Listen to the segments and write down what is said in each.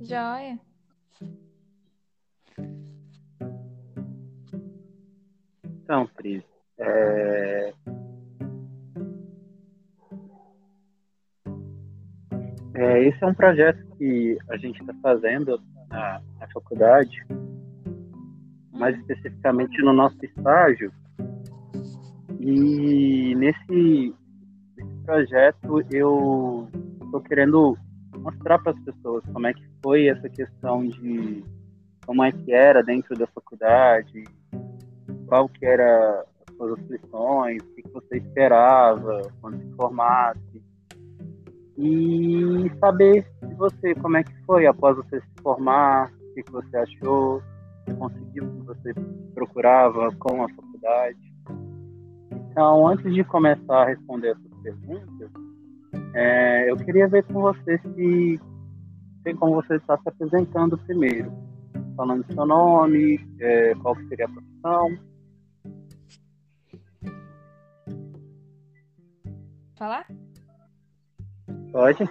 Joia. Então, Pris, é... É, esse é um projeto que a gente está fazendo na, na, faculdade, mais especificamente no nosso estágio. E nesse, nesse projeto eu estou querendo mostrar para as pessoas como é que foi essa questão de como é que era dentro da faculdade, qual que era as suas aflições, o que você esperava quando se formasse e saber de você como é que foi após você se formar, o que, você achou, se conseguiu o que você procurava com a faculdade. Então, antes de começar a responder essas perguntas, é, eu queria ver com você se tem como você está se apresentando primeiro, falando seu nome, é, qual seria a profissão. Falar? Pode.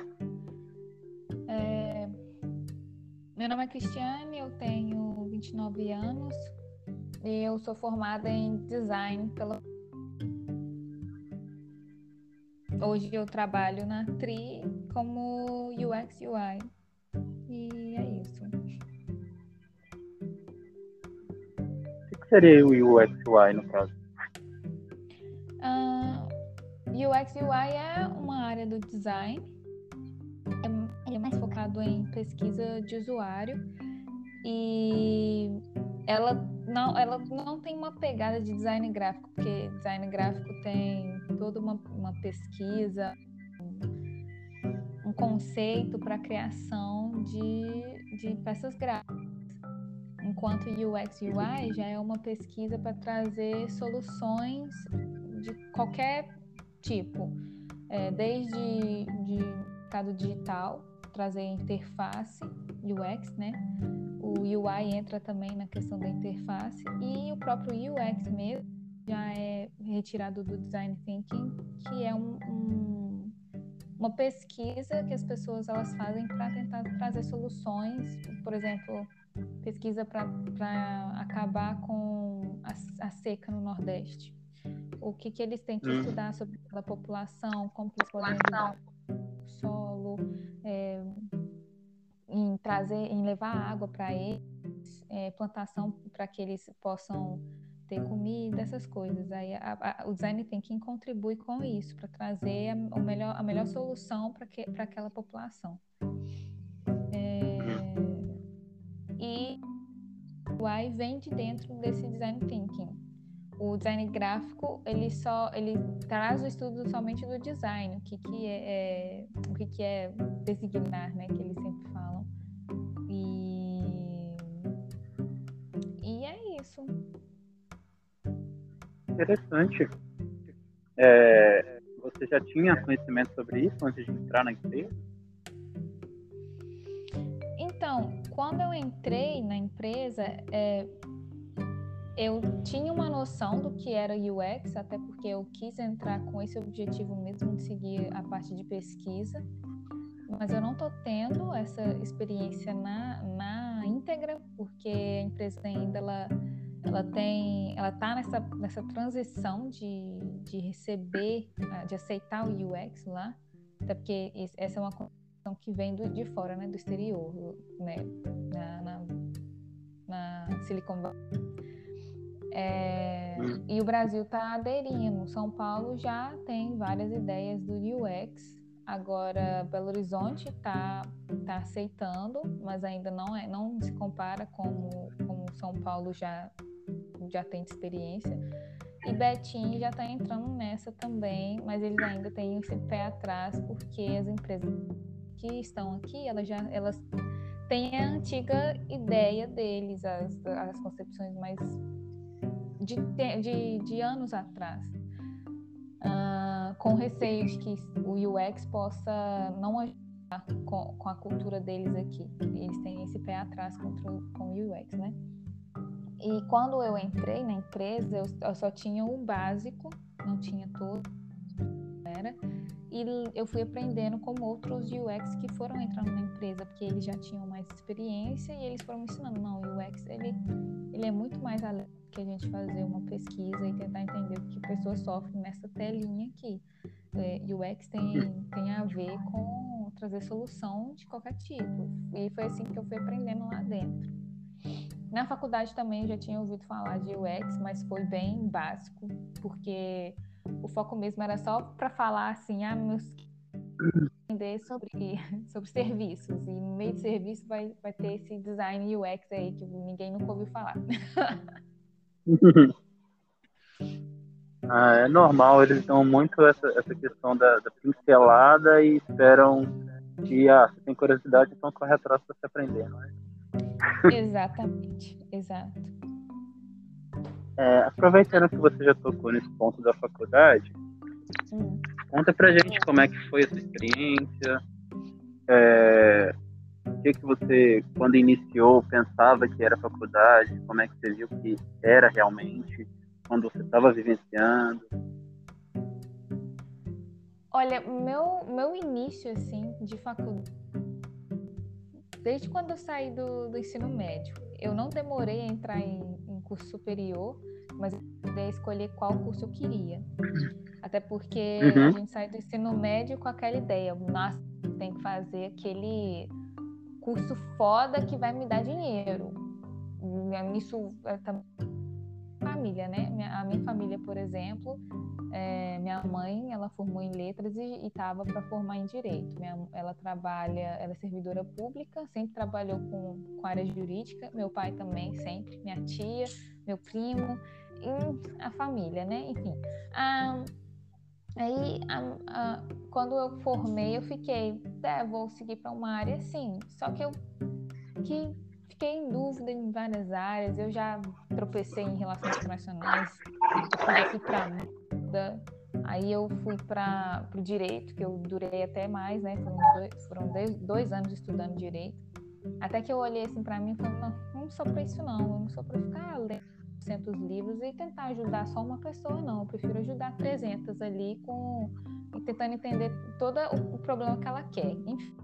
É... Meu nome é Cristiane, eu tenho 29 anos e eu sou formada em design pela. Hoje eu trabalho na TRI como UX UI. E é isso. O que seria o UX UI no caso? Uh, UX UI é uma área do design é, é mais focado em pesquisa de usuário e ela não, ela não tem uma pegada de design gráfico, porque design gráfico tem toda uma, uma pesquisa, um conceito para criação de, de peças gráficas. Enquanto UX UI já é uma pesquisa para trazer soluções de qualquer tipo, é, desde de mercado digital, trazer interface, UX, né? O UI entra também na questão da interface e o próprio UX mesmo já é retirado do design thinking, que é um, um, uma pesquisa que as pessoas elas fazem para tentar trazer soluções, por exemplo, pesquisa para acabar com a, a, seca no Nordeste. O que, que eles têm que hum. estudar sobre a população, como que eles podem ajudar solo, é, em trazer, em levar água para eles, é, plantação para que eles possam ter comida, essas coisas. Aí a, a, o design thinking contribui com isso para trazer a, melhor, a melhor solução para aquela população. É, e o AI vem de dentro desse design thinking o design gráfico ele só ele traz o estudo somente do design o que que é, é o que que é designar né que eles sempre falam. E e é isso. Interessante. É, você já tinha conhecimento sobre isso antes de entrar na empresa? Então quando eu entrei na empresa é, eu tinha uma noção do que era UX, até porque eu quis entrar com esse objetivo mesmo de seguir a parte de pesquisa, mas eu não estou tendo essa experiência na, na íntegra, porque a empresa ainda ela, ela tem, ela está nessa, nessa transição de, de receber, ah, de aceitar o UX lá, até porque essa é uma questão que vem do, de fora, né, do exterior, né, na, na, na Silicon Valley. É, hum. E o Brasil está aderindo. São Paulo já tem várias ideias do UX. Agora Belo Horizonte está tá aceitando, mas ainda não é, não se compara como, como São Paulo já já tem de experiência. E Betim já está entrando nessa também, mas eles ainda têm esse pé atrás porque as empresas que estão aqui, elas já elas têm a antiga ideia deles, as, as concepções mais de, de, de anos atrás, uh, com receio de que o UX possa não ajudar com, com, a cultura deles aqui. Eles têm esse pé atrás contra, com o UX, né? E quando eu entrei na empresa, eu, eu só tinha o básico, não tinha tudo, era. e eu fui aprendendo com outros UX que foram entrando na empresa, porque eles já tinham mais experiência e eles foram me ensinando, não, o UX ele, ele é muito mais além que a gente fazer uma pesquisa e tentar entender o que a pessoa sofre nessa telinha aqui. É, UX tem, tem a ver com trazer solução de qualquer tipo. E foi assim que eu fui aprendendo lá dentro. Na faculdade também já tinha ouvido falar de UX, mas foi bem básico, porque o foco mesmo era só para falar assim, ah, meus entender sobre, sobre serviços. E no meio de serviço vai, vai ter esse design UX aí que ninguém nunca ouviu falar. ah, é normal, eles dão muito essa, essa questão da, da pincelada e esperam que ah, você tem curiosidade, então corre atrás para se aprender, não é? Exatamente, exato. É, aproveitando que você já tocou nesse ponto da faculdade, hum. conta pra gente como é que foi essa experiência, é, o que, que você, quando iniciou, pensava que era faculdade, como é que você viu que era realmente, quando você estava vivenciando. Olha, meu, meu início, assim, de faculdade, desde quando eu saí do, do ensino médio, eu não demorei a entrar em, em curso superior, mas eu poder escolher qual curso eu queria. Até porque uhum. a gente sai do ensino médio com aquela ideia, nossa, tem que fazer aquele curso foda que vai me dar dinheiro. Isso é também família, né? A minha família, por exemplo, é, minha mãe, ela formou em letras e estava para formar em direito. Minha, ela trabalha, ela é servidora pública, sempre trabalhou com, com área jurídica. Meu pai também, sempre. Minha tia, meu primo, a família, né? Enfim. Ah, aí, a, a, quando eu formei, eu fiquei, é, vou seguir para uma área assim. Só que eu que fiquei em dúvida em várias áreas. Eu já tropecei em relações internacionais, eu fui para moda, aí eu fui para o direito, que eu durei até mais, né? Foram dois, foram dois anos estudando direito. Até que eu olhei assim para mim e falei, não, não sou para isso não, eu não sou para ficar lendo 200 livros e tentar ajudar só uma pessoa, não. Eu prefiro ajudar 300 ali com tentando entender todo o problema que ela quer. Enfim.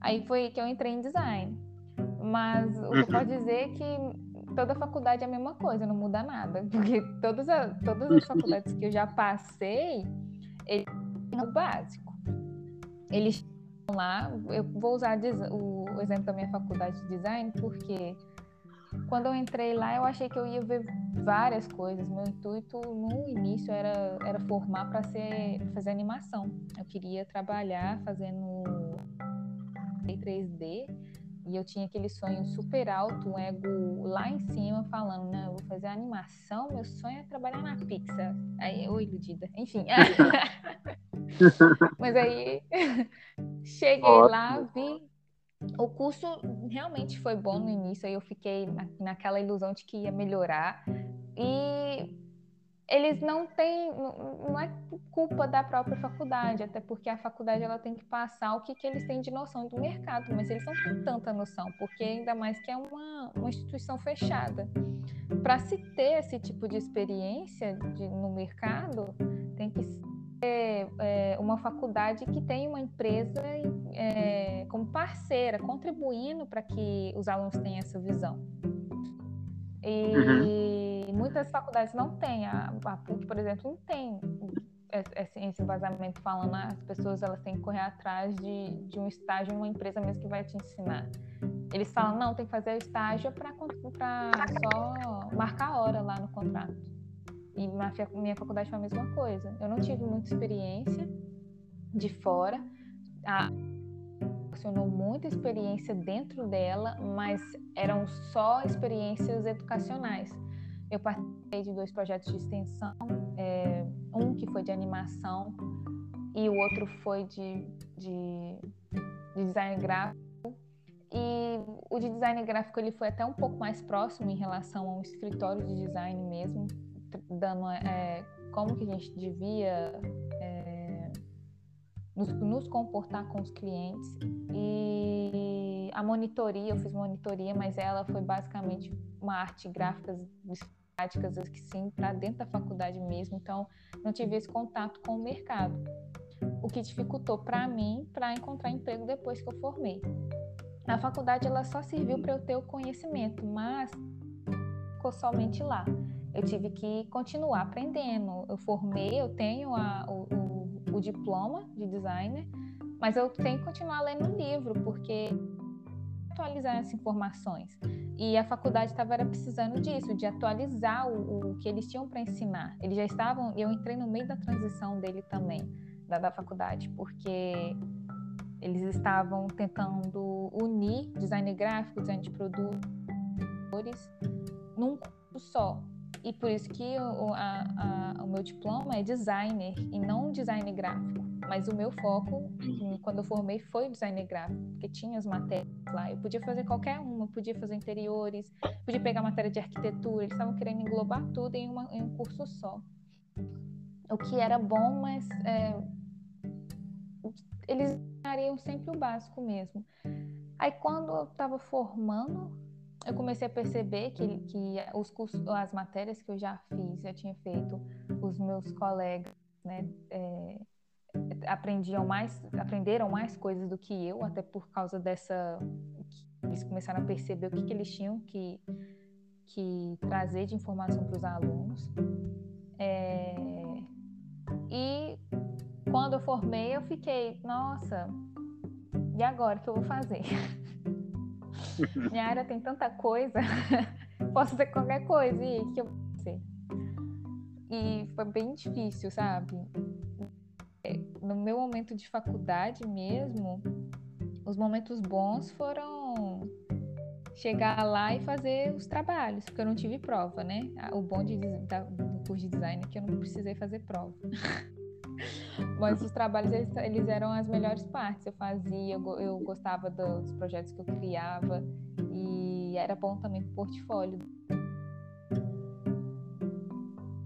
Aí foi que eu entrei em design. Mas o que eu posso dizer é que toda faculdade é a mesma coisa, não muda nada. Porque todas, as, todas as faculdades que eu já passei, eles o básico. Eles lá, eu vou usar o exemplo da minha faculdade de design, porque quando eu entrei lá, eu achei que eu ia ver várias coisas. Meu intuito no início era, era formar para fazer animação. Eu queria trabalhar fazendo 3D e eu tinha aquele sonho super alto, um ego lá em cima, falando, né? Eu vou fazer animação, meu sonho é trabalhar na Pixar. Aí, eu iludida. Enfim. Mas aí, cheguei Ótimo. lá, vi. O curso realmente foi bom no início, aí eu fiquei naquela ilusão de que ia melhorar. E eles não têm, não é culpa da própria faculdade, até porque a faculdade ela tem que passar o que, que eles têm de noção do mercado, mas eles não têm tanta noção, porque ainda mais que é uma, uma instituição fechada. Para se ter esse tipo de experiência de, no mercado, tem que ser é, uma faculdade que tem uma empresa é, como parceira, contribuindo para que os alunos tenham essa visão. E uhum. muitas faculdades não têm. A, a PUC, por exemplo, não tem esse, esse vazamento falando ah, as pessoas elas têm que correr atrás de, de um estágio em uma empresa mesmo que vai te ensinar. Eles falam, não, tem que fazer estágio para só marcar a hora lá no contrato. E na minha faculdade foi a mesma coisa. Eu não tive muita experiência de fora. A, proporcionou muita experiência dentro dela, mas eram só experiências educacionais. Eu participei de dois projetos de extensão, é, um que foi de animação e o outro foi de, de, de design gráfico. E o de design gráfico ele foi até um pouco mais próximo em relação a um escritório de design mesmo, dando é, como que a gente devia nos, nos, comportar com os clientes. E a monitoria, eu fiz monitoria, mas ela foi basicamente uma arte gráfica práticas que sim, para dentro da faculdade mesmo. Então, não tive esse contato com o mercado. o que dificultou para mim para encontrar emprego depois que eu formei. A faculdade ela só serviu para eu ter o conhecimento, mas ficou somente lá. Eu tive que continuar aprendendo. Eu formei, eu tenho a, o, o, diploma de designer, mas eu tenho que continuar lendo o livro, porque atualizar essas informações. E a faculdade estava precisando disso, de atualizar o, o que eles tinham para ensinar. Eles já estavam, eu entrei no meio da transição dele também, da, da faculdade, porque eles estavam tentando unir design gráfico, design de produtos num curso só. E por isso que o, a, a, o meu diploma é designer e não design gráfico. Mas o meu foco, quando eu formei, foi design gráfico, porque tinha as matérias lá. Eu podia fazer qualquer uma, podia fazer interiores, podia pegar matéria de arquitetura. Eles estavam querendo englobar tudo em, uma, em um curso só. O que era bom, mas é, eles dariam sempre o básico mesmo. Aí quando eu estava formando, eu comecei a perceber que, que os cursos, as matérias que eu já fiz, já tinha feito, os meus colegas, né, é, aprendiam mais, aprenderam mais coisas do que eu, até por causa dessa, eles começaram a perceber o que, que eles tinham que, que trazer de informação para os alunos. É, e quando eu formei, eu fiquei, nossa, e agora o que eu vou fazer? Minha área tem tanta coisa, posso fazer qualquer coisa, e o que eu fazer? E foi bem difícil, sabe? É, no meu momento de faculdade mesmo, os momentos bons foram chegar lá e fazer os trabalhos, porque eu não tive prova, né? O bom de, da, do curso de design é que eu não precisei fazer prova. Mas os trabalhos, eles, eles, eram as melhores partes. Eu fazia, eu, eu gostava dos projetos que eu criava e era bom também pro portfólio.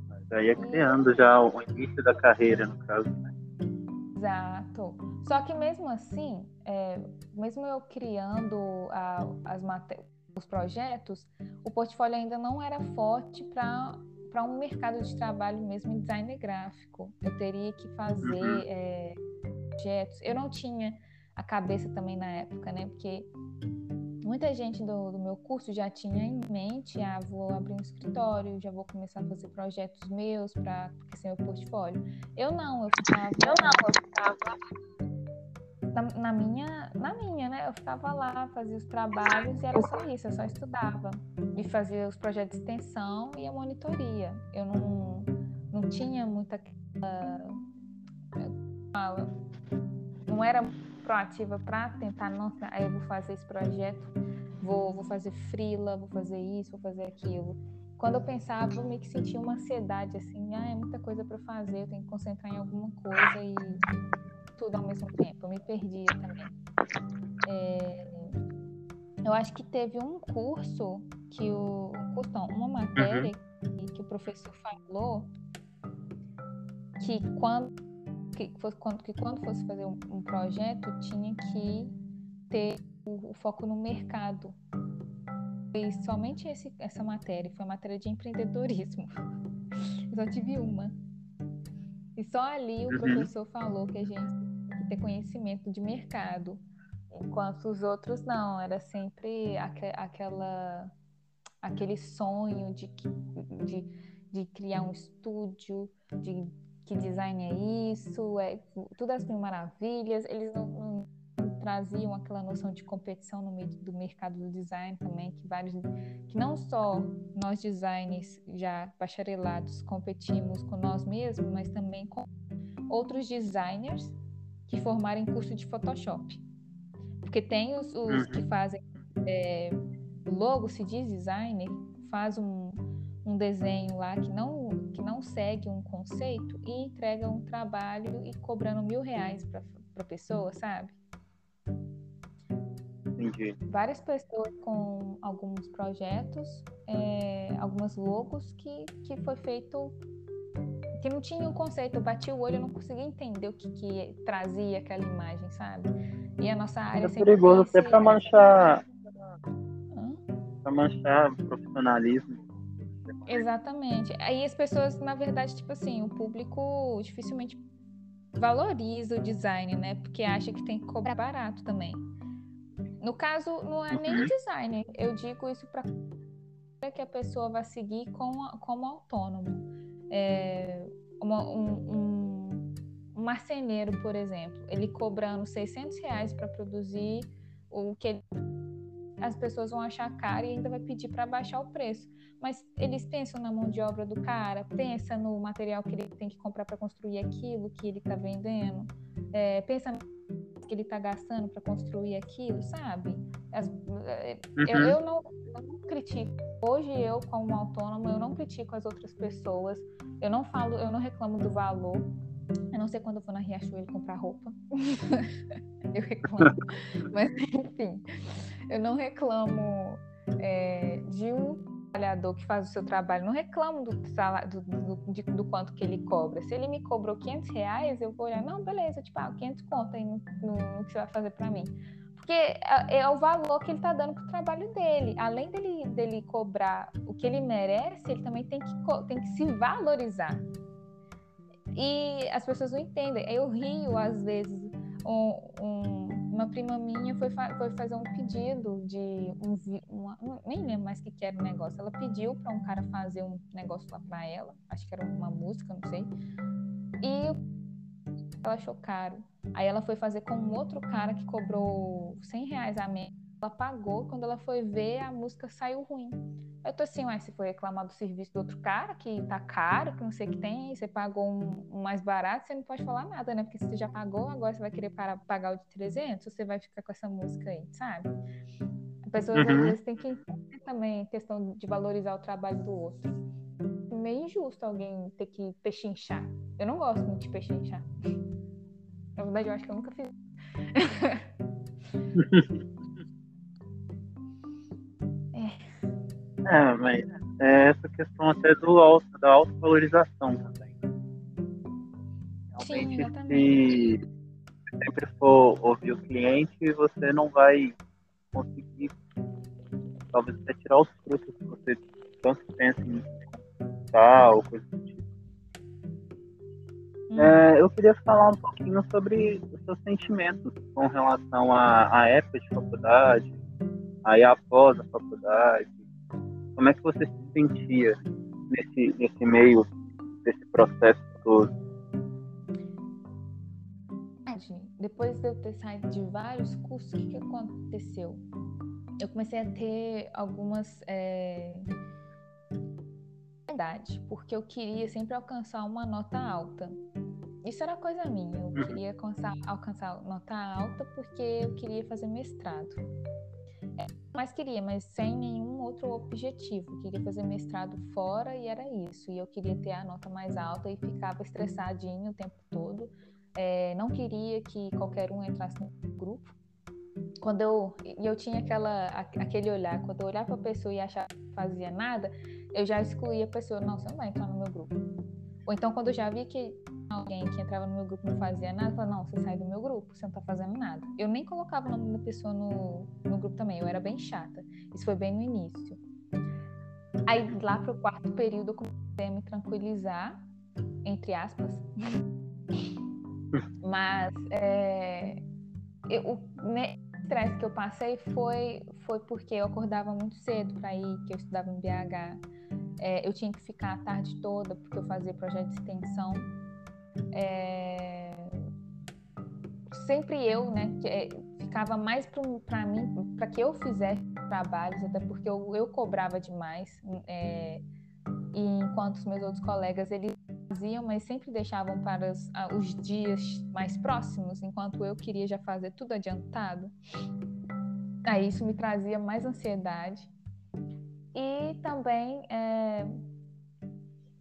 Mas aí é criando já o início da carreira, no caso, né? Exato. Só que mesmo assim, é, mesmo eu criando a, as os projetos, o portfólio ainda não era forte para para um mercado de trabalho mesmo em design gráfico. Eu teria que fazer é, projetos. Eu não tinha a cabeça também na época, né? Porque muita gente do, do, meu curso já tinha em mente, ah, vou abrir um escritório, já vou começar a fazer projetos meus para ser meu portfólio. Eu não, eu ficava, eu não, eu ficava na, na, minha, na minha, né? Eu ficava lá, fazia os trabalhos e era só isso, eu só estudava. E fazia os projetos de extensão e a monitoria. Eu não, não tinha muita. Uh, não era proativa para tentar, nossa, aí eu vou fazer esse projeto, vou, vou fazer frila, vou fazer isso, vou fazer aquilo. Quando eu pensava, eu meio que sentia uma ansiedade, assim, ah, é muita coisa para fazer, eu tenho que concentrar em alguma coisa e tudo ao mesmo tempo. Eu me perdia também. É, eu acho que teve um curso que o um curso, não, uma matéria uhum. que, que, o professor falou que quando que, fosse, quando, que quando fosse fazer um, um projeto tinha que ter o, o, foco no mercado. Foi somente esse, essa matéria, foi a matéria de empreendedorismo. Eu só tive uma. E só ali o uhum. professor falou que a gente ter conhecimento de mercado, enquanto os outros não, era sempre aqu aquela aquele sonho de, de, de criar um estúdio, de que design é isso, é tudo as mil maravilhas, eles não, não, traziam aquela noção de competição no meio do mercado do design também, que vários que não só nós designers já bacharelados competimos com nós mesmos, mas também com outros designers que formaram em curso de Photoshop. Porque tem os, os que uhum. fazem é, logo, se diz designer, faz um, um desenho lá que não, que não segue um conceito e entrega um trabalho e cobrando mil reais para a pessoa, sabe? Entendi. Várias pessoas com alguns projetos, é, algumas logos que, que foi feito que não tinha um conceito, eu bati o olho, eu não conseguia entender o que, que trazia aquela imagem, sabe? E a nossa área é perigoso até para manchar para manchar profissionalismo. Exatamente. Aí as pessoas, na verdade, tipo assim, o público dificilmente valoriza o design, né? Porque acha que tem que cobrar barato também. No caso, não é nem o uhum. design. Eu digo isso para que a pessoa vai seguir como, como autônomo. É, uma, um, um, marceneiro, por exemplo, ele cobrando 600 reais para produzir o que ele, as pessoas vão achar caro e ainda vai pedir para baixar o preço. Mas eles pensam na mão de obra do cara, pensa no material que ele tem que comprar para construir aquilo que ele está vendendo, é, pensa que ele está gastando para construir aquilo, sabe? As, é, uhum. eu, eu, não, eu não critico. Hoje eu, como autônoma, eu não critico as outras pessoas. Eu não falo, eu não reclamo do valor. Eu não sei quando eu vou na Riachuelo comprar roupa. eu reclamo. Mas, enfim, eu não reclamo é, de um trabalhador que faz o seu trabalho, não reclamo do, do, do, de, do, quanto que ele cobra. Se ele me cobrou 500 reais, eu vou olhar, não, beleza, tipo, ah, 500 conto aí no, no, no que você vai fazer para mim. Porque é, é, o valor que ele está dando para o trabalho dele. Além dele, dele cobrar o que ele merece, ele também tem que, tem que se valorizar. E as pessoas não entendem. Eu rio, às vezes, um, um, uma prima minha foi, fa foi fazer um pedido de um, uma, nem lembro mais que, que era o negócio. Ela pediu para um cara fazer um negócio lá para ela, acho que era uma música, não sei. E ela achou caro. Aí ela foi fazer com um outro cara que cobrou 100 reais a menos. Ela pagou, quando ela foi ver, a música saiu ruim. Eu tô assim, ué, você foi reclamar do serviço do outro cara, que tá caro, que não sei o que tem, você pagou um, um, mais barato, você não pode falar nada, né? Porque você já pagou, agora você vai querer parar, pagar o de 300, você vai ficar com essa música aí, sabe? A pessoa uhum. às vezes tem que entender também a questão de valorizar o trabalho do outro. É meio injusto alguém ter que pechinchar. Eu não gosto muito de pechinchar. Na verdade, eu acho que eu nunca fiz. É, mas é essa questão até do auto, da autovalorização também. Realmente, Sim, se sempre for ouvir o cliente, você não vai conseguir, talvez até tirar os frutos que você tanto pensa em tal, ou coisa do tipo. Hum. É, eu queria falar um pouquinho sobre os seus sentimentos com relação à, à época de faculdade, aí após a faculdade, como é que você se sentia nesse, nesse meio desse processo todo? Depois de eu ter saído de vários cursos, o que, que aconteceu? Eu comecei a ter algumas é... porque eu queria sempre alcançar uma nota alta. Isso era coisa minha. Eu uhum. queria alcançar, alcançar nota alta porque eu queria fazer mestrado mas queria, mas sem nenhum outro objetivo. Queria fazer mestrado fora e era isso. E eu queria ter a nota mais alta e ficava estressadinho o tempo todo. É, não queria que qualquer um entrasse no grupo. Quando eu, eu tinha aquela, aquele olhar, quando eu olhava para a pessoa e achava que não fazia nada, eu já excluía a pessoa, não, você não vai entrar no meu grupo. Ou então, quando eu já vi que alguém que entrava no meu grupo não fazia nada, eu falava, não, você sai do meu grupo, você não tá fazendo nada. Eu nem colocava o nome da pessoa no, no grupo também, eu era bem chata. Isso foi bem no início. Aí, lá pro quarto período, eu comecei a me tranquilizar, entre aspas. Mas, é, eu, o estresse que eu passei foi, foi porque eu acordava muito cedo para ir, que eu estudava em BH é, eu tinha que ficar a tarde toda porque eu fazia projeto de extensão. É, sempre eu, né, que, é, ficava mais para mim, para que eu fizesse trabalhos, até porque eu, eu cobrava demais. É, e enquanto os meus outros colegas eles faziam, mas sempre deixavam para os, os dias mais próximos, enquanto eu queria já fazer tudo adiantado. Aí isso me trazia mais ansiedade e também é,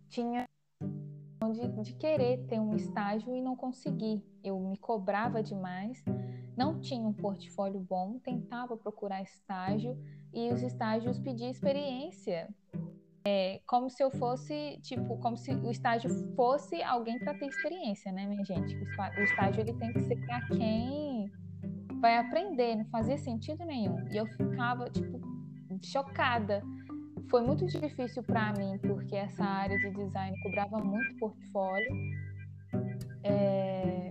tinha de, de querer ter um estágio e não conseguir. Eu me cobrava demais, não tinha um portfólio bom, tentava procurar estágio e os estágios pediam experiência. É, como se eu fosse, tipo, como se o estágio fosse alguém para ter experiência, né, minha gente? O estágio ele tem que ser para quem vai aprender, não fazia sentido nenhum. E eu ficava, tipo, chocada foi muito difícil para mim, porque essa área de design cobrava muito portfólio. É...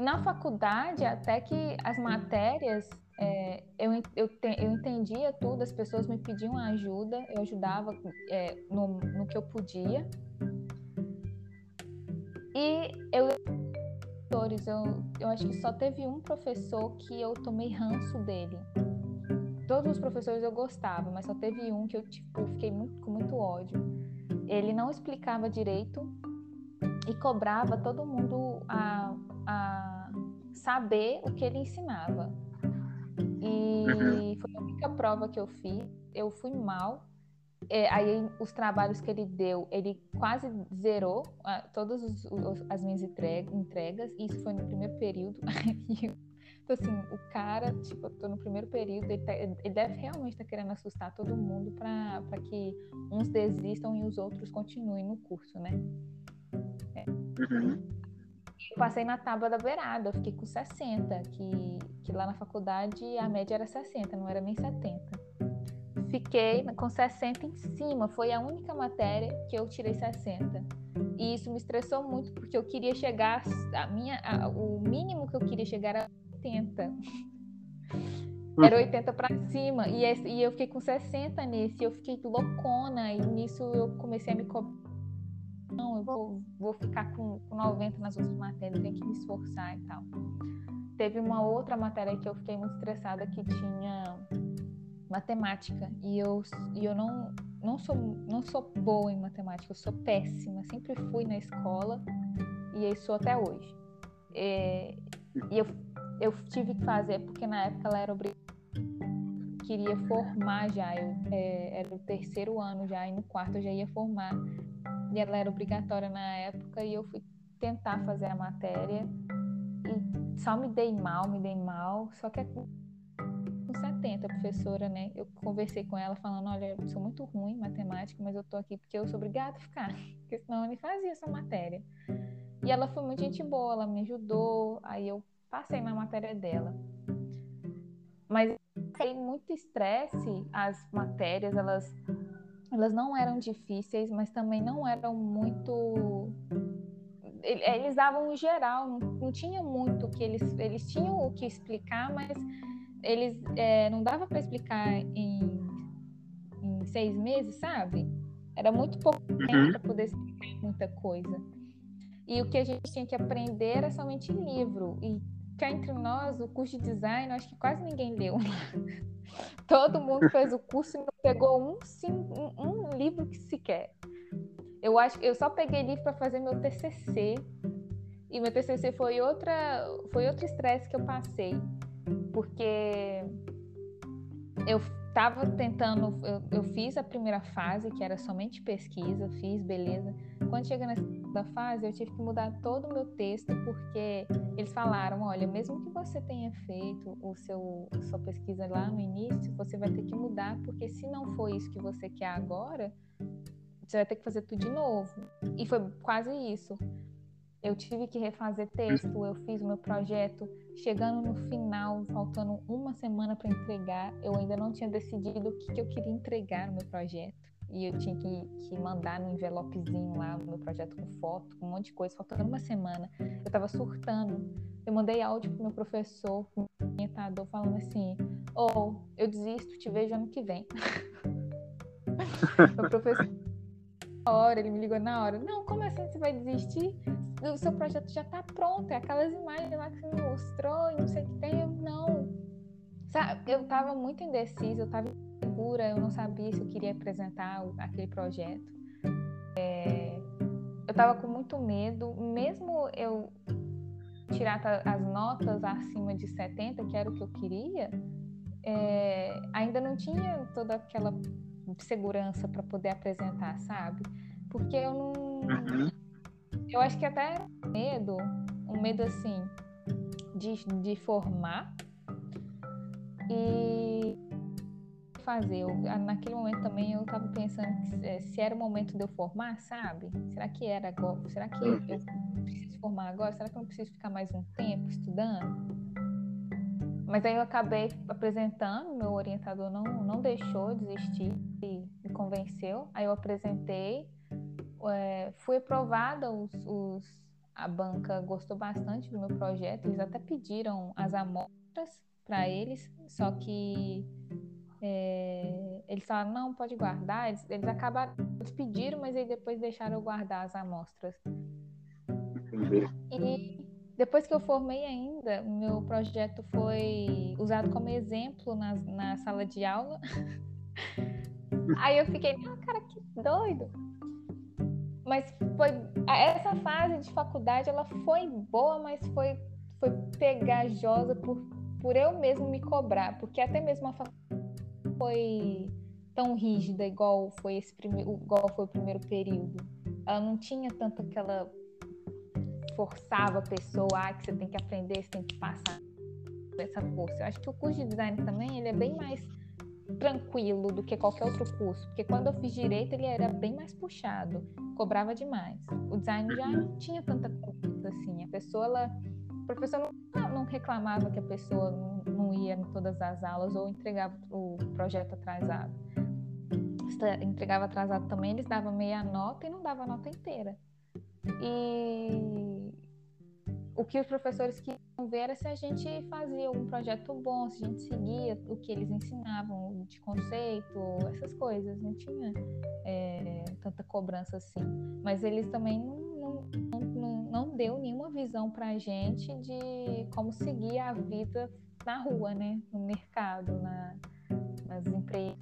na faculdade, até que as matérias, é, eu, eu, te, eu entendia tudo, as pessoas me pediam ajuda, eu ajudava é, no, no que eu podia. E eu, eu, eu acho que só teve um professor que eu tomei ranço dele. Todos os professores eu gostava, mas só teve um que eu tipo, fiquei muito, com muito ódio. Ele não explicava direito e cobrava todo mundo a, a saber o que ele ensinava. E uhum. foi a única prova que eu fiz. Eu fui mal. É, aí os trabalhos que ele deu, ele quase zerou ah, todas as minhas entregas. Isso foi no primeiro período. Então, assim, o cara, tipo, eu tô no primeiro período, ele, tá, ele deve realmente estar tá querendo assustar todo mundo para que uns desistam e os outros continuem no curso, né? É. Uhum. Eu passei na tábua da beirada, eu fiquei com 60, que, que lá na faculdade a média era 60, não era nem 70. Fiquei com 60 em cima, foi a única matéria que eu tirei 60. E isso me estressou muito, porque eu queria chegar, a minha, a, o mínimo que eu queria chegar era 80. Era 80 para cima. E, esse, e eu fiquei com 60 nesse. Eu fiquei loucona. E nisso eu comecei a me cobrar. Não, eu vou, vou ficar com, com 90 nas outras matérias. Tenho que me esforçar e tal. Teve uma outra matéria que eu fiquei muito estressada que tinha matemática. E eu, e eu não, não, sou, não sou boa em matemática. Eu sou péssima. Sempre fui na escola. E aí sou até hoje. É, e eu eu tive que fazer, porque na época ela era obrigada. Queria formar já, eu, é, era o terceiro ano já, e no quarto eu já ia formar. E ela era obrigatória na época, e eu fui tentar fazer a matéria. E só me dei mal, me dei mal. Só que é com 70, a professora, né? Eu conversei com ela falando: olha, eu sou muito ruim em matemática, mas eu tô aqui porque eu sou obrigada a ficar, porque senão eu nem fazia essa matéria. E ela foi muito gente boa, ela me ajudou. Aí eu passei na matéria dela. Mas tem muito estresse, as matérias, elas, elas não eram difíceis, mas também não eram muito. Eles davam em geral, não, não tinha muito que eles, eles tinham o que explicar, mas eles é, não dava para explicar em, em seis meses, sabe? Era muito pouco tempo uhum. para poder explicar muita coisa. E o que a gente tinha que aprender era somente livro. E cá entre nós, o curso de design, acho que quase ninguém leu. Todo mundo fez o curso e não pegou um, sim, um, um livro que sequer. Eu acho eu só peguei livro para fazer meu TCC. E meu TCC foi outra foi outro estresse que eu passei, porque eu estava tentando, eu, eu, fiz a primeira fase, que era somente pesquisa, fiz, beleza. Quando chega na segunda fase, eu tive que mudar todo o meu texto, porque eles falaram, olha, mesmo que você tenha feito o seu sua pesquisa lá no início, você vai ter que mudar, porque se não for isso que você quer agora, você vai ter que fazer tudo de novo. E foi quase isso. Eu tive que refazer texto, eu fiz o meu projeto. Chegando no final, faltando uma semana para entregar, eu ainda não tinha decidido o que, que, eu queria entregar no meu projeto. E eu tinha que, que mandar no envelopezinho lá o meu projeto com foto, com um monte de coisa, faltando uma semana. Eu estava surtando. Eu mandei áudio pro meu professor, pro meu orientador, falando assim: oh, eu desisto, te vejo ano que vem. meu professor hora, ele me ligou na hora. Não, como assim você vai desistir? O seu projeto já está pronto, é aquelas imagens lá que você me mostrou e não sei o que tem. Eu, não. Sabe, eu estava muito indecisa, eu estava eu não sabia se eu queria apresentar aquele projeto. É, eu estava com muito medo, mesmo eu tirar as notas acima de 70, que era o que eu queria, é, ainda não tinha toda aquela segurança para poder apresentar, sabe? Porque eu não. Uhum. Eu acho que até medo, um medo assim, de, de formar e fazer. Eu, naquele momento também eu estava pensando que, é, se era o momento de eu formar, sabe? Será que era agora? Será que eu, eu preciso formar agora? Será que eu não preciso ficar mais um tempo estudando? Mas aí eu acabei apresentando, meu orientador não, não deixou desistir e me convenceu. Aí eu apresentei, é, fui aprovada os, os, a banca gostou bastante do meu projeto, eles até pediram as amostras para eles, só que é, eles falaram, não, pode guardar. Eles, eles acabaram, eles pediram, mas aí depois deixaram eu guardar as amostras. Entendi. E depois que eu formei ainda, meu projeto foi usado como exemplo na, na sala de aula. aí eu fiquei, ah, cara, que doido. Mas foi essa fase de faculdade, ela foi boa, mas foi foi pegajosa por por eu mesmo me cobrar, porque até mesmo a faculdade foi tão rígida igual foi esse primeiro, igual foi o primeiro período. Ela não tinha tanto aquela forçava a pessoa, ah, que você tem que aprender, você tem que passar essa força. Eu acho que o curso de design também ele é bem mais tranquilo do que qualquer outro curso, porque quando eu fiz direito ele era bem mais puxado, cobrava demais. O design já não tinha tanta coisa assim. A pessoa, ela, o professor não, não reclamava que a pessoa não, não ia em todas as aulas ou entregava o projeto atrasado. Entregava atrasado também, eles davam meia nota e não dava a nota inteira. E o que os professores queriam ver era se a gente fazia um projeto bom, se a gente seguia o que eles ensinavam de conceito, essas coisas. Não tinha é, tanta cobrança assim. Mas eles também não, não, não, não deu nenhuma visão para a gente de como seguir a vida na rua, né? No mercado, na, nas empresas,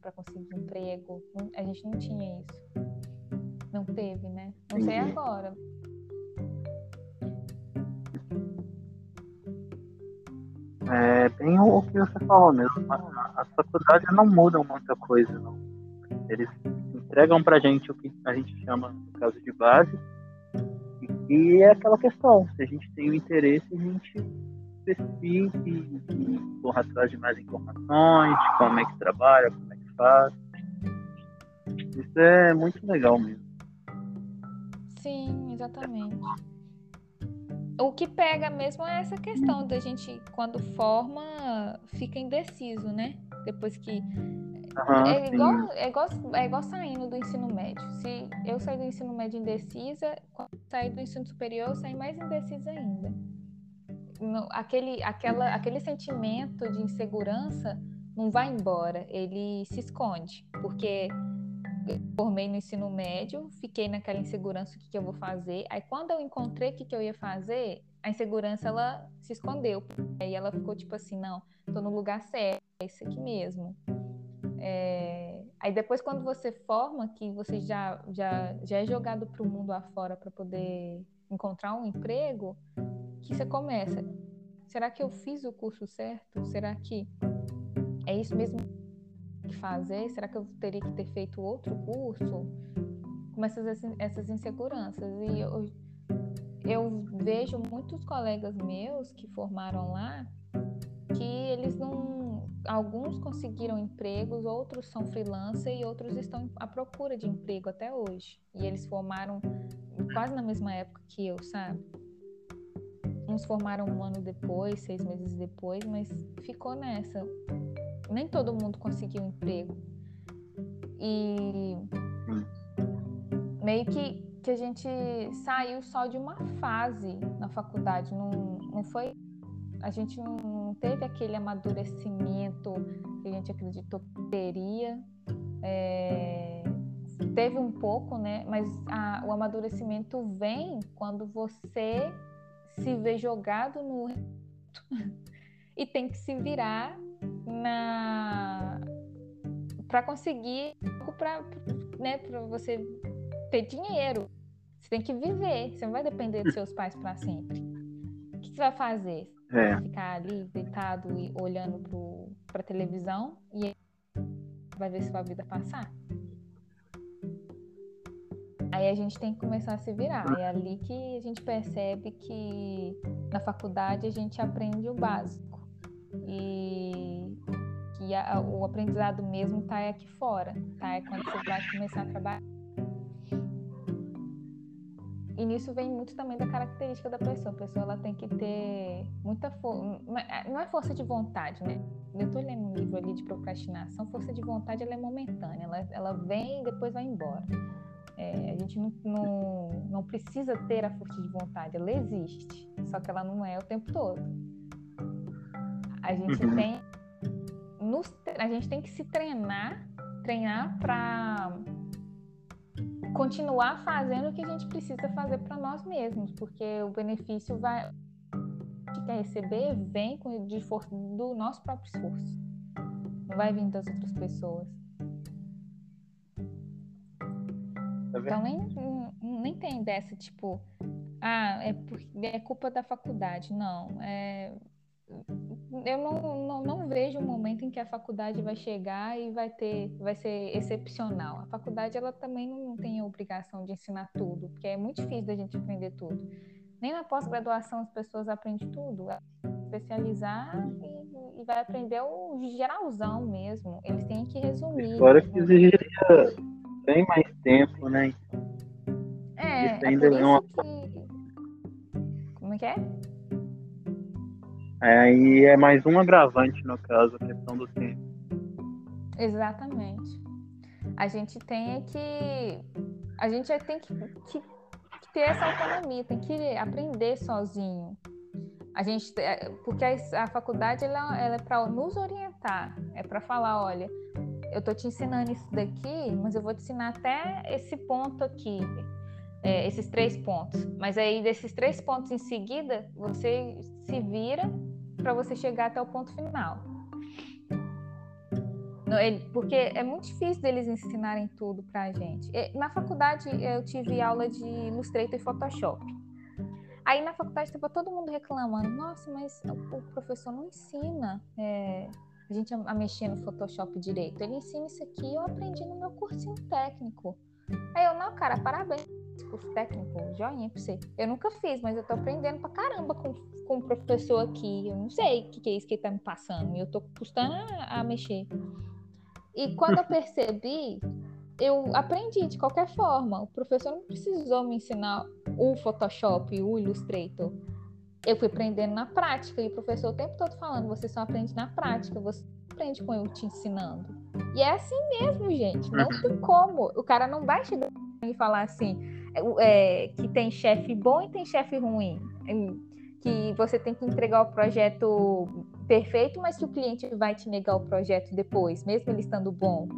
para conseguir emprego. A gente não tinha isso. Não teve, né? Não sei agora. É bem o que você falou mesmo. As faculdades não mudam muita coisa, não. Eles entregam pra gente o que a gente chama, no caso de base, e é aquela questão, se a gente tem o interesse, a gente pesquise e corra atrás de mais informações, como é que trabalha, como é que faz. Isso é muito legal mesmo. Sim, exatamente. O que pega mesmo é essa questão da gente, quando forma, fica indeciso, né? Depois que. É, igual, é, igual, é igual saindo do ensino médio. Se eu sair do ensino médio indecisa, quando sair do ensino superior, eu saio mais indecisa ainda aquele, aquela, aquele sentimento de insegurança não vai embora, ele se esconde, porque formei no ensino médio, fiquei naquela insegurança, o que, que eu vou fazer. Aí quando eu encontrei o que, que eu ia fazer, a insegurança ela se escondeu. Aí ela ficou tipo assim, não, tô no lugar certo, é isso aqui mesmo. É... Aí depois quando você forma, que você já, já, já é jogado para o mundo afora para poder encontrar um emprego, que você começa. Será que eu fiz o curso certo? Será que é isso mesmo que fazer? Será que eu teria que ter feito outro curso? Começa essas inseguranças. E eu, eu vejo muitos colegas meus que formaram lá que eles não. Alguns conseguiram empregos, outros são freelancer e outros estão à procura de emprego até hoje. E eles formaram quase na mesma época que eu, sabe? Uns formaram um ano depois, seis meses depois, mas ficou nessa. Nem todo mundo conseguiu emprego. E meio que, que a gente saiu só de uma fase na faculdade. Não, não foi. A gente não, não teve aquele amadurecimento que a gente acreditou que teria. É, teve um pouco, né? Mas a, o amadurecimento vem quando você se vê jogado no e tem que se virar na para conseguir para né, para você ter dinheiro. Você tem que viver, você não vai depender dos seus pais para sempre. O que você vai fazer? É. Vai ficar ali deitado e olhando para televisão e vai ver sua vida passar? Aí a gente tem que começar a se virar. É ali que a gente percebe que na faculdade a gente aprende o básico. E que a, o aprendizado mesmo está aqui fora, tá? É quando você vai começar a trabalhar. E nisso vem muito também da característica da pessoa. A pessoa ela tem que ter muita força. Não é força de vontade, né? Eu estou lendo um livro ali de procrastinação. Força de vontade ela é momentânea. Ela, ela vem e depois vai embora. É, a gente não, não, não precisa ter a força de vontade, ela existe, só que ela não é o tempo todo. A gente uhum. tem nos, a gente tem que se treinar, treinar para continuar fazendo o que a gente precisa fazer para nós mesmos, porque o benefício vai que quer receber vem de força do nosso próprio esforço. Não vai vir das outras pessoas. Tá então nem, nem tem dessa, tipo, ah, é, por, é culpa da faculdade. Não, é, eu não, não, não, vejo um momento em que a faculdade vai chegar e vai ter, vai ser excepcional. A faculdade ela também não tem a obrigação de ensinar tudo, porque é muito difícil da gente aprender tudo. Nem na pós-graduação as pessoas aprendem tudo. Especializar e, e, vai aprender o geralzão mesmo. Eles têm que resumir. Fora que exigiria bem mais tempo, né? É, isso ainda é, é uma... que... Como é que é? Aí é mais um agravante, no caso, a questão do tempo. Exatamente. A gente tem é que. A gente tem que, que, que ter essa autonomia, tem que aprender sozinho. A gente, é, porque a, a faculdade ela, ela é para nos orientar, é para falar, olha, eu tô te ensinando isso daqui, mas eu vou te ensinar até esse ponto aqui, é, esses três pontos. Mas aí desses três pontos em seguida, você se vira para você chegar até o ponto final. Porque é muito difícil deles ensinarem tudo para a gente. Na faculdade eu tive aula de Illustrator e Photoshop. Aí na faculdade estava todo mundo reclamando: nossa, mas o professor não ensina é, a gente a, mexer no Photoshop direito. Ele ensina isso aqui, eu aprendi no meu cursinho técnico. Aí eu, não, cara, parabéns curso técnico, joinha pra você. Eu nunca fiz, mas eu tô aprendendo pra caramba com, com o professor aqui. Eu não sei o que, que é isso que ele tá me passando. E eu tô custando a, a mexer. E quando eu percebi, eu aprendi de qualquer forma. O professor não precisou me ensinar o Photoshop, o Illustrator. Eu fui aprendendo na prática. E o professor o tempo todo falando: você só aprende na prática, você aprende com eu te ensinando. E é assim mesmo, gente. Não tem como. O cara não vai chegar e falar assim: é, que tem chefe bom e tem chefe ruim. Que você tem que entregar o projeto perfeito, mas que o cliente vai te negar o projeto depois, mesmo ele estando bom.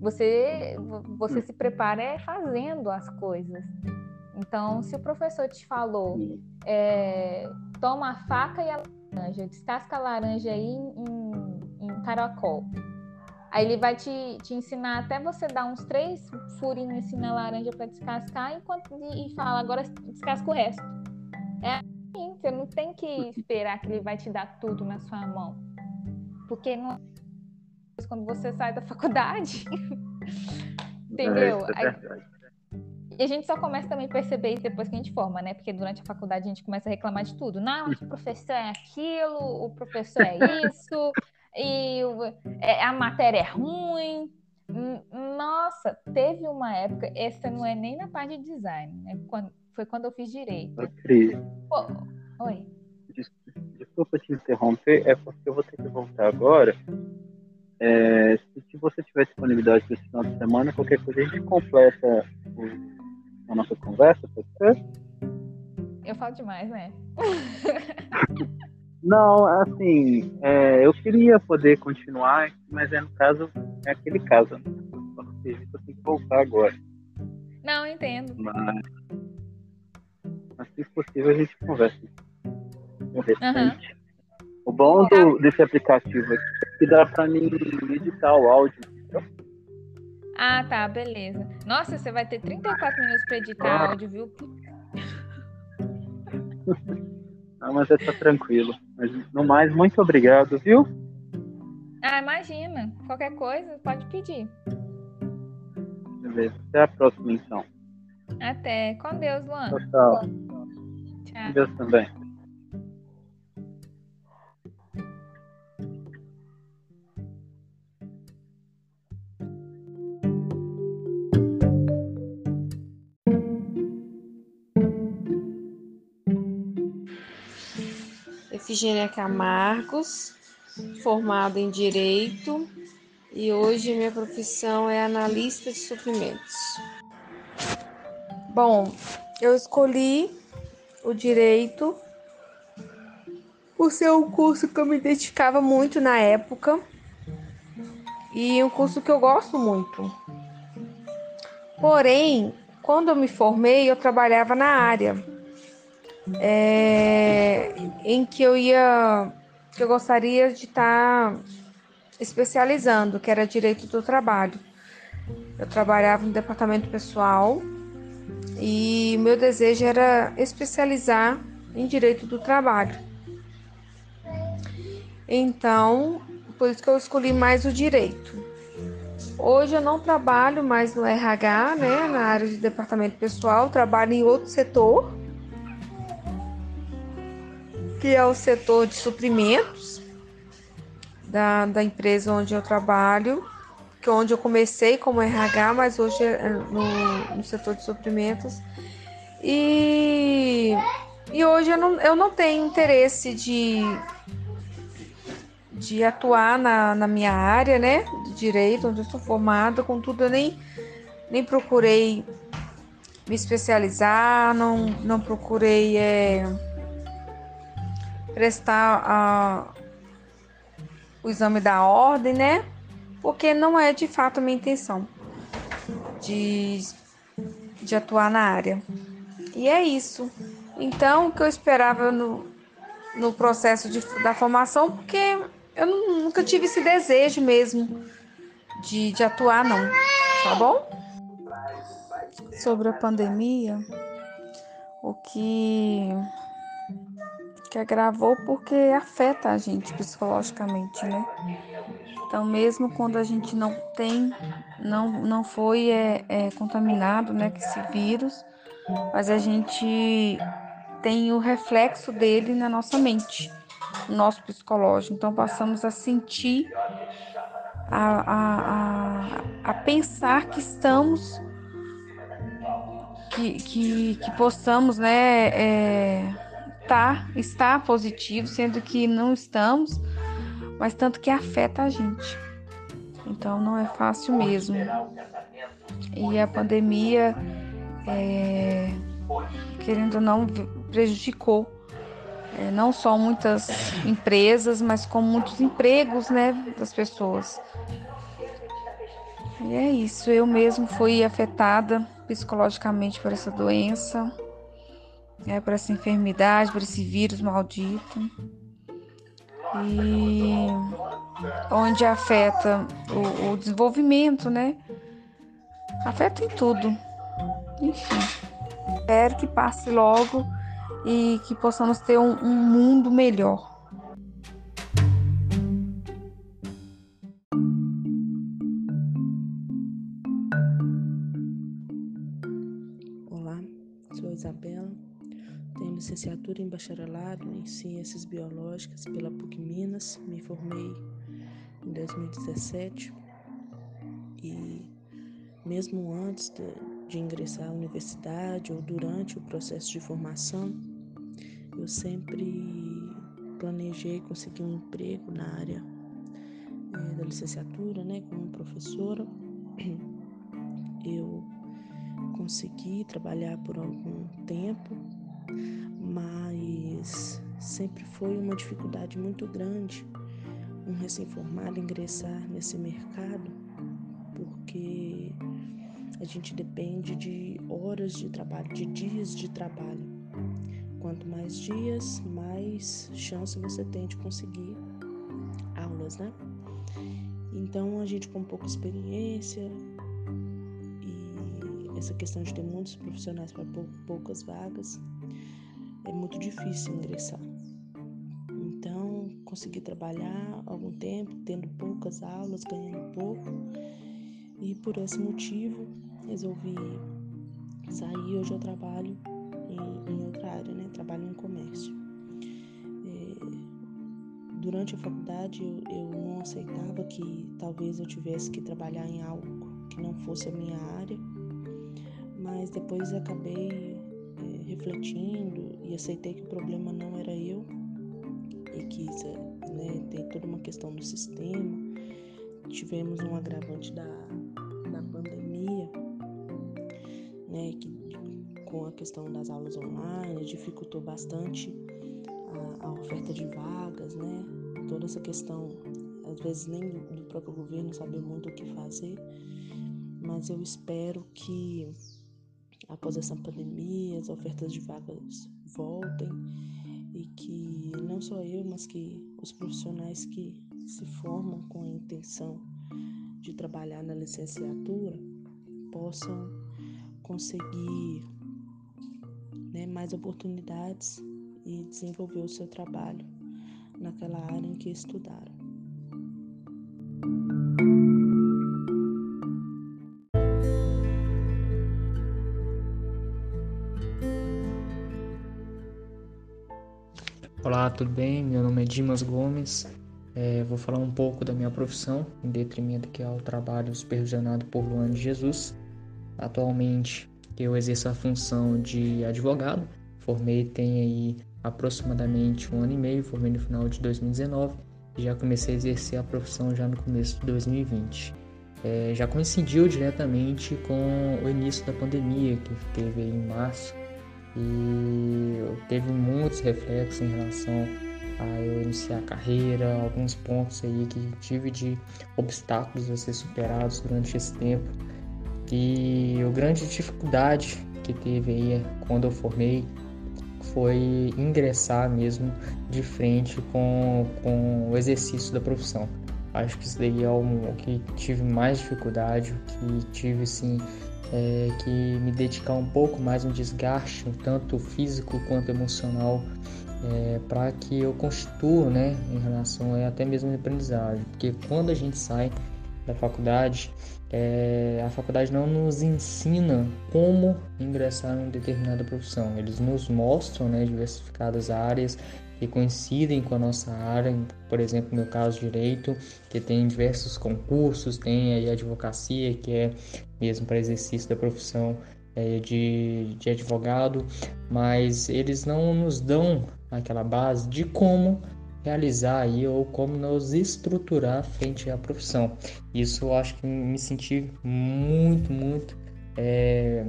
Você, você se prepara é fazendo as coisas. Então, se o professor te falou, é, toma a faca e a laranja, descasca a laranja aí em, em caracol. Aí ele vai te, te ensinar até você dar uns três furinhos assim na laranja para descascar enquanto, e fala, agora descasca o resto. É assim, você não tem que esperar que ele vai te dar tudo na sua mão. Porque não quando você sai da faculdade. Entendeu? É, é Aí, e a gente só começa também a perceber isso depois que a gente forma, né? Porque durante a faculdade a gente começa a reclamar de tudo. Não, o professor é aquilo, o professor é isso, e é, a matéria é ruim. Nossa, teve uma época, essa não é nem na parte de design, né? Quando, foi quando eu fiz direito. Cris. oi. Desculpa te interromper, é porque eu vou ter que voltar agora. É, se, você tiver disponibilidade para esse final de semana, qualquer coisa a gente completa o, a nossa conversa, pode ser? Eu falo demais, né? Não, assim, é, eu queria poder continuar, mas é no caso, é aquele caso. Né? Eu tenho que voltar agora. Não, entendo. Mas, mas se possível, a gente conversa. Uhum. O bom do, desse aplicativo é que dá pra mim editar o áudio. Ah, tá, beleza. Nossa, você vai ter 34 minutos pra editar ah. áudio, viu? Não, mas é tá tranquilo. Mas no mais, muito obrigado, viu? Ah, imagina. Qualquer coisa, pode pedir. Beleza. Até a próxima, então. Até. Com Deus, Luan. Tchau, tchau. Tchau. Com Deus também. Efigênia Camargos, formada em Direito, e hoje minha profissão é analista de suprimentos. Bom, eu escolhi o direito por ser um curso que eu me identificava muito na época e um curso que eu gosto muito. Porém, quando eu me formei, eu trabalhava na área é, em que eu ia, que eu gostaria de estar especializando, que era direito do trabalho. Eu trabalhava no departamento pessoal e meu desejo era especializar em direito do trabalho. Então, por isso que eu escolhi mais o direito. Hoje eu não trabalho mais no RH, né, na área de departamento pessoal, trabalho em outro setor, que é o setor de suprimentos da, da empresa onde eu trabalho, que é onde eu comecei como RH, mas hoje é no, no setor de suprimentos. E, e hoje eu não, eu não tenho interesse de de atuar na, na minha área, né, de direito, onde eu sou formada, contudo eu nem, nem procurei me especializar, não, não procurei é, prestar a, o exame da ordem, né, porque não é de fato minha intenção de, de atuar na área. E é isso. Então, o que eu esperava no, no processo de, da formação, porque eu nunca tive esse desejo mesmo de, de atuar, não. Tá bom? Sobre a pandemia, o que, que agravou porque afeta a gente psicologicamente, né? Então, mesmo quando a gente não tem, não, não foi é, é, contaminado né, com esse vírus, mas a gente tem o reflexo dele na nossa mente nosso psicológico. Então, passamos a sentir, a, a, a, a pensar que estamos, que, que, que possamos, né, é, tá, estar positivo, sendo que não estamos, mas tanto que afeta a gente. Então, não é fácil mesmo. E a pandemia, é, querendo ou não, prejudicou é, não só muitas empresas, mas como muitos empregos né, das pessoas. E é isso, eu mesmo fui afetada psicologicamente por essa doença, é, por essa enfermidade, por esse vírus maldito. E onde afeta o, o desenvolvimento, né? Afeta em tudo. Enfim, espero que passe logo e que possamos ter um, um mundo melhor. Licenciatura em bacharelado em Ciências Biológicas pela PUC Minas, me formei em 2017 e mesmo antes de, de ingressar à universidade ou durante o processo de formação, eu sempre planejei conseguir um emprego na área é, da licenciatura, né, como professora. Eu consegui trabalhar por algum tempo, mas sempre foi uma dificuldade muito grande um recém-formado ingressar nesse mercado, porque a gente depende de horas de trabalho, de dias de trabalho. Quanto mais dias, mais chance você tem de conseguir aulas, né? Então a gente com pouca experiência e essa questão de ter muitos profissionais para poucas vagas é muito difícil ingressar. Então consegui trabalhar algum tempo, tendo poucas aulas, ganhando pouco e por esse motivo resolvi sair. Hoje eu trabalho em, em outra área, né? Trabalho em comércio. É, durante a faculdade eu, eu não aceitava que talvez eu tivesse que trabalhar em algo que não fosse a minha área, mas depois acabei é, refletindo e aceitei que o problema não era eu e que né, tem toda uma questão do sistema. Tivemos um agravante da, da pandemia, né, que com a questão das aulas online, dificultou bastante a, a oferta de vagas, né? Toda essa questão, às vezes nem do próprio governo saber muito o que fazer, mas eu espero que após essa pandemia as ofertas de vagas voltem e que não só eu, mas que os profissionais que se formam com a intenção de trabalhar na licenciatura possam conseguir né, mais oportunidades e desenvolver o seu trabalho naquela área em que estudaram. Olá, tudo bem? Meu nome é Dimas Gomes. É, vou falar um pouco da minha profissão, em detrimento que é o trabalho supervisionado por Luane Jesus. Atualmente, eu exerço a função de advogado. Formei tem aí aproximadamente um ano e meio, formei no final de 2019 e já comecei a exercer a profissão já no começo de 2020. É, já coincidiu diretamente com o início da pandemia que teve em março e teve muitos reflexos em relação a eu iniciar a carreira, alguns pontos aí que tive de obstáculos a ser superados durante esse tempo. E a grande dificuldade que teve aí quando eu formei foi ingressar mesmo de frente com, com o exercício da profissão. Acho que isso daí é o que tive mais dificuldade, o que tive assim é, que me dedicar um pouco mais no desgaste, tanto físico quanto emocional, é, para que eu constitua, né, em relação a, até mesmo a aprendizagem, porque quando a gente sai da faculdade, é, a faculdade não nos ensina como ingressar em determinada profissão. Eles nos mostram né, diversificadas áreas que coincidem com a nossa área, por exemplo, no meu caso direito, que tem diversos concursos, tem aí advocacia, que é mesmo para exercício da profissão é, de, de advogado, mas eles não nos dão aquela base de como realizar aí ou como nos estruturar frente à profissão. Isso eu acho que me senti muito, muito é,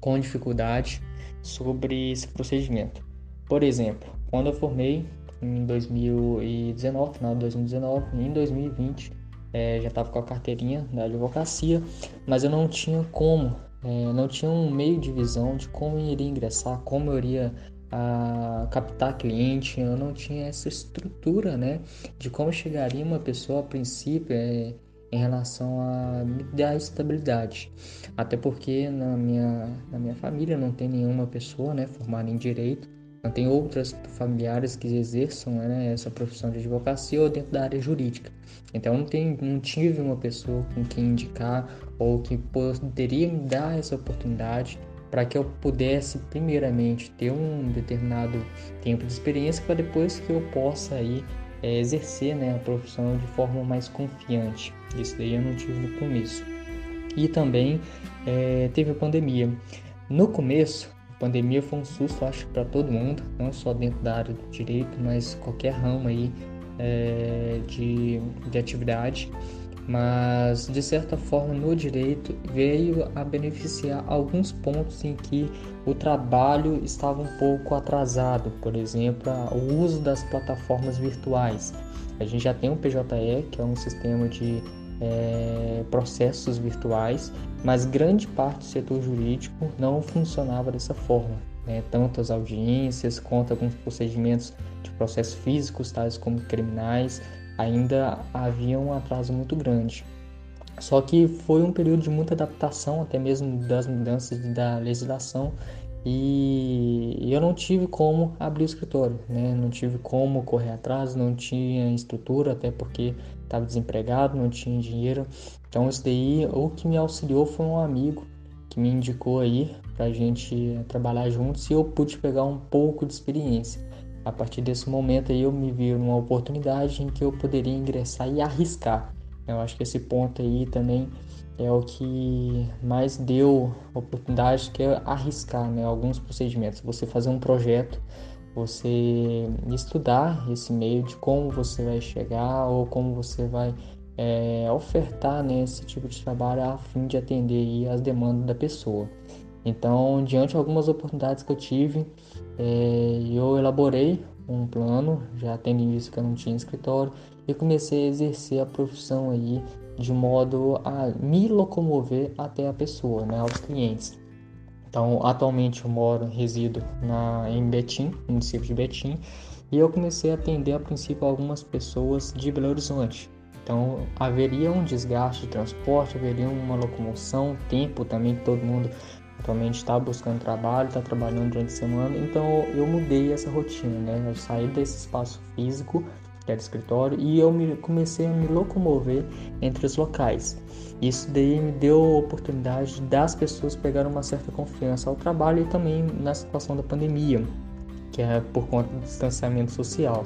com dificuldade sobre esse procedimento. Por exemplo, quando eu formei em 2019, final de 2019, em 2020 é, já estava com a carteirinha da advocacia, mas eu não tinha como, é, não tinha um meio de visão de como eu iria ingressar, como eu iria a captar cliente, eu não tinha essa estrutura, né, de como chegaria uma pessoa a princípio é, em relação a me dar estabilidade, até porque na minha, na minha família não tem nenhuma pessoa, né, formada em direito, tem outras familiares que exerçam né, essa profissão de advocacia ou dentro da área jurídica. Então não, tem, não tive uma pessoa com quem indicar ou que poderia me dar essa oportunidade para que eu pudesse primeiramente ter um determinado tempo de experiência para depois que eu possa aí é, exercer né, a profissão de forma mais confiante. Isso daí eu não tive no começo. E também é, teve a pandemia. No começo, pandemia foi um susto, acho, para todo mundo, não só dentro da área do direito, mas qualquer ramo aí é, de, de atividade mas de certa forma no direito veio a beneficiar alguns pontos em que o trabalho estava um pouco atrasado, por exemplo, o uso das plataformas virtuais. A gente já tem o PJE, que é um sistema de é, processos virtuais, mas grande parte do setor jurídico não funcionava dessa forma. Né? Tanto as audiências quanto alguns procedimentos de processos físicos, tais como criminais, ainda havia um atraso muito grande. Só que foi um período de muita adaptação, até mesmo das mudanças da legislação, e eu não tive como abrir o escritório, né? não tive como correr atrás, não tinha estrutura, até porque estava desempregado, não tinha dinheiro. Então, isso daí, o que me auxiliou foi um amigo que me indicou aí para a gente trabalhar juntos e eu pude pegar um pouco de experiência. A partir desse momento aí eu me vi numa oportunidade em que eu poderia ingressar e arriscar. Eu acho que esse ponto aí também é o que mais deu oportunidade, que é arriscar né, alguns procedimentos. Você fazer um projeto, você estudar esse meio de como você vai chegar ou como você vai é, ofertar né, esse tipo de trabalho a fim de atender as demandas da pessoa. Então, diante de algumas oportunidades que eu tive, é, eu elaborei um plano, já tendo em vista que eu não tinha escritório, e comecei a exercer a profissão aí de modo a me locomover até a pessoa, né, aos clientes. Então, atualmente eu moro, resido na, em Betim, município de Betim, e eu comecei a atender a princípio algumas pessoas de Belo Horizonte. Então, haveria um desgaste de transporte, haveria uma locomoção, tempo também que todo mundo atualmente está buscando trabalho, está trabalhando durante a semana. Então, eu mudei essa rotina, né? Eu saí desse espaço físico que era escritório, e eu me, comecei a me locomover entre os locais. Isso daí me deu a oportunidade das pessoas pegarem uma certa confiança ao trabalho e também na situação da pandemia, que é por conta do distanciamento social.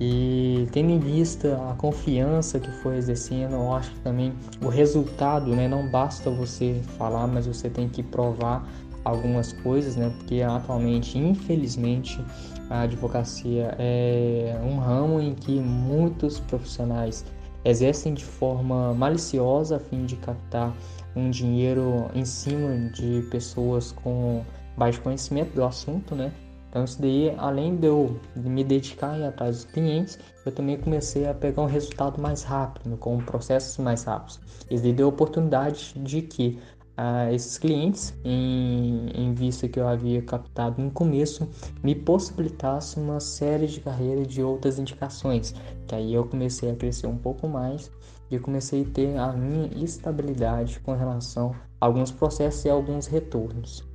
E tendo em vista a confiança que foi exercendo, eu acho que também o resultado, né, não basta você falar, mas você tem que provar algumas coisas, né? Porque atualmente, infelizmente, a advocacia é um ramo em que muitos profissionais exercem de forma maliciosa a fim de captar um dinheiro em cima de pessoas com baixo conhecimento do assunto, né? Então isso daí, além de eu me dedicar e atrás dos clientes, eu também comecei a pegar um resultado mais rápido, com processos mais rápidos. Isso daí deu a oportunidade de que a esses clientes, em, em vista que eu havia captado no começo, me possibilitasse uma série de carreiras de outras indicações, que aí eu comecei a crescer um pouco mais e comecei a ter a minha estabilidade com relação a alguns processos e alguns retornos.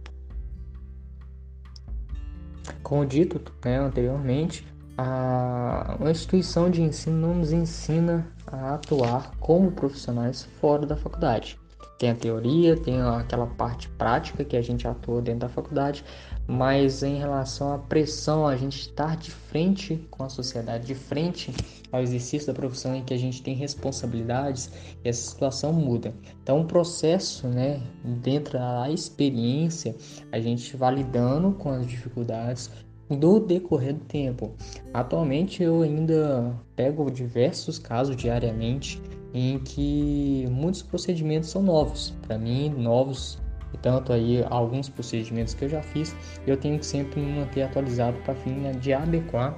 Como dito né, anteriormente, a, a instituição de ensino não nos ensina a atuar como profissionais fora da faculdade. Tem a teoria, tem aquela parte prática que a gente atua dentro da faculdade, mas em relação à pressão, a gente estar de frente com a sociedade, de frente ao exercício da profissão em que a gente tem responsabilidades, essa situação muda. Então, o processo, né, dentro da experiência, a gente vai lidando com as dificuldades, do decorrer do tempo. Atualmente eu ainda pego diversos casos diariamente em que muitos procedimentos são novos, para mim novos, tanto aí alguns procedimentos que eu já fiz, eu tenho que sempre me manter atualizado para fim de adequar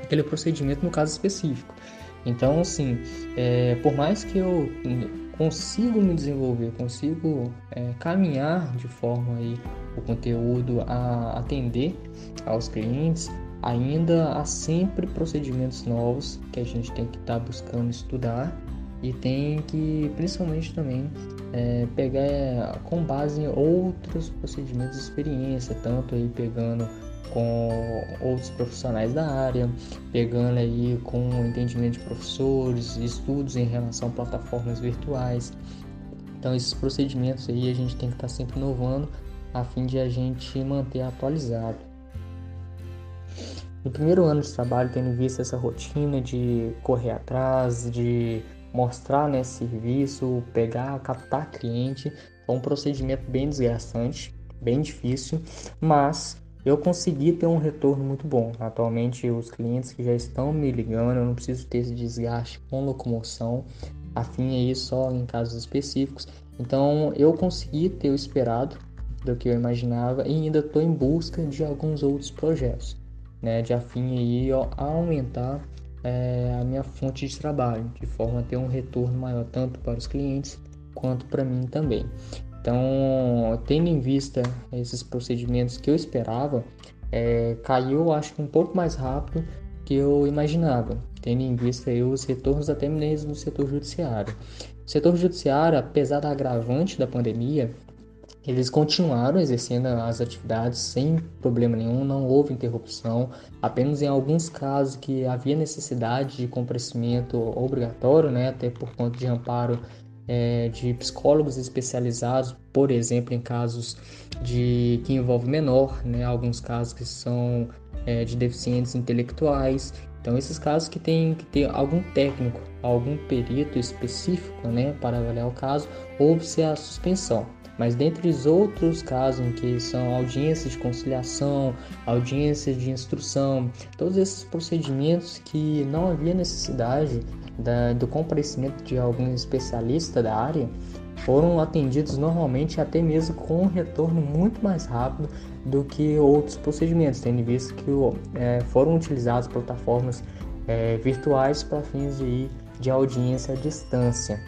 aquele procedimento no caso específico. Então, assim, é, por mais que eu consigo me desenvolver, consigo é, caminhar de forma aí o conteúdo a atender aos clientes, ainda há sempre procedimentos novos que a gente tem que estar tá buscando estudar e tem que principalmente também é, pegar com base em outros procedimentos de experiência, tanto aí pegando com outros profissionais da área, pegando aí com entendimento de professores, estudos em relação a plataformas virtuais. Então esses procedimentos aí a gente tem que estar sempre inovando a fim de a gente manter atualizado. No primeiro ano de trabalho, tendo visto essa rotina de correr atrás, de mostrar né, serviço, pegar, captar cliente, é um procedimento bem desgastante, bem difícil, mas eu consegui ter um retorno muito bom. Atualmente, os clientes que já estão me ligando, eu não preciso ter esse desgaste com locomoção, afim aí só em casos específicos. Então, eu consegui ter o esperado do que eu imaginava e ainda estou em busca de alguns outros projetos, né, de afim aí a aumentar é, a minha fonte de trabalho, de forma a ter um retorno maior tanto para os clientes quanto para mim também. Então, tendo em vista esses procedimentos que eu esperava, é, caiu, acho que um pouco mais rápido que eu imaginava, tendo em vista os retornos até mesmo no setor judiciário. O setor judiciário, apesar da agravante da pandemia, eles continuaram exercendo as atividades sem problema nenhum, não houve interrupção, apenas em alguns casos que havia necessidade de comparecimento obrigatório, né, até por conta de amparo é, de psicólogos especializados, por exemplo, em casos de que envolve menor, né, alguns casos que são é, de deficientes intelectuais. Então, esses casos que tem que ter algum técnico, algum perito específico, né, para avaliar o caso, houve-se a suspensão. Mas dentre os outros casos que são audiências de conciliação, audiências de instrução, todos esses procedimentos que não havia necessidade da, do comparecimento de algum especialista da área, foram atendidos normalmente até mesmo com um retorno muito mais rápido do que outros procedimentos, tendo visto que é, foram utilizadas plataformas é, virtuais para fins de, de audiência à distância.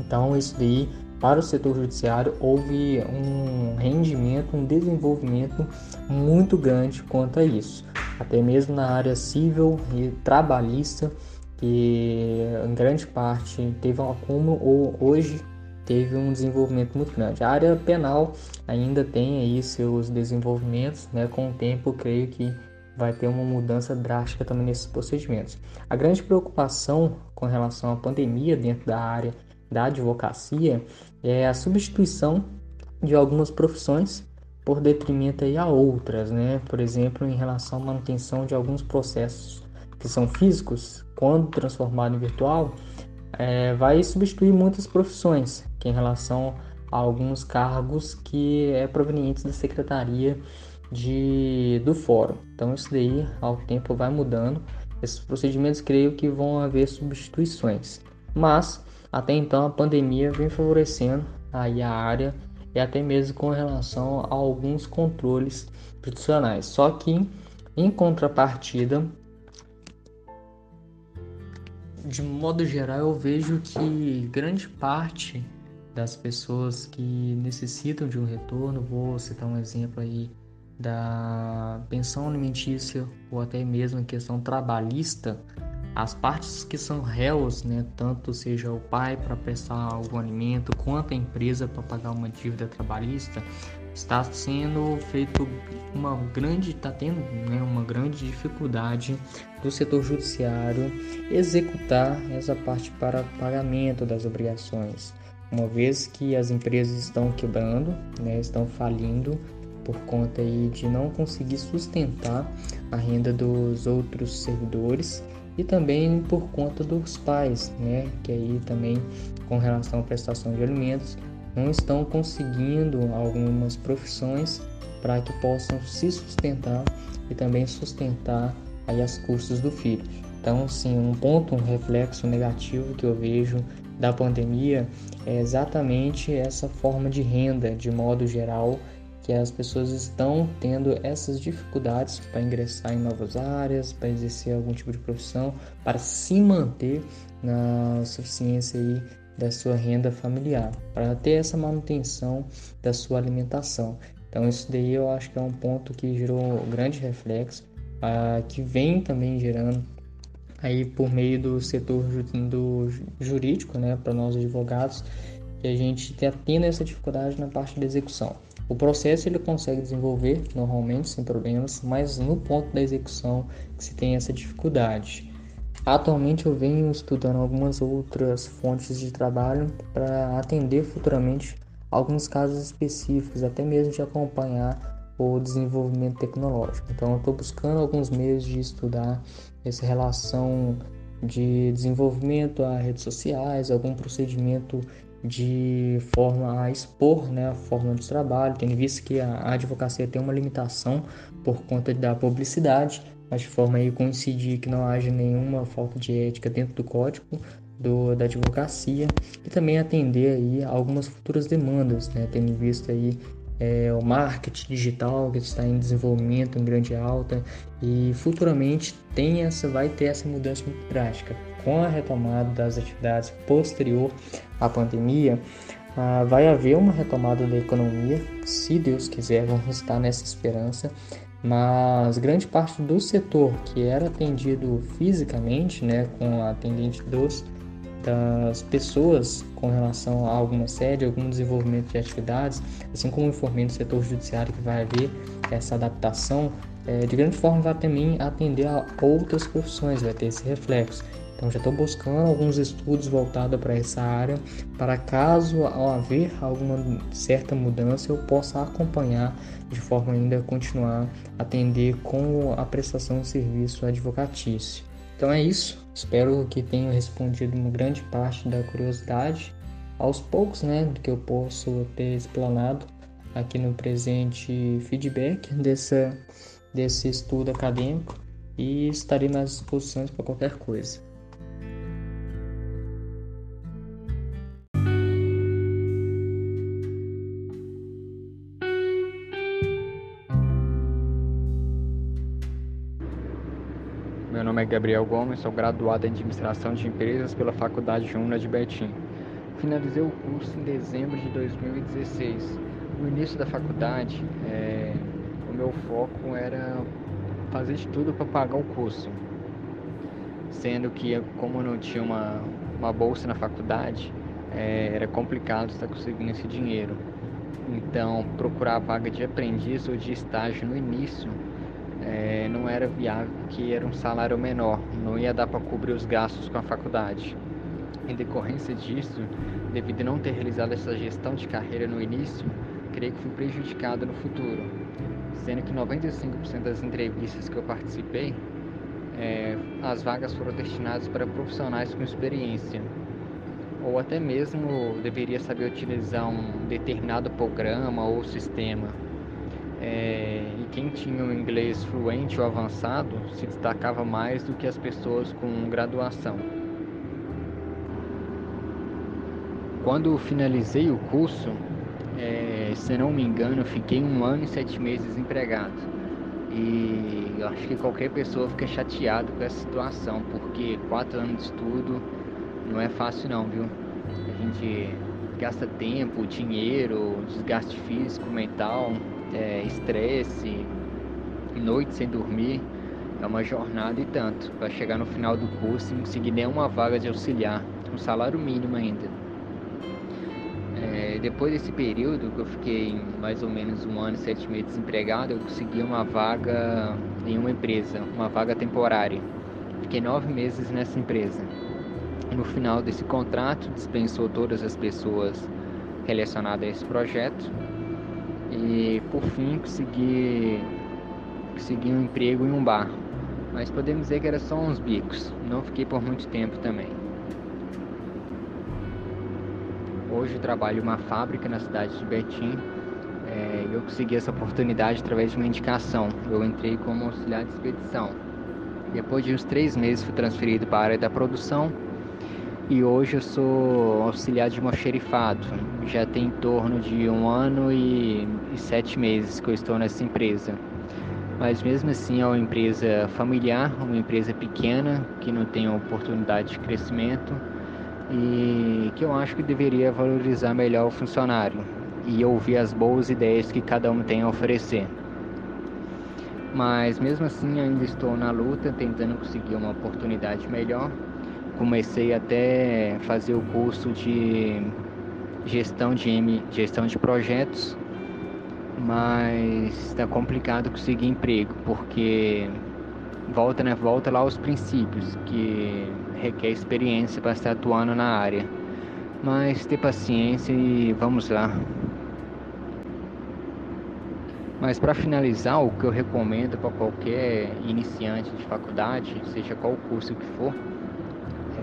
Então, isso daí, para o setor judiciário, houve um rendimento, um desenvolvimento muito grande quanto a isso. Até mesmo na área civil e trabalhista, que em grande parte teve um acúmulo ou hoje teve um desenvolvimento muito grande. A área penal ainda tem aí seus desenvolvimentos, né? Com o tempo, creio que vai ter uma mudança drástica também nesses procedimentos. A grande preocupação com relação à pandemia dentro da área da advocacia é a substituição de algumas profissões por detrimento aí a outras, né? Por exemplo, em relação à manutenção de alguns processos que são físicos, quando transformado em virtual, é, vai substituir muitas profissões, que em relação a alguns cargos que é provenientes da secretaria de, do fórum. Então isso daí ao tempo vai mudando. Esses procedimentos creio que vão haver substituições. Mas até então a pandemia vem favorecendo aí a área e até mesmo com relação a alguns controles institucionais. Só que em contrapartida de modo geral, eu vejo que grande parte das pessoas que necessitam de um retorno, vou citar um exemplo aí da pensão alimentícia ou até mesmo em questão trabalhista, as partes que são réus, né, tanto seja o pai para prestar algum alimento, quanto a empresa para pagar uma dívida trabalhista, está sendo feito uma grande, está tendo né, uma grande dificuldade do setor judiciário executar essa parte para pagamento das obrigações, uma vez que as empresas estão quebrando, né, estão falindo por conta aí de não conseguir sustentar a renda dos outros servidores e também por conta dos pais, né, que aí também com relação à prestação de alimentos não estão conseguindo algumas profissões para que possam se sustentar e também sustentar aí as custas do filho. Então, sim, um ponto, um reflexo negativo que eu vejo da pandemia é exatamente essa forma de renda, de modo geral, que as pessoas estão tendo essas dificuldades para ingressar em novas áreas, para exercer algum tipo de profissão, para se manter na suficiência aí da sua renda familiar, para ter essa manutenção da sua alimentação. Então isso daí eu acho que é um ponto que gerou grande reflexo, uh, que vem também gerando aí por meio do setor do jurídico, né, para nós advogados, que a gente está tendo essa dificuldade na parte da execução. O processo ele consegue desenvolver normalmente sem problemas, mas no ponto da execução que se tem essa dificuldade. Atualmente eu venho estudando algumas outras fontes de trabalho para atender futuramente alguns casos específicos, até mesmo de acompanhar o desenvolvimento tecnológico. Então eu estou buscando alguns meios de estudar essa relação de desenvolvimento a redes sociais, algum procedimento de forma a expor né, a forma de trabalho, tendo visto que a advocacia tem uma limitação por conta da publicidade, mas de forma a coincidir que não haja nenhuma falta de ética dentro do código do, da advocacia e também atender aí algumas futuras demandas, né, tendo visto aí é, o marketing digital que está em desenvolvimento em grande alta e futuramente tem essa, vai ter essa mudança muito drástica. Com a retomada das atividades posterior à pandemia, ah, vai haver uma retomada da economia, se Deus quiser, vamos estar nessa esperança, mas grande parte do setor que era atendido fisicamente, né, com a atendente dos das pessoas com relação a alguma sede, algum desenvolvimento de atividades, assim como informei no setor judiciário que vai haver essa adaptação, é, de grande forma vai também atender a outras profissões, vai ter esse reflexo. Então já estou buscando alguns estudos voltados para essa área, para caso ao haver alguma certa mudança eu possa acompanhar de forma ainda continuar atender com a prestação de serviço advocatício. Então é isso. Espero que tenha respondido uma grande parte da curiosidade. Aos poucos, né, do que eu posso ter explanado aqui no presente feedback dessa, desse estudo acadêmico e estarei nas disposições para qualquer coisa. Gabriel Gomes, sou graduado em Administração de Empresas pela Faculdade UNA de Betim. Finalizei o curso em dezembro de 2016. No início da faculdade, é, o meu foco era fazer de tudo para pagar o curso. Sendo que, como eu não tinha uma, uma bolsa na faculdade, é, era complicado estar conseguindo esse dinheiro. Então, procurar vaga de aprendiz ou de estágio no início é, não era viável, porque era um salário menor, não ia dar para cobrir os gastos com a faculdade. Em decorrência disso, devido a não ter realizado essa gestão de carreira no início, creio que fui prejudicado no futuro, sendo que 95% das entrevistas que eu participei, é, as vagas foram destinadas para profissionais com experiência, ou até mesmo deveria saber utilizar um determinado programa ou sistema é, e quem tinha o inglês fluente ou avançado se destacava mais do que as pessoas com graduação. Quando finalizei o curso, é, se não me engano, fiquei um ano e sete meses empregado. E eu acho que qualquer pessoa fica chateada com essa situação, porque quatro anos de estudo não é fácil não, viu? A gente gasta tempo, dinheiro, desgaste físico, mental, é, estresse, noite sem dormir, é uma jornada e tanto, para chegar no final do curso e não conseguir nenhuma vaga de auxiliar, um salário mínimo ainda. É, depois desse período, que eu fiquei mais ou menos um ano e sete meses desempregado, eu consegui uma vaga em uma empresa, uma vaga temporária. Fiquei nove meses nessa empresa. No final desse contrato, dispensou todas as pessoas relacionadas a esse projeto e por fim consegui, consegui um emprego em um bar. Mas podemos dizer que era só uns bicos, não fiquei por muito tempo também. Hoje trabalho em uma fábrica na cidade de Betim. É, eu consegui essa oportunidade através de uma indicação. Eu entrei como auxiliar de expedição. Depois de uns três meses fui transferido para a área da produção e hoje eu sou auxiliar de almoxerifado. Já tem em torno de um ano e, e, sete meses que eu estou nessa empresa. Mas mesmo assim é uma empresa familiar, uma empresa pequena que não tem oportunidade de crescimento e que eu acho que deveria valorizar melhor o funcionário e ouvir as boas ideias que cada um tem a oferecer. Mas mesmo assim ainda estou na luta, tentando conseguir uma oportunidade melhor comecei até fazer o curso de gestão de M, gestão de projetos, mas está complicado conseguir emprego porque volta, né, volta lá aos princípios que requer experiência para estar atuando na área. Mas ter paciência e vamos lá. Mas para finalizar, o que eu recomendo para qualquer iniciante de faculdade, seja qual curso que for,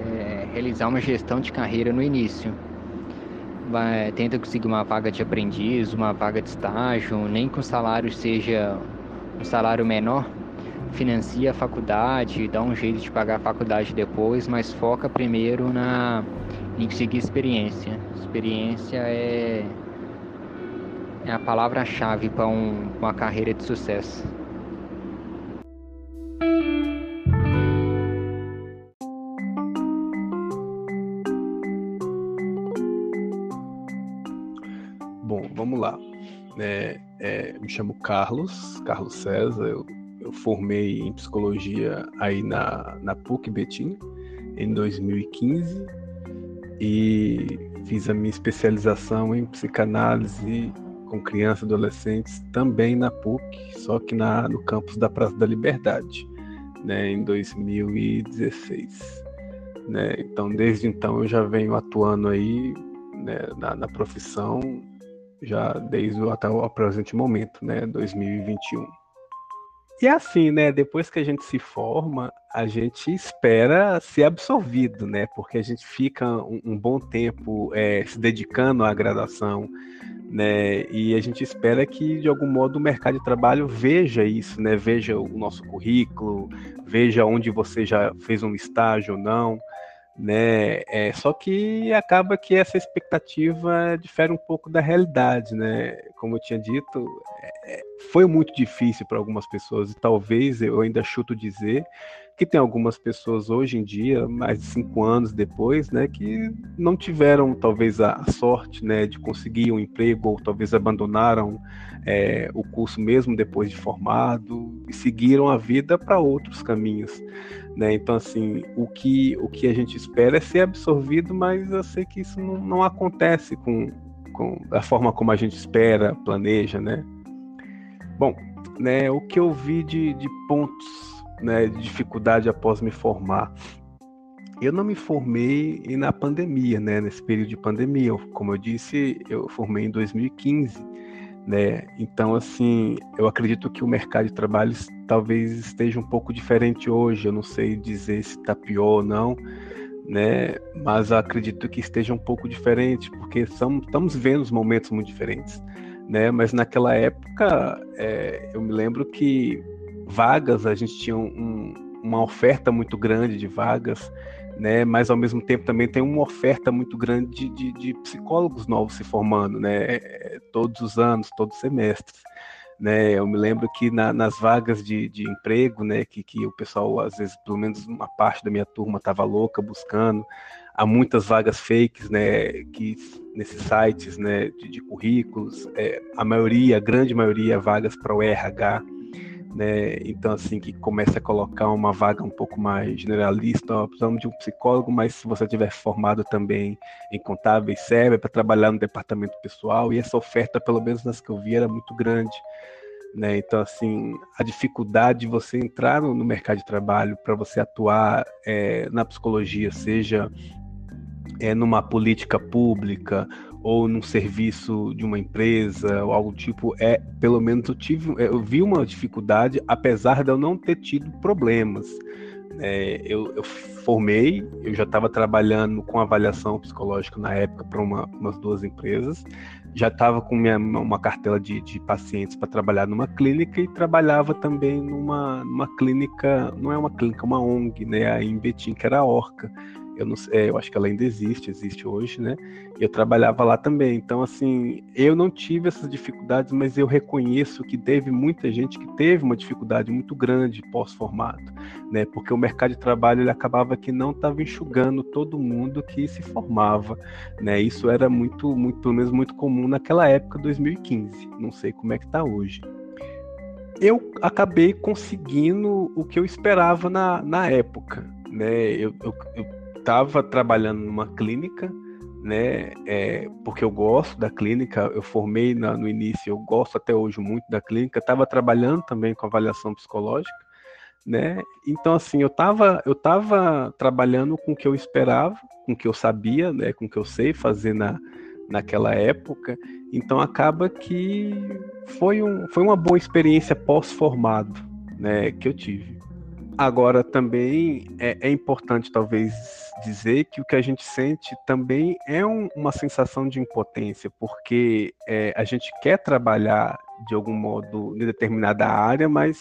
é, realizar uma gestão de carreira no início. Vai, tenta conseguir uma vaga de aprendiz, uma vaga de estágio, nem que o salário seja um salário menor, financia a faculdade, dá um jeito de pagar a faculdade depois, mas foca primeiro na em conseguir experiência. Experiência é, é a palavra-chave para um, uma carreira de sucesso. É, é, me chamo Carlos, Carlos César, eu, eu, formei em psicologia aí na, na PUC Betim em 2015 e fiz a minha especialização em psicanálise com crianças e adolescentes também na PUC, só que na, no campus da Praça da Liberdade, né, em 2016. Né? Então, desde então eu já venho atuando aí né, na, na profissão já desde o, até o presente momento, né, 2021. E assim, né, depois que a gente se forma, a gente espera ser absorvido, né, porque a gente fica um, um bom tempo é, se dedicando à graduação, né, e a gente espera que de algum modo o mercado de trabalho veja isso, né, veja o nosso currículo, veja onde você já fez um estágio ou não, né? É, só que acaba que essa expectativa difere um pouco da realidade, né? Como eu tinha dito, é, é foi muito difícil para algumas pessoas e talvez eu ainda chuto dizer que tem algumas pessoas hoje em dia, mais de cinco anos depois, né, que não tiveram talvez a sorte, né, de conseguir um emprego ou talvez abandonaram é, o curso mesmo depois de formado e seguiram a vida para outros caminhos, né? Então assim, o que o que a gente espera é ser absorvido, mas eu sei que isso não, não acontece com, com a forma como a gente espera, planeja, né? Bom, né, o que eu vi de, de pontos né, de dificuldade após me formar. Eu não me formei na pandemia, né, nesse período de pandemia. Como eu disse, eu formei em 2015, né? Então, assim, eu acredito que o mercado de trabalho talvez esteja um pouco diferente hoje. Eu não sei dizer se está pior ou não, né? Mas acredito que esteja um pouco diferente, porque são, estamos vendo momentos muito diferentes, né? Mas naquela época, é, eu me lembro que vagas, a gente tinha um, uma oferta muito grande de vagas, né? Mas ao mesmo tempo também tem uma oferta muito grande de, de, de psicólogos novos se formando, né? Todos os anos, todos os semestres. Né, eu me lembro que na, nas vagas de, de emprego, né, que, que o pessoal, às vezes, pelo menos uma parte da minha turma estava louca buscando, há muitas vagas fakes, né, que nesses sites, né, de, de currículos, é, a maioria, a grande maioria, vagas para o RH, né? Então, assim, que começa a colocar uma vaga um pouco mais generalista, precisamos de um psicólogo, mas se você tiver formado também em contábeis, serve para trabalhar no departamento pessoal, e essa oferta, pelo menos nas que eu vi, era muito grande. Né? Então, assim, a dificuldade de você entrar no, no mercado de trabalho para você atuar é, na psicologia, seja é, numa política pública ou num serviço de uma empresa ou algo tipo, é pelo menos eu tive, eu vi uma dificuldade, apesar de eu não ter tido problemas. É, eu, eu, formei, eu já estava trabalhando com avaliação psicológica na época para uma, umas duas empresas, já estava com minha, uma cartela de, de pacientes para trabalhar numa clínica e trabalhava também numa, numa clínica, não é uma clínica, uma ONG, né, em Betim, que era a Orca eu não é, eu acho que ela ainda existe, existe hoje, né? Eu trabalhava lá também. Então, assim, eu não tive essas dificuldades, mas eu reconheço que teve muita gente que teve uma dificuldade muito grande pós-formato, né? Porque o mercado de trabalho ele acabava que não estava enxugando todo mundo que se formava, né? Isso era muito, muito, pelo menos muito comum naquela época, 2015. Não sei como é que está hoje eu acabei conseguindo o que eu esperava na, na época. Né? Eu, eu, eu estava trabalhando numa clínica, né? É, porque eu gosto da clínica, eu formei na, no início, eu gosto até hoje muito da clínica, estava trabalhando também com avaliação psicológica, né? Então assim, eu estava eu tava trabalhando com o que eu esperava, com o que eu sabia, né? Com o que eu sei fazer na, naquela época. Então acaba que foi, um, foi uma boa experiência pós-formado, né? Que eu tive. Agora, também é, é, importante, talvez, dizer que o que a gente sente também é um, uma sensação de impotência, porque é, a gente quer trabalhar de algum modo em determinada área, mas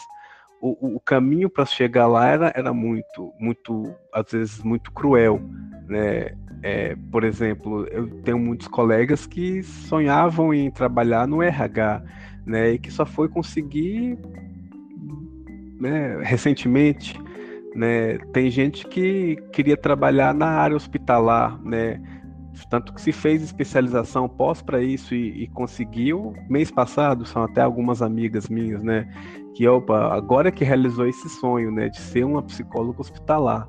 o, o caminho para chegar lá era, era muito, muito, às vezes, muito cruel. Né? É, por exemplo, eu tenho muitos colegas que sonhavam em trabalhar no RH, né, e que só foi conseguir né, recentemente, né, tem gente que queria trabalhar na área hospitalar, né, tanto que se fez especialização pós para isso e, e, conseguiu. Mês passado, são até algumas amigas minhas, né, que opa, agora que realizou esse sonho, né, de ser uma psicóloga hospitalar.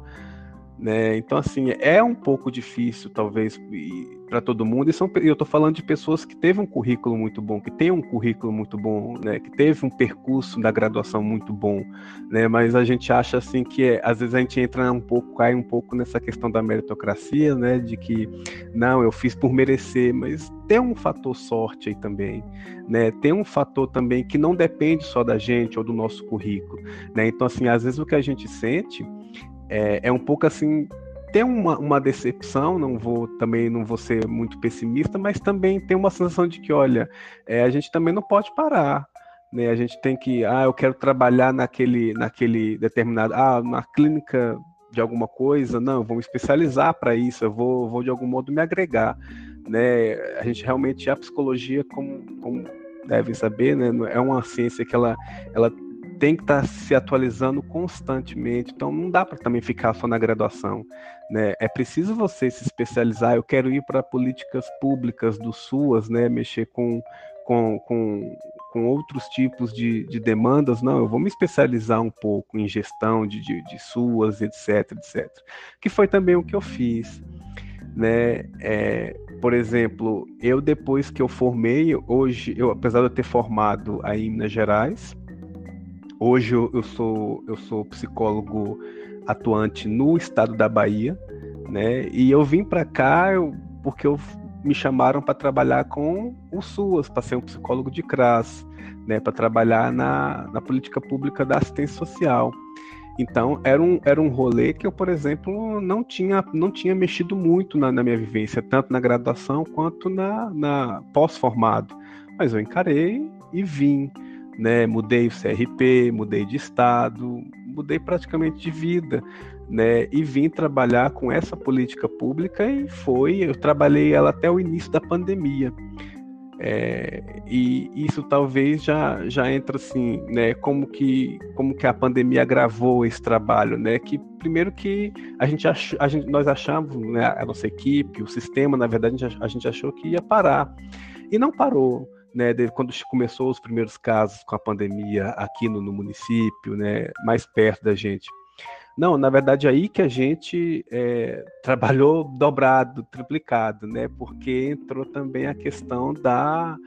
Né? Então, assim, é um pouco difícil, talvez, para todo mundo. E são, eu estou falando de pessoas que teve um currículo muito bom, que tem um currículo muito bom, né? que teve um percurso da graduação muito bom, né? Mas a gente acha assim que é, às vezes a gente entra um pouco, cai um pouco nessa questão da meritocracia, né? De que não, eu fiz por merecer, mas tem um fator sorte aí também, né? Tem um fator também que não depende só da gente ou do nosso currículo, né? Então, assim, às vezes o que a gente sente é, é um pouco assim tem uma, uma, decepção, não vou também não vou ser muito pessimista, mas também tem uma sensação de que, olha, é, a gente também não pode parar, né? A gente tem que, ah, eu quero trabalhar naquele, naquele determinado, ah, na clínica de alguma coisa, não, me especializar para isso, eu vou, vou de algum modo me agregar, né? A gente realmente a psicologia, como, como devem saber, né, é uma ciência que ela, ela tem que estar tá se atualizando constantemente, então não dá para também ficar só na graduação. Né? É preciso você se especializar. Eu quero ir para políticas públicas do SUAS, né? mexer com, com, com, com outros tipos de, de demandas. Não, eu vou me especializar um pouco em gestão de, de, de SUAS, etc, etc. Que foi também o que eu fiz. Né? É, por exemplo, eu depois que eu formei, hoje, eu apesar de eu ter formado aí em Minas Gerais, hoje eu, eu sou eu sou psicólogo atuante no estado da Bahia, né? E eu vim para cá porque eu me chamaram para trabalhar com o SUAS, para ser um psicólogo de CRAS, né? Para trabalhar na, na política pública da assistência social. Então, era um, era um rolê que eu, por exemplo, não tinha, não tinha mexido muito na, na minha vivência, tanto na graduação quanto na, na pós-formado. Mas eu encarei e vim. Né? Mudei o CRP, mudei de estado, mudei praticamente de vida. Né, e vim trabalhar com essa política pública e foi, eu trabalhei ela até o início da pandemia. É, e isso talvez já, já entra assim, né? Como que, como que a pandemia agravou esse trabalho, né? Que primeiro que a gente, ach, a gente nós achamos, né, a nossa equipe, o sistema, na verdade, a gente achou que ia parar e não parou. Né, quando começou os primeiros casos com a pandemia aqui no, no município, né, mais perto da gente, não, na verdade aí que a gente é, trabalhou dobrado, triplicado, né? Porque entrou também a questão da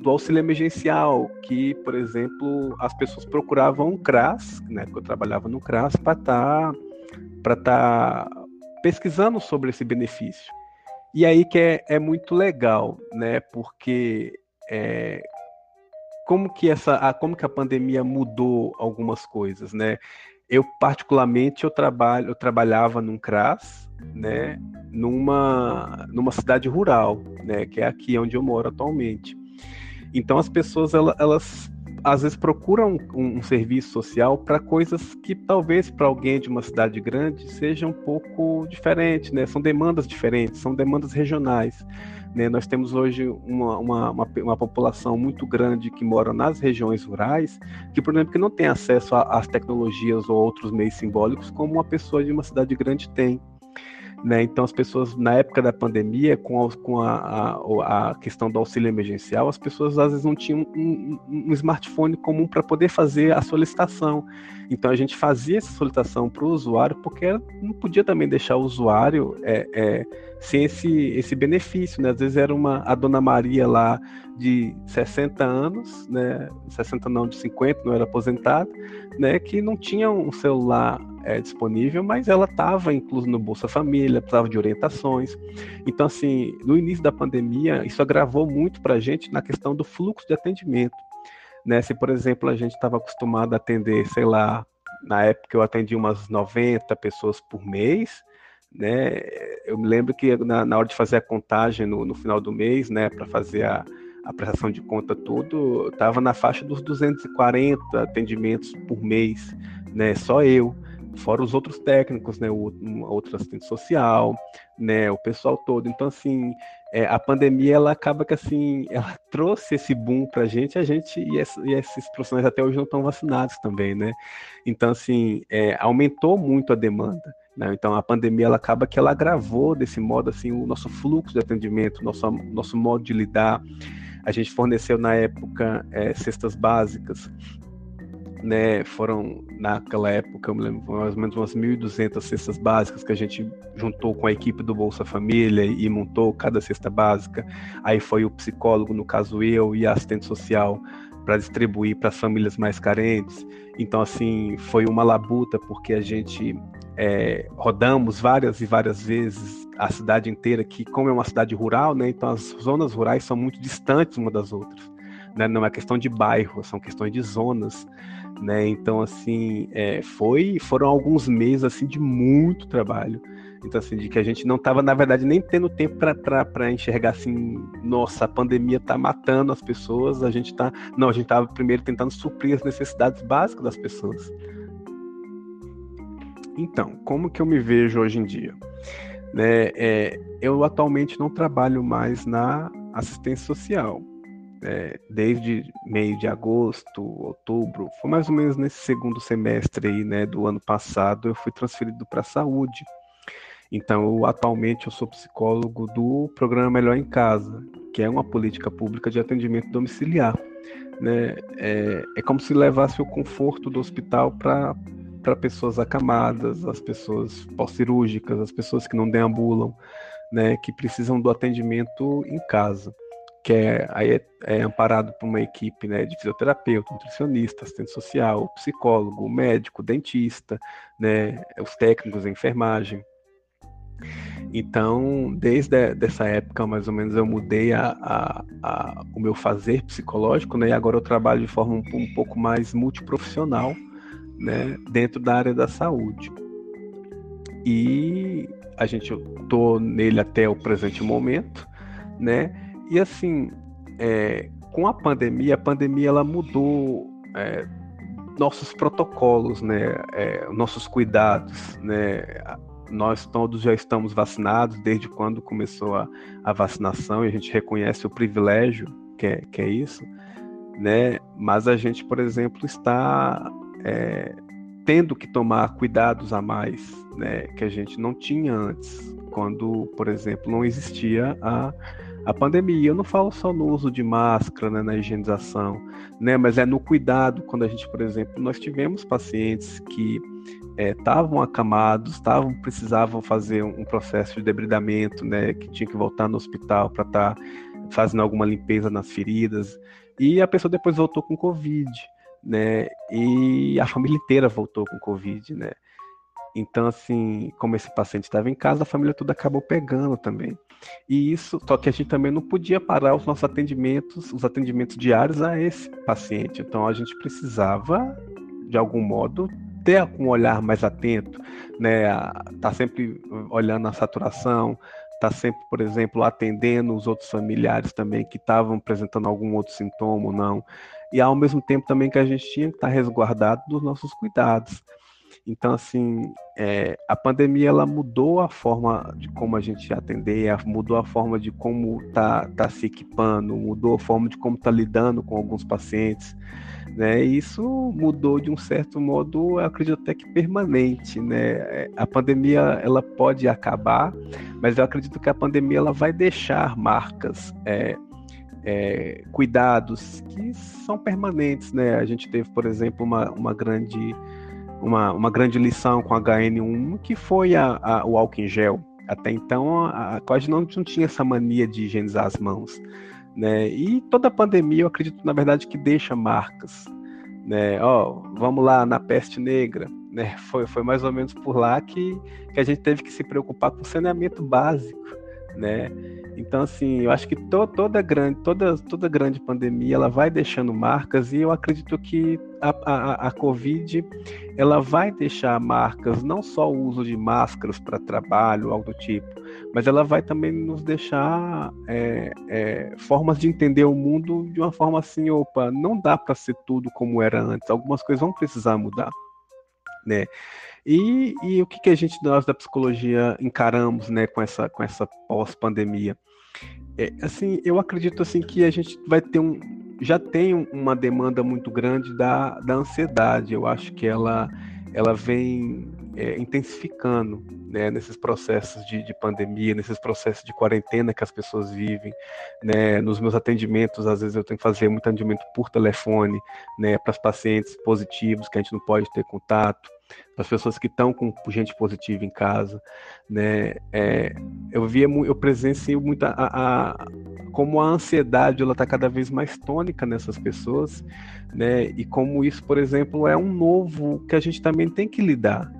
do auxílio emergencial, que, por exemplo, as pessoas procuravam um CRAS, né? Que eu trabalhava no CRAS para estar tá, tá pesquisando sobre esse benefício. E aí que é, é muito legal, né? Porque é, como que essa, a, como que a pandemia mudou algumas coisas, né? eu particularmente eu trabalho, eu trabalhava num CRAS, né, numa numa cidade rural, né, que é aqui onde eu moro atualmente. Então as pessoas elas, elas às vezes procuram um, um serviço social para coisas que talvez para alguém de uma cidade grande seja um pouco diferente, né? São demandas diferentes, são demandas regionais. Né? Nós temos hoje uma, uma, uma, uma, população muito grande que mora nas regiões rurais, que, por exemplo, que não tem acesso às tecnologias ou outros meios simbólicos como uma pessoa de uma cidade grande tem. Né? Então, as pessoas, na época da pandemia, com, a, com a, a, a, questão do auxílio emergencial, as pessoas às vezes não tinham um, um, smartphone comum para poder fazer a solicitação. Então, a gente fazia essa solicitação para o usuário, porque não podia também deixar o usuário é, é, sem esse, esse benefício. Né? Às vezes era uma, a dona Maria lá de 60 anos, né? 60 não, de 50, não era aposentada, né? que não tinha um celular é, disponível, mas ela estava incluso no Bolsa Família, precisava de orientações. Então, assim, no início da pandemia, isso agravou muito para a gente na questão do fluxo de atendimento. Né? Se, por exemplo, a gente estava acostumado a atender, sei lá, na época eu atendi umas 90 pessoas por mês, né? Eu me lembro que na, na hora de fazer a contagem no, no final do mês, né, para fazer a, a prestação de conta tudo, estava na faixa dos 240 atendimentos por mês, né? Só eu fora os outros técnicos, né, o outro assistente social, né, o pessoal todo. Então, assim, é, a pandemia, ela acaba que, assim, ela trouxe esse boom pra gente, a gente, e, essa, e esses profissionais até hoje não estão vacinados também, né? Então, assim, é, aumentou muito a demanda. Né? Então, a pandemia, ela acaba que ela agravou desse modo, assim, o nosso fluxo de atendimento, nosso, nosso modo de lidar. A gente forneceu, na época, é, cestas básicas, né, foram naquela época, eu me lembro, mais ou menos umas 1.200 cestas básicas que a gente juntou com a equipe do Bolsa Família e montou cada cesta básica. Aí foi o psicólogo, no caso eu, e a assistente social para distribuir para as famílias mais carentes. Então, assim, foi uma labuta, porque a gente é, rodamos várias e várias vezes a cidade inteira, que como é uma cidade rural, né, então as zonas rurais são muito distantes uma das outras. Né, não é questão de bairro, são questões de zonas né? Então, assim, é, foi, foram alguns meses, assim, de muito trabalho. Então, assim, de que a gente não estava, na verdade, nem tendo tempo para enxergar assim, nossa, a pandemia está matando as pessoas, a gente está. Não, a gente estava primeiro tentando suprir as necessidades básicas das pessoas. Então, como que eu me vejo hoje em dia? Né, é, eu atualmente não trabalho mais na assistência social. É, desde meio de agosto, outubro, foi mais ou menos nesse segundo semestre aí, né, do ano passado, eu fui transferido para a saúde. Então, eu, atualmente eu sou psicólogo do programa Melhor em Casa, que é uma política pública de atendimento domiciliar. Né? É, é como se levasse o conforto do hospital para pessoas acamadas, as pessoas pós-cirúrgicas, as pessoas que não deambulam, né, que precisam do atendimento em casa, que é, aí é, é amparado por uma equipe né, de fisioterapeuta, nutricionista, assistente social, psicólogo, médico, dentista, né, os técnicos de enfermagem. Então, desde essa época, mais ou menos, eu mudei a, a, a, o meu fazer psicológico, né? E agora eu trabalho de forma um, um pouco mais multiprofissional, né? Dentro da área da saúde. E a gente tô nele até o presente momento, né? E assim, é, com a pandemia, a pandemia ela mudou é, nossos protocolos, né? É, nossos cuidados, né? nós todos já estamos vacinados desde quando começou a, a vacinação e a gente reconhece o privilégio que é, que é isso, né? Mas a gente, por exemplo, está é, tendo que tomar cuidados a mais, né? Que a gente não tinha antes, quando, por exemplo, não existia a a pandemia. Eu não falo só no uso de máscara, né, na higienização, né, mas é no cuidado. Quando a gente, por exemplo, nós tivemos pacientes que estavam é, acamados, estavam precisavam fazer um processo de debridamento, né, que tinha que voltar no hospital para estar tá fazendo alguma limpeza nas feridas, e a pessoa depois voltou com covid, né, e a família inteira voltou com covid, né. Então, assim, como esse paciente estava em casa, a família toda acabou pegando também. E isso, só que a gente também não podia parar os nossos atendimentos, os atendimentos diários a esse paciente. Então, a gente precisava, de algum modo, ter um olhar mais atento, né? Tá sempre olhando a saturação, tá sempre, por exemplo, atendendo os outros familiares também que estavam apresentando algum outro sintoma ou não. E ao mesmo tempo também que a gente tinha que estar tá resguardado dos nossos cuidados. Então, assim, é, a pandemia ela mudou a forma de como a gente atender, mudou a forma de como tá, tá se equipando, mudou a forma de como tá lidando com alguns pacientes, né? E isso mudou de um certo modo, eu acredito até que permanente, né? É, a pandemia ela pode acabar, mas eu acredito que a pandemia ela vai deixar marcas. É, é, cuidados que são permanentes, né? A gente teve, por exemplo, uma, uma grande uma, uma grande lição com a HN1, que foi a, a, o álcool em gel. Até então, a, a quase não, não tinha essa mania de higienizar as mãos. Né? E toda a pandemia, eu acredito, na verdade, que deixa marcas. Né? Ó, vamos lá, na peste negra, né? foi, foi mais ou menos por lá que, que a gente teve que se preocupar com saneamento básico. Né? Então, assim, eu acho que to, toda grande, toda, toda grande pandemia ela vai deixando marcas e eu acredito que a, a, a Covid ela vai deixar marcas, não só o uso de máscaras para trabalho, algo do tipo, mas ela vai também nos deixar é, é, formas de entender o mundo de uma forma assim, opa, não dá para ser tudo como era antes, algumas coisas vão precisar mudar, né? E, e o que, que a gente, nós da psicologia, encaramos né, com essa, com essa pós-pandemia? É, assim, eu acredito assim que a gente vai ter um, já tem uma demanda muito grande da, da ansiedade. Eu acho que ela, ela vem é, intensificando né, nesses processos de, de, pandemia, nesses processos de quarentena que as pessoas vivem. Né, nos meus atendimentos, às vezes eu tenho que fazer muito atendimento por telefone né, para os pacientes positivos que a gente não pode ter contato das pessoas que estão com gente positiva em casa, né? É, eu via, eu presenciei muito a, a, como a ansiedade ela está cada vez mais tônica nessas pessoas, né? E como isso, por exemplo, é um novo que a gente também tem que lidar,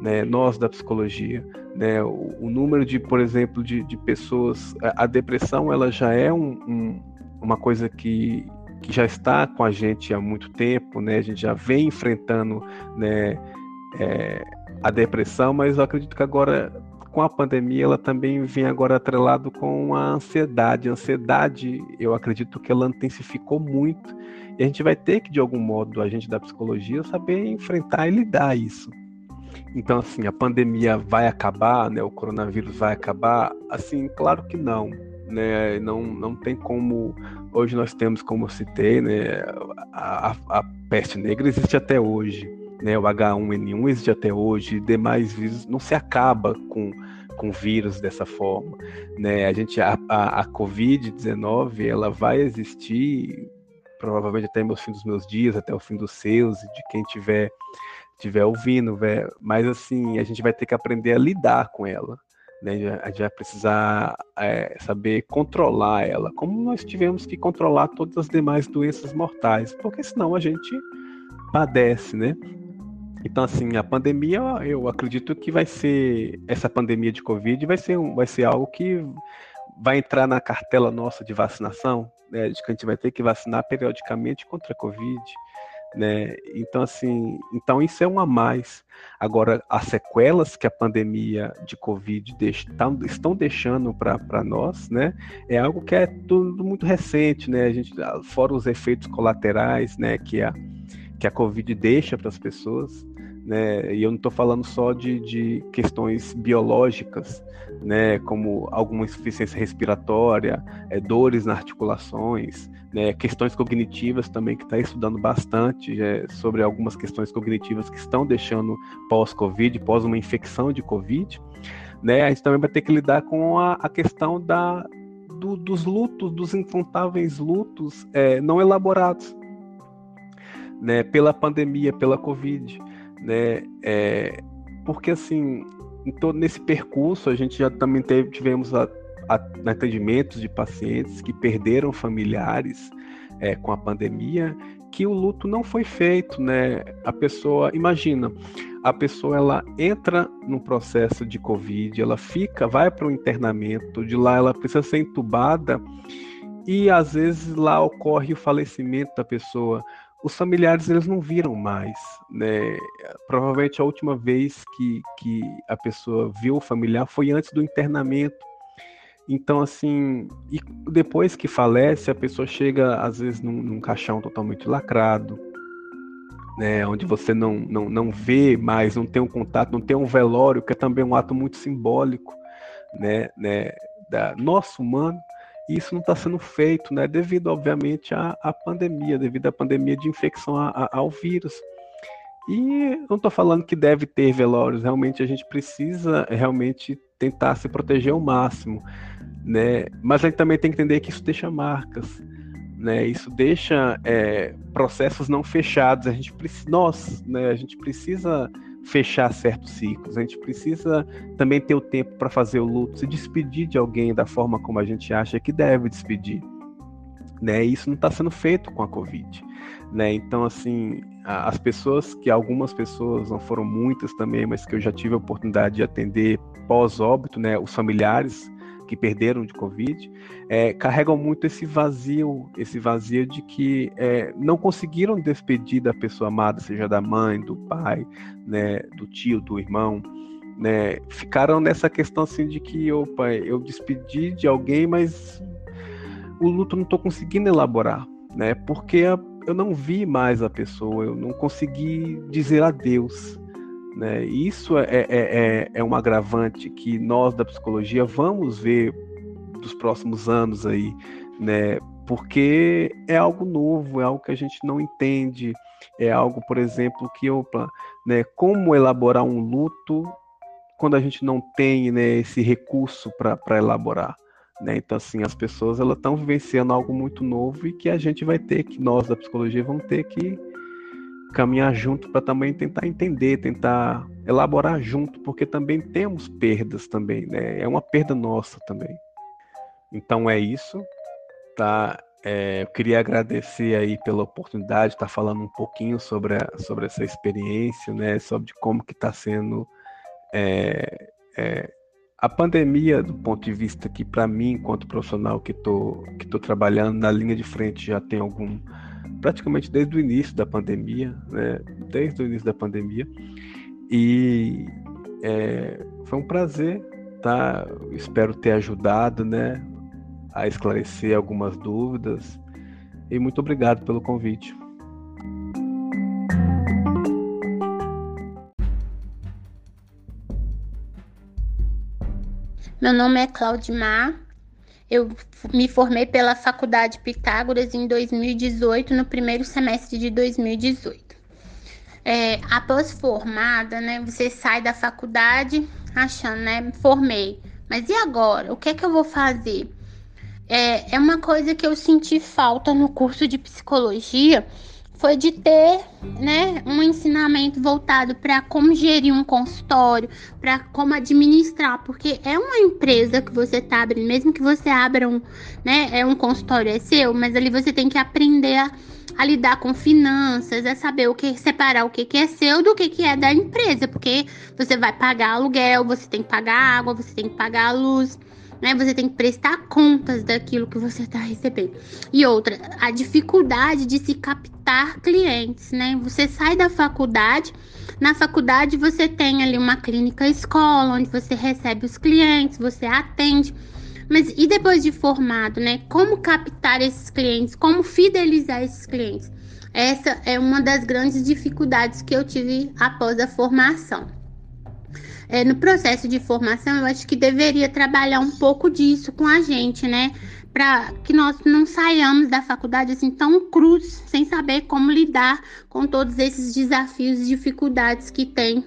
né? Nós da psicologia, né? O, o número de, por exemplo, de, de pessoas, a, a, depressão ela já é um, um, uma coisa que que já está com a gente há muito tempo, né? A gente já vem enfrentando, né? É, a depressão, mas eu acredito que agora com a pandemia ela também vem agora atrelado com a ansiedade. A ansiedade, eu acredito que ela intensificou muito e a gente vai ter que de algum modo a gente da psicologia saber enfrentar e lidar isso. Então assim, a pandemia vai acabar, né? O coronavírus vai acabar? Assim, claro que não, né? Não não tem como hoje nós temos, como eu citei, né, a, a, a peste negra existe até hoje, né, o H1N1 existe até hoje, demais vírus não se acaba com com vírus dessa forma, né? A gente a, a, a COVID-19 ela vai existir provavelmente até o fim dos meus dias, até o fim dos seus de quem tiver tiver ouvindo, véio. mas assim a gente vai ter que aprender a lidar com ela, né? A gente vai precisar é, saber controlar ela, como nós tivemos que controlar todas as demais doenças mortais, porque senão a gente padece, né? Então, assim, a pandemia, eu acredito que vai ser, essa pandemia de Covid vai ser, vai ser algo que vai entrar na cartela nossa de vacinação, né, de que a gente vai ter que vacinar periodicamente contra a Covid, né? Então, assim, então isso é um a mais. Agora, as sequelas que a pandemia de Covid deixa, tá, estão deixando para nós, né? É algo que é tudo muito recente, né? A gente, fora os efeitos colaterais, né? Que a, que a Covid deixa para as pessoas, né? E eu não estou falando só de, de questões biológicas, né? Como alguma insuficiência respiratória, é, dores nas articulações, né? Questões cognitivas também que está estudando bastante é, sobre algumas questões cognitivas que estão deixando pós-Covid, pós uma infecção de Covid, né? A gente também vai ter que lidar com a, a questão da do, dos lutos, dos incontáveis lutos é, não elaborados, né, pela pandemia, pela Covid né? É, porque assim, em todo nesse percurso a gente já também teve, tivemos a, a, atendimentos de pacientes que perderam familiares é, com a pandemia, que o luto não foi feito, né? A pessoa, imagina, a pessoa ela entra no processo de covid, ela fica, vai para o internamento, de lá ela precisa ser entubada e às vezes lá ocorre o falecimento da pessoa os familiares eles não viram mais, né? Provavelmente a última vez que, que a pessoa viu o familiar foi antes do internamento. Então, assim, e depois que falece, a pessoa chega, às vezes, num, num caixão totalmente lacrado, né, onde você não, não, não vê mais, não tem um contato, não tem um velório, que é também um ato muito simbólico, né, né da nosso humano, e isso não está sendo feito, né, devido, obviamente, à, à pandemia, devido à pandemia de infecção a, a, ao vírus. E não estou falando que deve ter velórios, realmente a gente precisa realmente tentar se proteger ao máximo, né? Mas a gente também tem que entender que isso deixa marcas, né? Isso deixa é, processos não fechados. A gente nós, né? A gente precisa fechar certos ciclos. A gente precisa também ter o tempo para fazer o luto, se despedir de alguém da forma como a gente acha que deve despedir. Né? E isso não está sendo feito com a Covid. Né? Então, assim, as pessoas, que algumas pessoas, não foram muitas também, mas que eu já tive a oportunidade de atender pós-óbito, né? os familiares que perderam de Covid, é, carregam muito esse vazio, esse vazio de que é, não conseguiram despedir da pessoa amada, seja da mãe, do pai, né, do tio, do irmão, né, ficaram nessa questão assim de que, opa, eu despedi de alguém, mas o luto não estou conseguindo elaborar, né, porque eu não vi mais a pessoa, eu não consegui dizer adeus, né? Isso é, é, é, é um agravante que nós da psicologia vamos ver dos próximos anos aí, né? Porque é algo novo, é algo que a gente não entende, é algo, por exemplo, que opa, né? Como elaborar um luto quando a gente não tem né, esse recurso para elaborar. Né? Então, assim, as pessoas estão vivenciando algo muito novo e que a gente vai ter que, nós da psicologia, vamos ter que caminhar junto para também tentar entender, tentar elaborar junto, porque também temos perdas também, né? É uma perda nossa também. Então é isso, tá? É, eu queria agradecer aí pela oportunidade de estar falando um pouquinho sobre, a, sobre essa experiência, né? Sobre como que está sendo é, é, a pandemia do ponto de vista que para mim, enquanto profissional que estou que tô trabalhando na linha de frente já tem algum praticamente desde o início da pandemia, né? Desde o início da pandemia. E é, foi um prazer, tá? Espero ter ajudado, né? A esclarecer algumas dúvidas. E muito obrigado pelo convite. Meu nome é Claudimar, Eu me formei pela Faculdade Pitágoras em 2018, no primeiro semestre de 2018. É, após formada, né, você sai da faculdade achando, né, formei. Mas e agora? O que é que eu vou fazer? É, é uma coisa que eu senti falta no curso de psicologia, foi de ter né, um ensinamento voltado para como gerir um consultório, para como administrar, porque é uma empresa que você está abrindo, mesmo que você abra um, né, é um consultório é seu, mas ali você tem que aprender a, a lidar com finanças, a saber o que separar o que, que é seu do que, que é da empresa, porque você vai pagar aluguel, você tem que pagar água, você tem que pagar luz né? Você tem que prestar contas daquilo que você está recebendo. E outra, a dificuldade de se captar clientes, né? Você sai da faculdade, na faculdade você tem ali uma clínica escola, onde você recebe os clientes, você atende. Mas e depois de formado, né? Como captar esses clientes? Como fidelizar esses clientes? Essa é uma das grandes dificuldades que eu tive após a formação é, no processo de formação, eu acho que deveria trabalhar um pouco disso com a gente, né? Para que nós não saiamos da faculdade assim tão cruz, sem saber como lidar com todos esses desafios e dificuldades que tem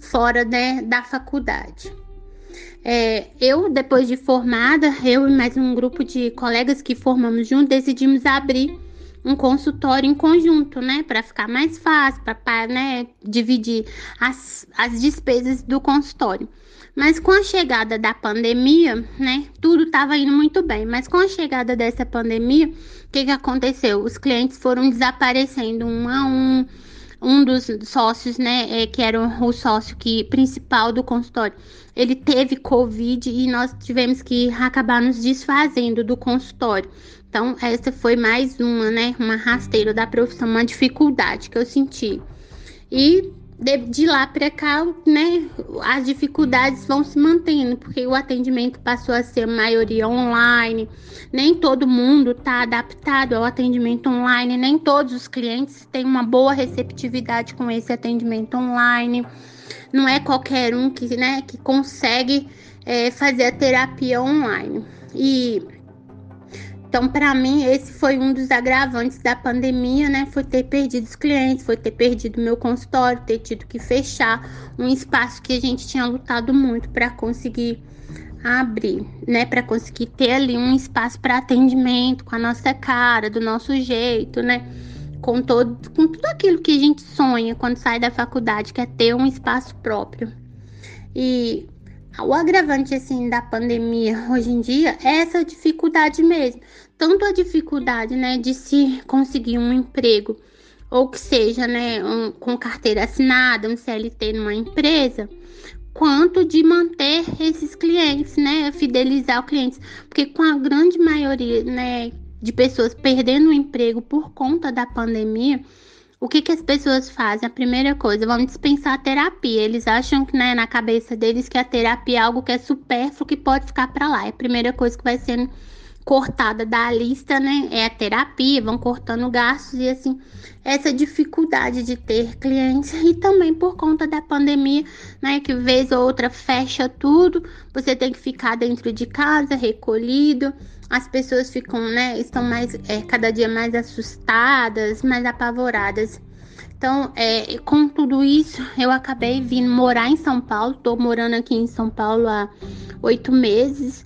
fora né, da faculdade. É, eu, depois de formada, eu e mais um grupo de colegas que formamos juntos, decidimos abrir um consultório em conjunto, né? Para ficar mais fácil, para né, dividir as, as despesas do consultório. Mas com a chegada da pandemia, né, tudo estava indo muito bem. Mas com a chegada dessa pandemia, o que, que aconteceu? Os clientes foram desaparecendo um a um. Um dos sócios, né, é, que era o sócio que, principal do consultório, ele teve Covid e nós tivemos que acabar nos desfazendo do consultório. Então, essa foi mais uma, né, uma rasteira da profissão, uma dificuldade que eu senti. E de, de lá para cá, né, as dificuldades vão se mantendo, porque o atendimento passou a ser maioria online, nem todo mundo está adaptado ao atendimento online, nem todos os clientes têm uma boa receptividade com esse atendimento online. Não é qualquer um que, né, que consegue é, fazer a terapia online. E então, para mim, esse foi um dos agravantes da pandemia, né? Foi ter perdido os clientes, foi ter perdido meu consultório, ter tido que fechar um espaço que a gente tinha lutado muito para conseguir abrir, né? Para conseguir ter ali um espaço para atendimento com a nossa cara, do nosso jeito, né? Com todo, com tudo aquilo que a gente sonha quando sai da faculdade, que é ter um espaço próprio. E o agravante assim da pandemia hoje em dia é essa dificuldade mesmo, tanto a dificuldade, né, de se conseguir um emprego ou que seja, né, um, com carteira assinada, um CLT numa empresa, quanto de manter esses clientes, né, fidelizar os clientes, porque com a grande maioria, né, de pessoas perdendo o emprego por conta da pandemia, o que, que as pessoas fazem? A primeira coisa, vão dispensar a terapia. Eles acham que, né, na cabeça deles, que a terapia é algo que é supérfluo, que pode ficar para lá. É a primeira coisa que vai sendo cortada da lista, né? É a terapia, vão cortando gastos e assim, essa dificuldade de ter clientes e também por conta da pandemia, né? Que vez ou outra fecha tudo, você tem que ficar dentro de casa, recolhido as pessoas ficam, né, estão mais, é, cada dia mais assustadas, mais apavoradas. Então, é, com tudo isso, eu acabei vindo morar em São Paulo. Estou morando aqui em São Paulo há oito meses.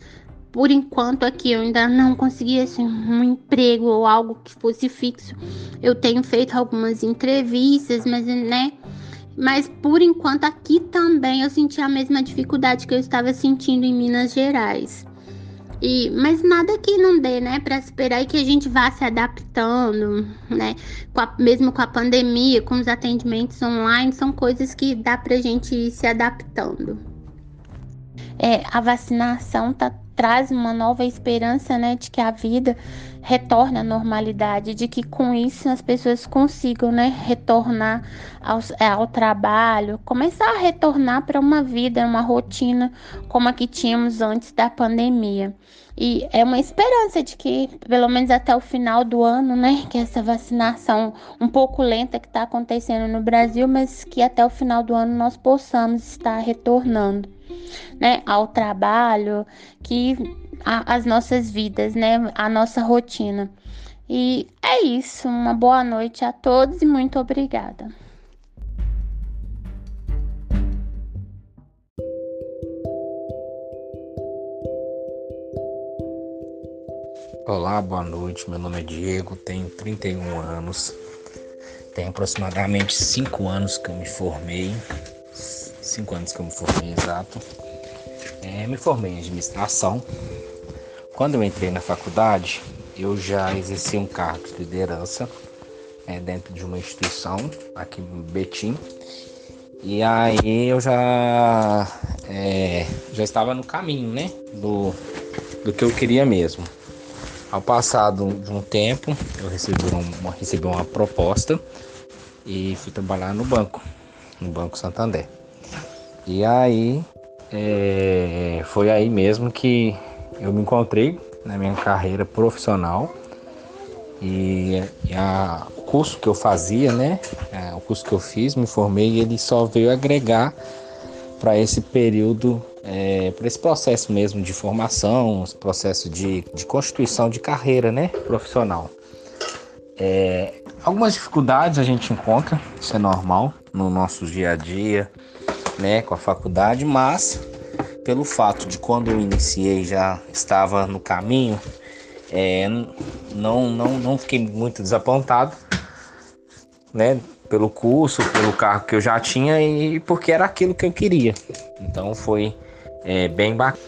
Por enquanto, aqui eu ainda não consegui assim, um emprego ou algo que fosse fixo. Eu tenho feito algumas entrevistas, mas, né? Mas por enquanto, aqui também eu senti a mesma dificuldade que eu estava sentindo em Minas Gerais. E, mas nada que não dê, né, para esperar que a gente vá se adaptando, né? Com a, mesmo com a pandemia, com os atendimentos online, são coisas que dá pra gente ir se adaptando. É, a vacinação tá, traz uma nova esperança, né, de que a vida retorne à normalidade, de que com isso as pessoas consigam, né, retornar ao, ao trabalho, começar a retornar para uma vida, uma rotina como a que tínhamos antes da pandemia. E é uma esperança de que, pelo menos até o final do ano, né, que essa vacinação um pouco lenta que está acontecendo no Brasil, mas que até o final do ano nós possamos estar retornando, né, ao trabalho, que a, as nossas vidas, né? A nossa rotina. E é isso. Uma boa noite a todos e muito obrigada. Olá, boa noite. Meu nome é Diego, tenho 31 anos. Tem aproximadamente 5 anos que eu me formei. 5 anos que eu me formei, exato. É, me formei em administração. Quando eu entrei na faculdade, eu já exerci um cargo de liderança é, dentro de uma instituição aqui em Betim. E aí eu já, é, já estava no caminho, né? Do, do que eu queria mesmo. Ao passado de um tempo, eu recebi uma, recebi uma proposta e fui trabalhar no banco, no Banco Santander. E aí é, foi aí mesmo que eu me encontrei na minha carreira profissional e, e a, o curso que eu fazia, né, é, o curso que eu fiz, me formei, ele só veio agregar para esse período é, para esse processo mesmo de formação, esse processo de, de constituição de carreira né, profissional. É, algumas dificuldades a gente encontra, isso é normal no nosso dia a dia, né, com a faculdade, mas pelo fato de quando eu iniciei já estava no caminho, é, não, não, não fiquei muito desapontado, né, pelo curso, pelo carro que eu já tinha e porque era aquilo que eu queria. Então foi é, bem bacana.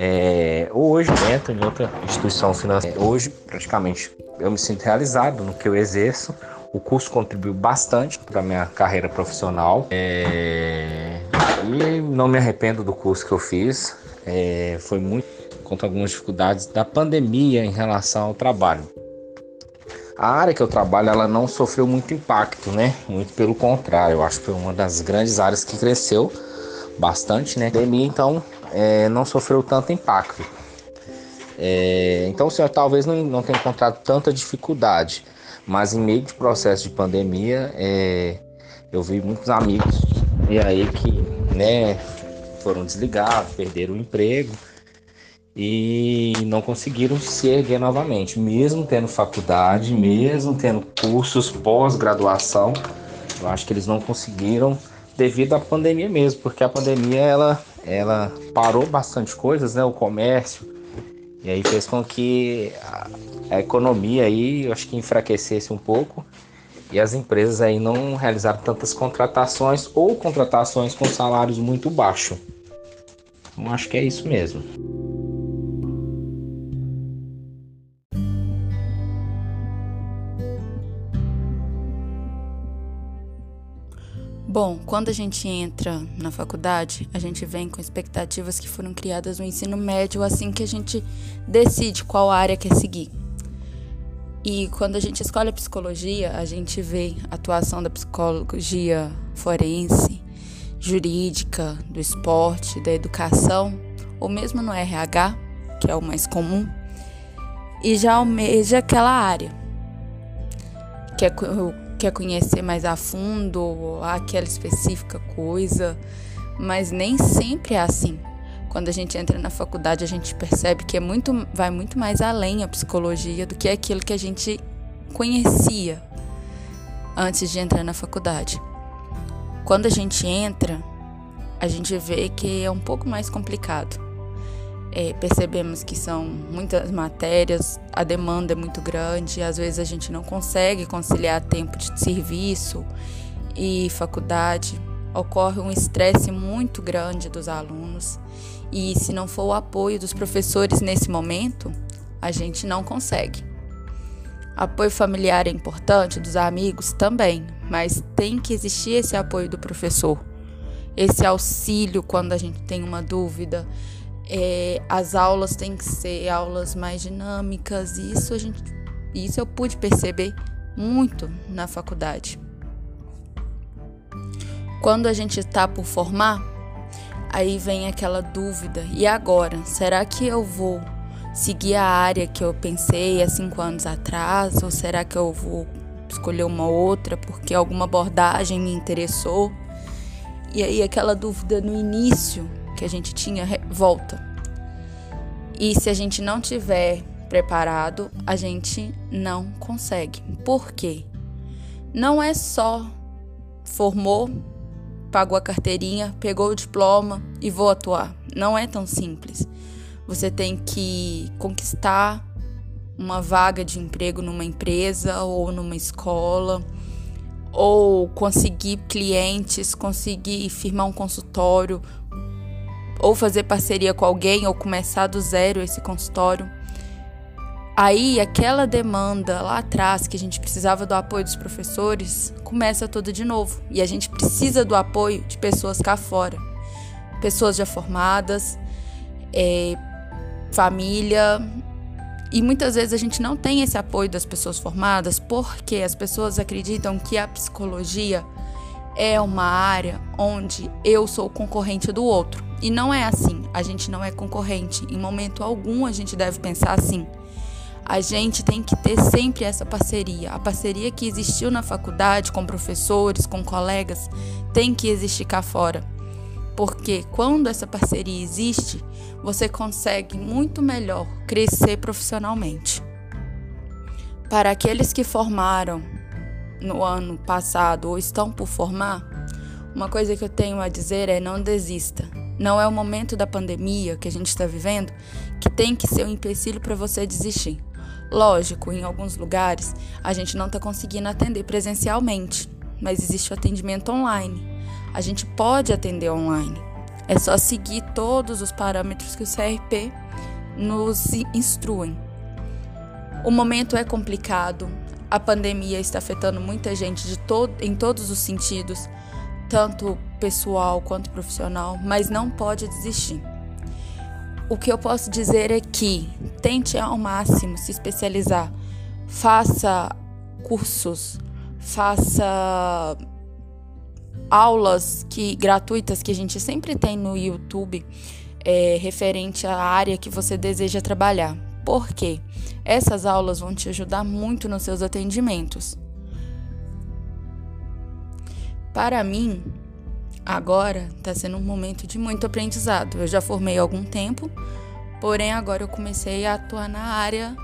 É, hoje entro em outra instituição financeira. Hoje, praticamente, eu me sinto realizado no que eu exerço. O curso contribuiu bastante para minha carreira profissional. É, e não me arrependo do curso que eu fiz. É, foi muito contra algumas dificuldades da pandemia em relação ao trabalho. A área que eu trabalho, ela não sofreu muito impacto, né? Muito pelo contrário, eu acho que foi uma das grandes áreas que cresceu bastante, né? Pandemia, então, é, não sofreu tanto impacto. É, então, o senhor talvez não, não tenha encontrado tanta dificuldade, mas em meio de processo de pandemia, é, eu vi muitos amigos e aí que, né, foram desligados, perderam o emprego e não conseguiram se erguer novamente, mesmo tendo faculdade, mesmo tendo cursos pós-graduação, eu acho que eles não conseguiram devido à pandemia mesmo, porque a pandemia ela, ela parou bastante coisas, né? O comércio, e aí fez com que a, economia aí, eu acho que enfraquecesse um pouco e as empresas aí não realizaram tantas contratações ou contratações com salários muito baixos. Então acho que é isso mesmo. Bom, quando a gente entra na faculdade, a gente vem com expectativas que foram criadas no ensino médio assim que a gente decide qual área quer seguir. E quando a gente escolhe a psicologia, a gente vê a atuação da psicologia forense, jurídica, do esporte, da educação, ou mesmo no RH, que é o mais comum, e já almeja aquela área, que é quer conhecer mais a fundo aquela específica coisa, mas nem sempre é assim. Quando a gente entra na faculdade, a gente percebe que é muito, vai muito mais além a psicologia do que aquilo que a gente conhecia antes de entrar na faculdade. Quando a gente entra, a gente vê que é um pouco mais complicado é, percebemos que são muitas matérias, a demanda é muito grande, às vezes a gente não consegue conciliar tempo de serviço e faculdade. Ocorre um estresse muito grande dos alunos e, se não for o apoio dos professores nesse momento, a gente não consegue. Apoio familiar é importante, dos amigos também, mas tem que existir esse apoio do professor, esse auxílio quando a gente tem uma dúvida é, as aulas têm que ser aulas mais dinâmicas, e isso a gente, isso eu pude perceber muito na faculdade. Quando a gente está por formar, aí vem aquela dúvida: e agora? Será que eu vou seguir a área que eu pensei há cinco anos atrás? Ou será que eu vou escolher uma outra porque alguma abordagem me interessou? E aí, aquela dúvida no início que a gente tinha volta. E se a gente não tiver preparado, a gente não consegue. Por quê? Não é só formou, pagou a carteirinha, pegou o diploma e vou atuar. Não é tão simples. Você tem que conquistar uma vaga de emprego numa empresa ou numa escola, ou conseguir clientes, conseguir firmar um consultório, ou fazer parceria com alguém, ou começar do zero esse consultório. Aí aquela demanda lá atrás que a gente precisava do apoio dos professores começa tudo de novo. E a gente precisa do apoio de pessoas cá fora. Pessoas já formadas, é, família. E muitas vezes a gente não tem esse apoio das pessoas formadas porque as pessoas acreditam que a psicologia é uma área onde eu sou concorrente do outro. E não é assim. A gente não é concorrente. Em momento algum a gente deve pensar assim a gente tem que ter sempre essa parceria. A parceria que existiu na faculdade com professores, com colegas, tem que existir cá fora. Porque quando essa parceria existe, você consegue muito melhor crescer profissionalmente. Para aqueles que formaram no ano passado ou estão por formar, uma coisa que eu tenho a dizer é não desista. Não é o momento da pandemia que a gente está vivendo que tem que ser um empecilho para você desistir. Lógico, em alguns lugares a gente não está conseguindo atender presencialmente, mas existe o atendimento online. A gente pode atender online. É só seguir todos os parâmetros que o CRP nos instruem. O momento é complicado, a pandemia está afetando muita gente de todo, em todos os sentidos, tanto pessoal quanto profissional, mas não pode desistir. O que eu posso dizer é que tente ao máximo se especializar, faça cursos, faça aulas que gratuitas que a gente sempre tem no YouTube é, referente à área que você deseja trabalhar. Por quê? Essas aulas vão te ajudar muito nos seus atendimentos. Para mim, Agora está sendo um momento de muito aprendizado. Eu já formei há algum tempo, porém agora eu comecei a atuar na área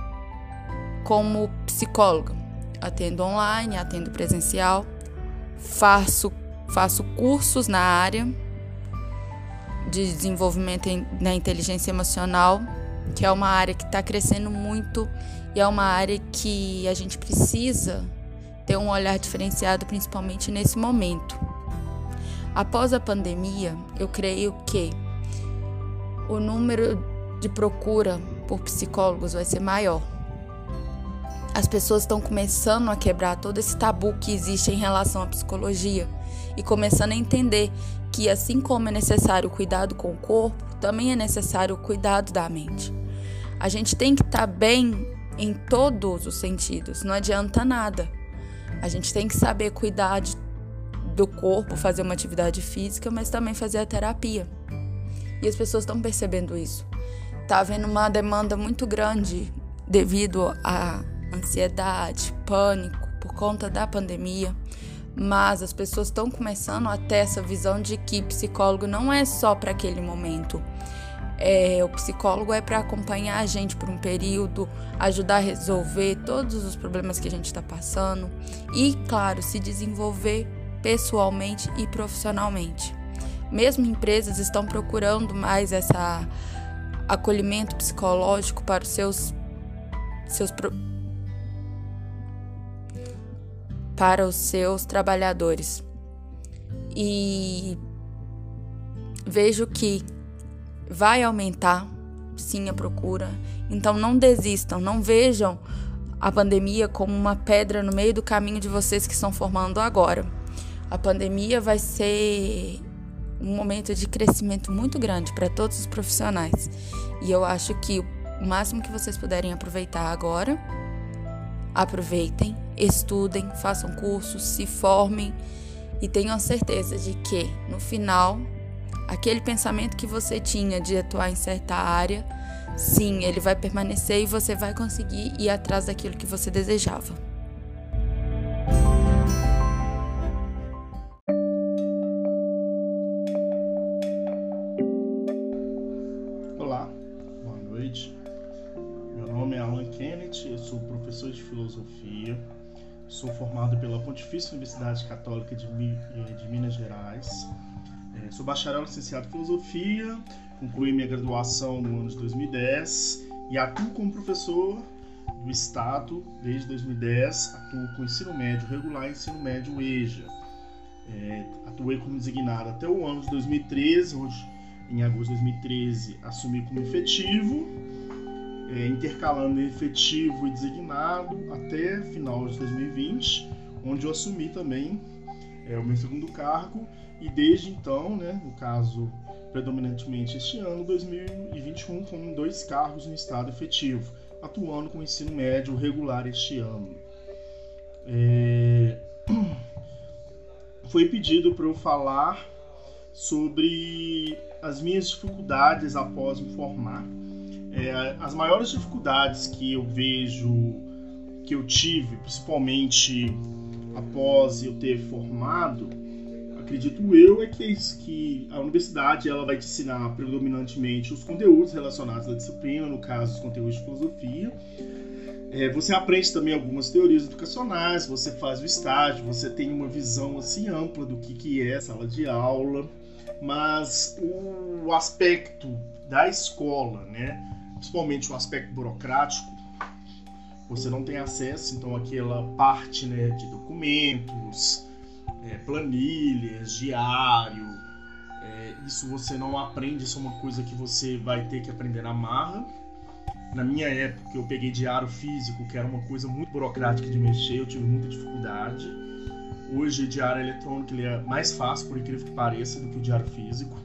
como psicóloga. Atendo online, atendo presencial, faço, faço cursos na área de desenvolvimento na inteligência emocional, que é uma área que está crescendo muito e é uma área que a gente precisa ter um olhar diferenciado, principalmente nesse momento. Após a pandemia, eu creio que o número de procura por psicólogos vai ser maior. As pessoas estão começando a quebrar todo esse tabu que existe em relação à psicologia e começando a entender que, assim como é necessário o cuidado com o corpo, também é necessário o cuidado da mente. A gente tem que estar tá bem em todos os sentidos, não adianta nada. A gente tem que saber cuidar de do corpo, fazer uma atividade física, mas também fazer a terapia. E as pessoas estão percebendo isso. Tá havendo uma demanda muito grande devido à ansiedade, pânico por conta da pandemia, mas as pessoas estão começando a ter essa visão de que psicólogo não é só para aquele momento. É, o psicólogo é para acompanhar a gente por um período, ajudar a resolver todos os problemas que a gente está passando e, claro, se desenvolver pessoalmente e profissionalmente. Mesmo empresas estão procurando mais essa acolhimento psicológico para os seus seus para os seus trabalhadores. E vejo que vai aumentar sim a procura. Então não desistam, não vejam a pandemia como uma pedra no meio do caminho de vocês que estão formando agora. A pandemia vai ser um momento de crescimento muito grande para todos os profissionais. E eu acho que o máximo que vocês puderem aproveitar agora, aproveitem, estudem, façam cursos, se formem e tenham certeza de que no final aquele pensamento que você tinha de atuar em certa área, sim, ele vai permanecer e você vai conseguir ir atrás daquilo que você desejava. Professor de filosofia. Sou formado pela Pontifícia Universidade Católica de, eh, de Minas Gerais. É, sou bacharel licenciado em filosofia, concluí minha graduação no ano de 2010 e atuo como professor do Estado desde 2010. Atuo com ensino médio regular e ensino médio EJA. É, atuei como designado até o ano de 2013, onde em agosto de 2013 assumi como efetivo, é, intercalando efetivo e designado até final de 2020, onde eu assumi também é, o meu segundo cargo e desde então, né, no caso predominantemente este ano, 2021, com dois cargos no estado efetivo, atuando com o ensino médio regular este ano. É... Foi pedido para eu falar sobre as minhas dificuldades após me formar. É, as maiores dificuldades que eu vejo que eu tive, principalmente após eu ter formado, acredito eu, é que, que a universidade ela vai te ensinar predominantemente os conteúdos relacionados à disciplina, no caso, os conteúdos de filosofia. É, você aprende também algumas teorias educacionais, você faz o estágio, você tem uma visão assim ampla do que, que é sala de aula, mas o aspecto da escola, né, principalmente o aspecto burocrático, você não tem acesso, então aquela parte né, de documentos, é, planilhas, diário, é, isso você não aprende, isso é uma coisa que você vai ter que aprender na marra. Na minha época, eu peguei diário físico, que era uma coisa muito burocrática de mexer, eu tive muita dificuldade. Hoje, diário eletrônico ele é mais fácil, por incrível que pareça, do que o diário físico.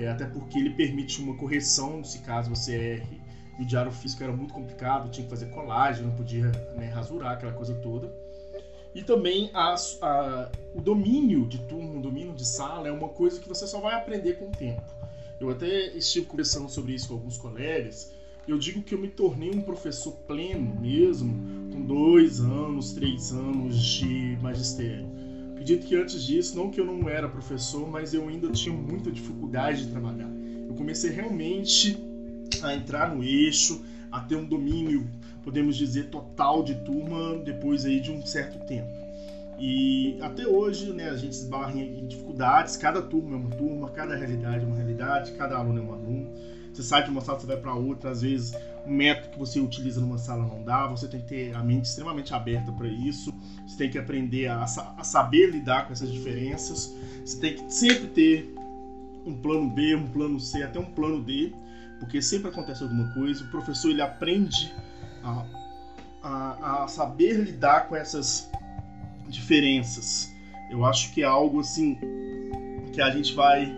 É, até porque ele permite uma correção, se caso você erre. E o diário físico era muito complicado, tinha que fazer colagem, não podia né, rasurar aquela coisa toda. E também a, a, o domínio de turma, o domínio de sala é uma coisa que você só vai aprender com o tempo. Eu até estive conversando sobre isso com alguns colegas. Eu digo que eu me tornei um professor pleno mesmo, com dois anos, três anos de magistério. Acredito que antes disso, não que eu não era professor, mas eu ainda tinha muita dificuldade de trabalhar. Eu comecei realmente a entrar no eixo, a ter um domínio podemos dizer, total de turma depois aí de um certo tempo. E até hoje, né, a gente esbarra em dificuldades, cada turma é uma turma, cada realidade é uma realidade, cada aluno é um aluno. Você sai de uma sala, você vai para outra, às vezes o método que você utiliza numa sala não dá, você tem que ter a mente extremamente aberta para isso, você tem que aprender a, a saber lidar com essas diferenças, você tem que sempre ter um plano B, um plano C, até um plano D, porque sempre acontece alguma coisa, o professor ele aprende a, a, a saber lidar com essas diferenças. Eu acho que é algo assim que a gente vai,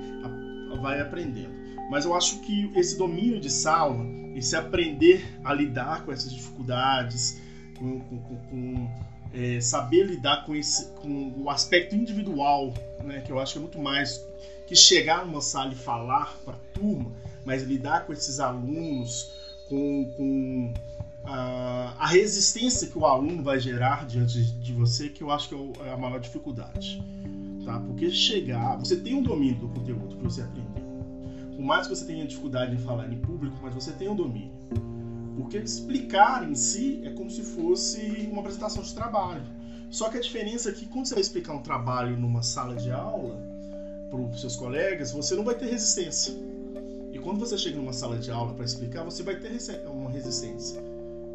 vai aprendendo. Mas eu acho que esse domínio de sala, esse aprender a lidar com essas dificuldades, com, com, com, com é, saber lidar com, esse, com o aspecto individual, né, que eu acho que é muito mais que chegar numa sala e falar para a turma, mas lidar com esses alunos, com, com a, a resistência que o aluno vai gerar diante de você, que eu acho que é, é a maior dificuldade. Tá? Porque chegar, você tem um domínio do conteúdo que você aprendeu. Por mais que você tenha dificuldade em falar em público, mas você tem um domínio. Porque explicar em si é como se fosse uma apresentação de trabalho. Só que a diferença é que quando você vai explicar um trabalho numa sala de aula para os seus colegas, você não vai ter resistência. E quando você chega numa sala de aula para explicar, você vai ter uma resistência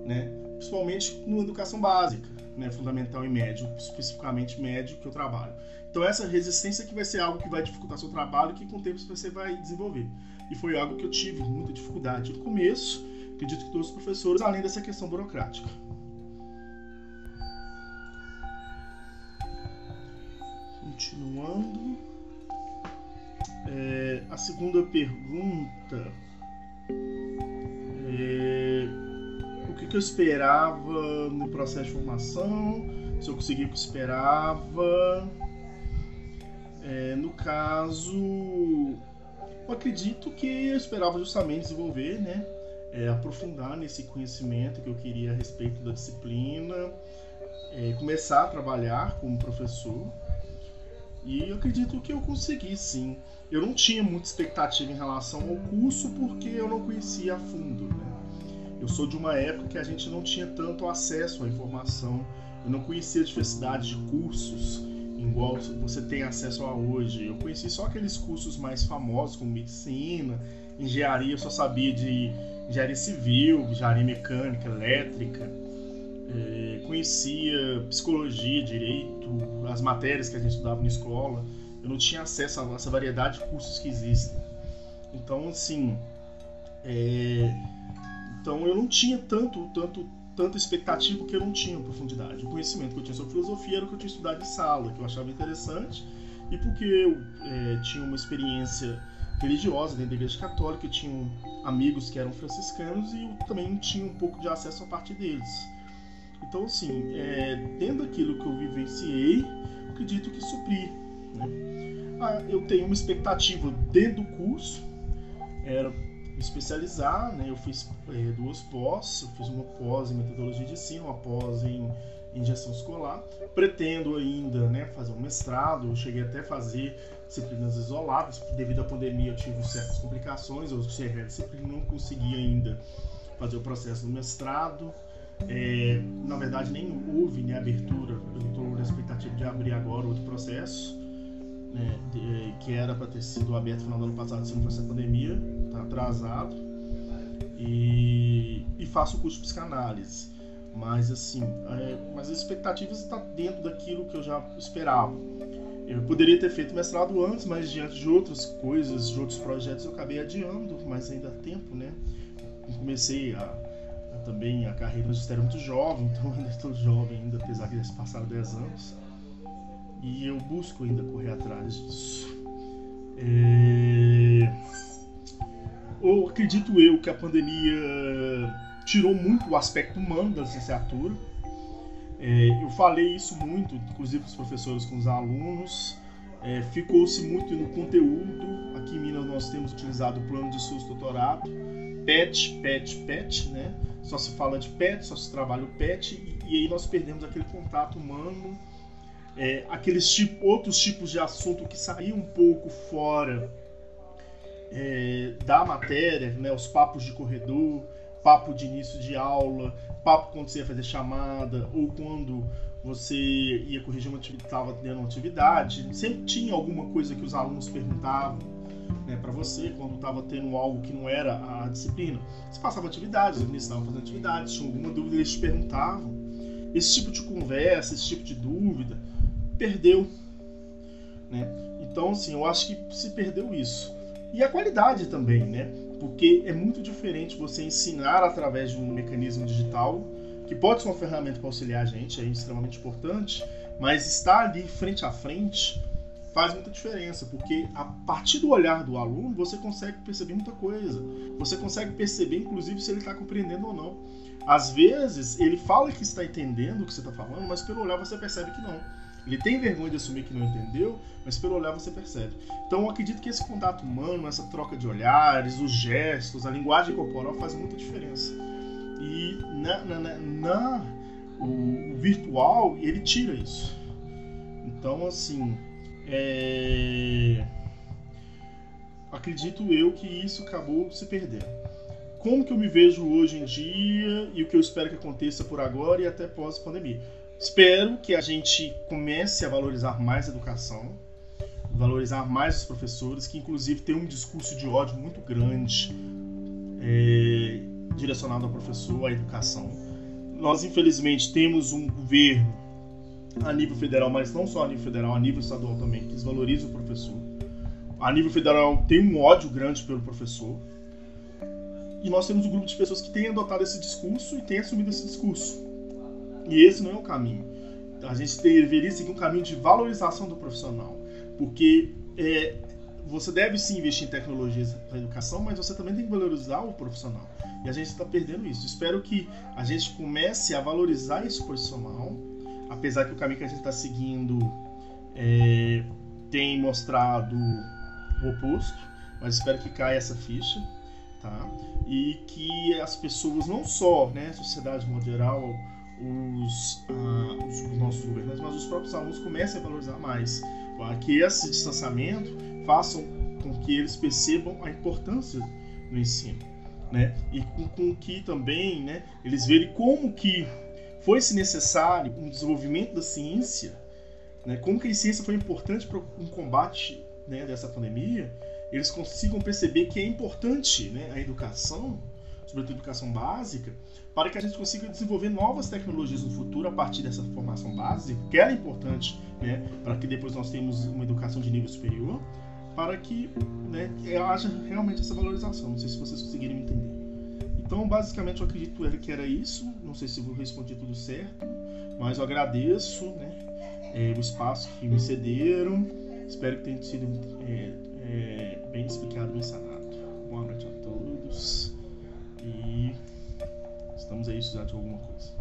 né? principalmente na educação básica, né? fundamental e médio, especificamente médio que eu trabalho. Então essa resistência que vai ser algo que vai dificultar seu trabalho que com o tempo você vai desenvolver. E foi algo que eu tive muita dificuldade no começo, acredito que todos os professores, além dessa questão burocrática. Continuando. É, a segunda pergunta é, que, que eu esperava no processo de formação, se eu consegui o que eu esperava. É, no caso, eu acredito que eu esperava justamente desenvolver, né? É, aprofundar nesse conhecimento que eu queria a respeito da disciplina, é, começar a trabalhar como professor. E eu acredito que eu consegui sim. Eu não tinha muita expectativa em relação ao curso porque eu não conhecia a fundo, né? Eu sou de uma época que a gente não tinha tanto acesso à informação, eu não conhecia a diversidade de cursos igual você tem acesso a hoje. Eu conheci só aqueles cursos mais famosos, como medicina, engenharia, eu só sabia de engenharia civil, engenharia mecânica, elétrica. É, conhecia psicologia, direito, as matérias que a gente estudava na escola. Eu não tinha acesso a essa variedade de cursos que existem. Então, assim, é, então eu não tinha tanto, tanto, tanta expectativa porque eu não tinha profundidade. O conhecimento que eu tinha sobre filosofia era o que eu tinha estudado em sala, que eu achava interessante, e porque eu é, tinha uma experiência religiosa dentro da igreja católica, eu tinha amigos que eram franciscanos e eu também tinha um pouco de acesso a partir deles. Então, assim, é, dentro daquilo que eu vivenciei, acredito que supri. Né? Ah, eu tenho uma expectativa dentro do curso, era especializar, né? Eu fiz é, duas pós, eu fiz uma pós em metodologia de ensino, uma pós em, em gestão escolar. Pretendo ainda, né, fazer um mestrado. Eu cheguei até a fazer disciplinas isoladas, devido à pandemia eu tive certas complicações, eu cheguei a disciplina não consegui ainda fazer o processo do mestrado. É, na verdade, nem houve né, abertura. Eu estou na expectativa de abrir agora outro processo, né, de, que era para ter sido aberto no final do ano passado, se não fosse a pandemia, está atrasado. E, e, faço o curso de psicanálise. Mas, assim, é, mas as expectativas estão dentro daquilo que eu já esperava. Eu poderia ter feito mestrado antes, mas diante de outras coisas, de outros projetos, eu acabei adiando, mas ainda há tempo, né? Eu comecei a também a carreira no magistério muito jovem, então ainda estou jovem ainda, apesar de passaram 10 anos. E eu busco ainda correr atrás disso. É... Ou acredito eu que a pandemia tirou muito o aspecto humano da licenciatura. É, eu falei isso muito, inclusive com os professores, com os alunos. É, Ficou-se muito no conteúdo. Aqui em Minas nós temos utilizado o plano de SUS doutorado, PET, PET, PET, né? só se fala de pet, só se trabalha o pet, e, e aí nós perdemos aquele contato humano, é, aqueles tipo, outros tipos de assunto que saíam um pouco fora é, da matéria, né, os papos de corredor, papo de início de aula, papo quando você ia fazer chamada, ou quando você ia corrigir uma atividade, estava dando uma atividade, sempre tinha alguma coisa que os alunos perguntavam né, para você quando estava tendo algo que não era a disciplina. Você passava atividades, meninos estavam fazendo atividades, tinham alguma dúvida, eles te perguntavam. Esse tipo de conversa, esse tipo de dúvida, perdeu. Né? Então, assim, eu acho que se perdeu isso. E a qualidade também, né? Porque é muito diferente você ensinar através de um mecanismo digital, que pode ser uma ferramenta para auxiliar a gente, é extremamente importante, mas estar ali frente a frente faz muita diferença, porque a partir do olhar do aluno você consegue perceber muita coisa. Você consegue perceber, inclusive, se ele está compreendendo ou não. Às vezes, ele fala que está entendendo o que você está falando, mas pelo olhar você percebe que não. Ele tem vergonha de assumir que não entendeu, mas pelo olhar você percebe. Então, eu acredito que esse contato humano, essa troca de olhares, os gestos, a linguagem corporal faz muita diferença. E na, na, na, na o, o virtual, ele tira isso. Então, assim, é... Acredito eu que isso acabou se perdendo. Como que eu me vejo hoje em dia e o que eu espero que aconteça por agora e até pós-pandemia? Espero que a gente comece a valorizar mais a educação, valorizar mais os professores, que inclusive tem um discurso de ódio muito grande é, direcionado ao professor, à educação. Nós, infelizmente, temos um governo a nível federal, mas não só a nível federal, a nível estadual também, que desvaloriza o professor. A nível federal tem um ódio grande pelo professor. E nós temos um grupo de pessoas que têm adotado esse discurso e têm assumido esse discurso. E esse não é o caminho. A gente deveria seguir um caminho de valorização do profissional. Porque é, você deve sim investir em tecnologias para educação, mas você também tem que valorizar o profissional. E a gente está perdendo isso. Espero que a gente comece a valorizar esse profissional apesar que o caminho que a gente está seguindo é, tem mostrado o oposto, mas espero que caia essa ficha, tá? E que as pessoas, não só né, sociedade em geral, os, ah, os, os, nossos governantes, mas os próprios alunos comecem a valorizar mais. Para que esse distanciamento façam com que eles percebam a importância do ensino. né? E com, com que também, né, eles verem como que foi-se necessário um desenvolvimento da ciência, né, como que a ciência foi importante para um combate né, dessa pandemia, eles consigam perceber que é importante né, a educação, sobretudo a educação básica, para que a gente consiga desenvolver novas tecnologias no futuro a partir dessa formação básica, que é importante né, para que depois nós tenhamos uma educação de nível superior, para que né, haja realmente essa valorização. Não sei se vocês conseguiram entender. Então, basicamente, eu acredito que era isso. Não sei se eu respondi tudo certo, mas eu agradeço né, é, o espaço que me cederam. Espero que tenha sido é, é, bem explicado no Senado. Boa noite a todos e estamos aí de alguma coisa.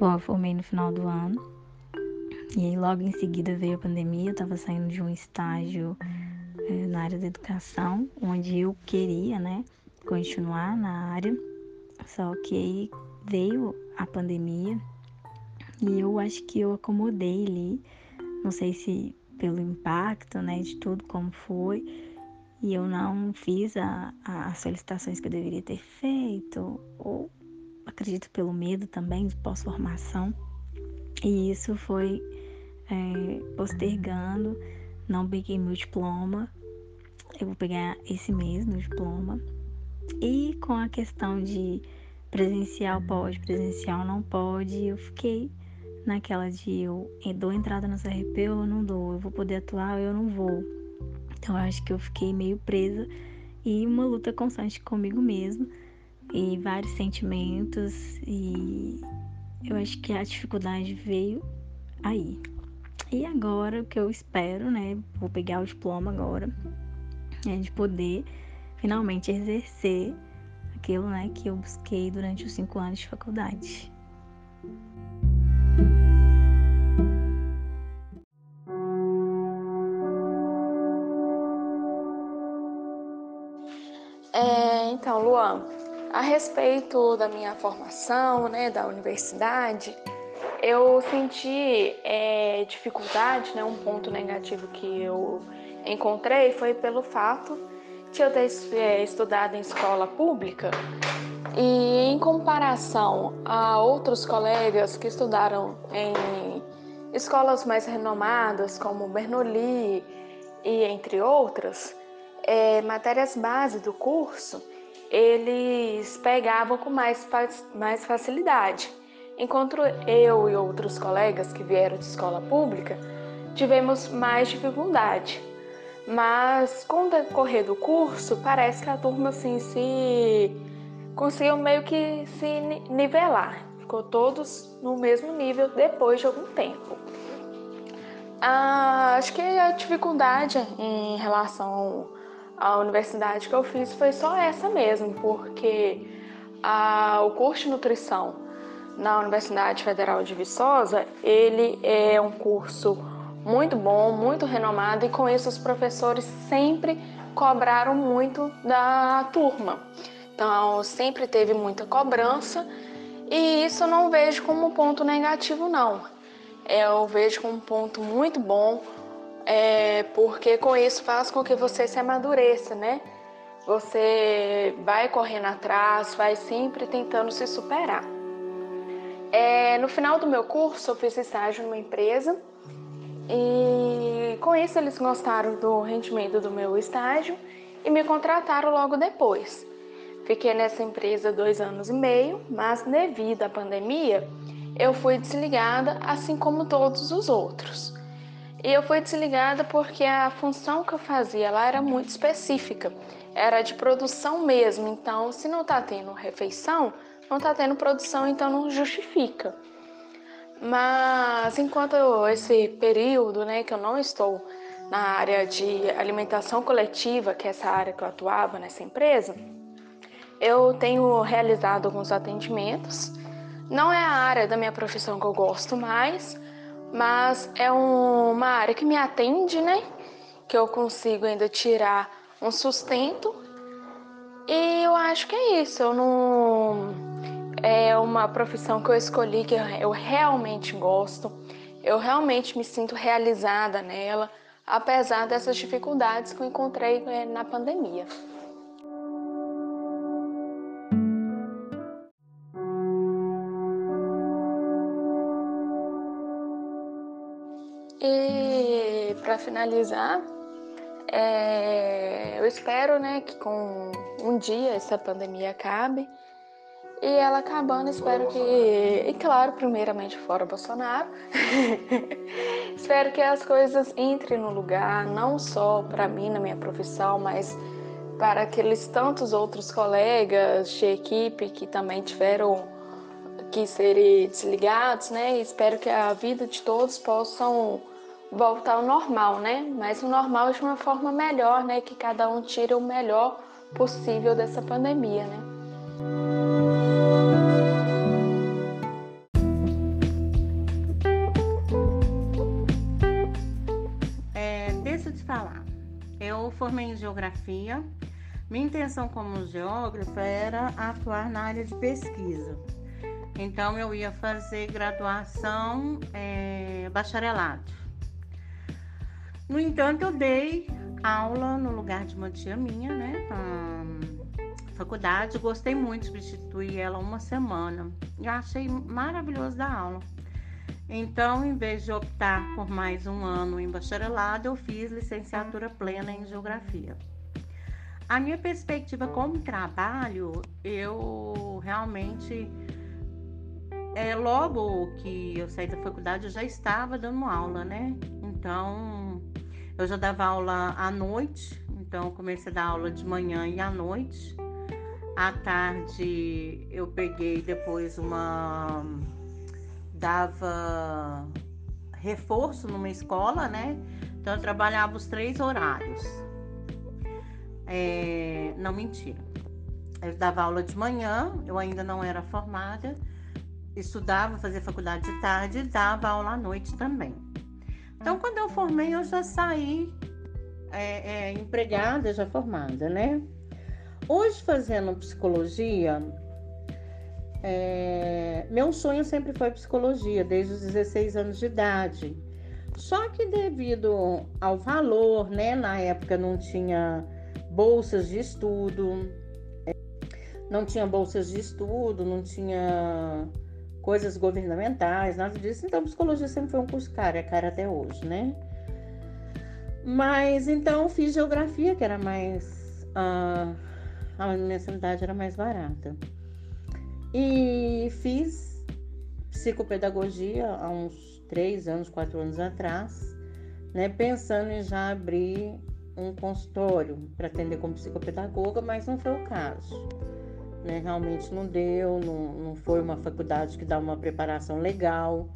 Bom, eu formei no final do ano. E aí logo em seguida veio a pandemia, eu estava saindo de um estágio é, na área da educação, onde eu queria, né, continuar na área. Só que aí veio a pandemia e eu acho que eu acomodei ali, não sei se pelo impacto, né, de tudo como foi, e eu não fiz a, a, as solicitações que eu deveria ter feito, ou acredito pelo medo também de pós-formação. E isso foi é, postergando, não peguei meu diploma. Eu vou pegar esse mês meu diploma. E com a questão de presencial pode, presencial não pode, eu fiquei naquela de eu dou entrada no CRP ou não dou, eu vou poder atuar ou eu não vou. Então eu acho que eu fiquei meio presa e uma luta constante comigo mesma e vários sentimentos e eu acho que a dificuldade veio aí. E agora o que eu espero, né? Vou pegar o diploma agora, é de poder finalmente exercer aquilo, né, que eu busquei durante os cinco anos de faculdade. É, então, Luan, a respeito da minha formação, né, da universidade, eu senti é, dificuldade, né, um ponto negativo que eu encontrei foi pelo fato de eu ter é, estudado em escola pública e em comparação a outros colegas que estudaram em escolas mais renomadas como Bernoulli e entre outras, é, matérias base do curso eles pegavam com mais, mais facilidade. Enquanto eu e outros colegas que vieram de escola pública tivemos mais dificuldade. Mas com o decorrer do curso, parece que a turma assim se conseguiu meio que se nivelar. Ficou todos no mesmo nível depois de algum tempo. Ah, acho que a dificuldade em relação a universidade que eu fiz foi só essa mesmo, porque a, o curso de nutrição na Universidade Federal de Viçosa, ele é um curso muito bom, muito renomado e com isso os professores sempre cobraram muito da turma. Então, sempre teve muita cobrança e isso não vejo como ponto negativo não. Eu vejo como um ponto muito bom, é, porque com isso faz com que você se amadureça, né? Você vai correndo atrás, vai sempre tentando se superar. É, no final do meu curso, eu fiz estágio numa empresa e com isso eles gostaram do rendimento do meu estágio e me contrataram logo depois. Fiquei nessa empresa dois anos e meio, mas devido à pandemia, eu fui desligada, assim como todos os outros. E eu fui desligada porque a função que eu fazia lá era muito específica, era de produção mesmo. Então, se não está tendo refeição, não está tendo produção, então não justifica. Mas enquanto esse período, né, que eu não estou na área de alimentação coletiva, que é essa área que eu atuava nessa empresa, eu tenho realizado alguns atendimentos. Não é a área da minha profissão que eu gosto mais, mas é um, uma área que me atende, né? Que eu consigo ainda tirar um sustento. E eu acho que é isso. Eu não, é uma profissão que eu escolhi que eu realmente gosto. Eu realmente me sinto realizada nela, apesar dessas dificuldades que eu encontrei é, na pandemia. Para finalizar, é, eu espero né, que com um dia essa pandemia acabe e ela acabando, espero que. E claro, primeiramente fora Bolsonaro. espero que as coisas entrem no lugar, não só para mim na minha profissão, mas para aqueles tantos outros colegas de equipe que também tiveram que serem desligados, né? E espero que a vida de todos possam voltar ao normal, né? Mas o normal de uma forma melhor, né? Que cada um tire o melhor possível dessa pandemia, né? É, deixa eu te falar. Eu formei em geografia. Minha intenção como geógrafa era atuar na área de pesquisa. Então eu ia fazer graduação, é, bacharelado. No entanto, eu dei aula no lugar de uma tia minha, né? faculdade, gostei muito, substituí ela uma semana. E achei maravilhoso da aula. Então, em vez de optar por mais um ano em bacharelado, eu fiz licenciatura plena em geografia. A minha perspectiva como trabalho, eu realmente é, logo que eu saí da faculdade, eu já estava dando aula, né? Então, eu já dava aula à noite, então comecei a dar aula de manhã e à noite. À tarde eu peguei depois uma. dava reforço numa escola, né? Então eu trabalhava os três horários. É... Não, mentira. Eu dava aula de manhã, eu ainda não era formada, estudava, fazia faculdade de tarde e dava aula à noite também. Então, quando eu formei, eu já saí é, é, empregada, já formada, né? Hoje, fazendo psicologia, é, meu sonho sempre foi psicologia, desde os 16 anos de idade. Só que devido ao valor, né, na época não tinha bolsas de estudo, é, não tinha bolsas de estudo, não tinha coisas governamentais, nada disso. Então, psicologia sempre foi um curso caro, é caro até hoje, né? Mas então fiz geografia, que era mais. Uh, a mensalidade era mais barata. E fiz psicopedagogia há uns três anos, quatro anos atrás, né, pensando em já abrir um consultório para atender como psicopedagoga, mas não foi o caso. Né? Realmente não deu, não, não foi uma faculdade que dá uma preparação legal.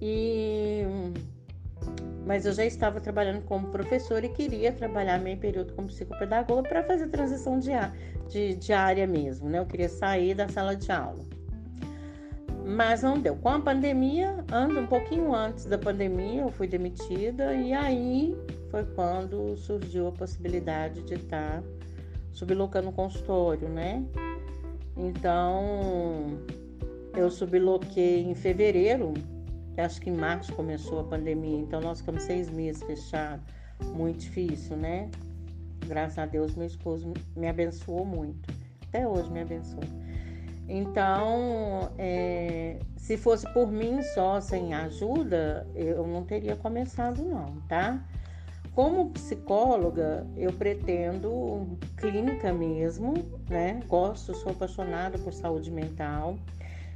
E mas eu já estava trabalhando como professora e queria trabalhar meio período como psicopedagoga para fazer transição de, de, de área mesmo, né? Eu queria sair da sala de aula. Mas não deu. Com a pandemia, ando um pouquinho antes da pandemia, eu fui demitida e aí foi quando surgiu a possibilidade de estar sublocando o consultório, né? Então, eu subloquei em fevereiro acho que em março começou a pandemia, então nós ficamos seis meses fechados. Muito difícil, né? Graças a Deus, meu esposo me abençoou muito. Até hoje me abençoa. Então, é, se fosse por mim só, sem ajuda, eu não teria começado, não, tá? Como psicóloga, eu pretendo clínica mesmo, né? Gosto, sou apaixonada por saúde mental.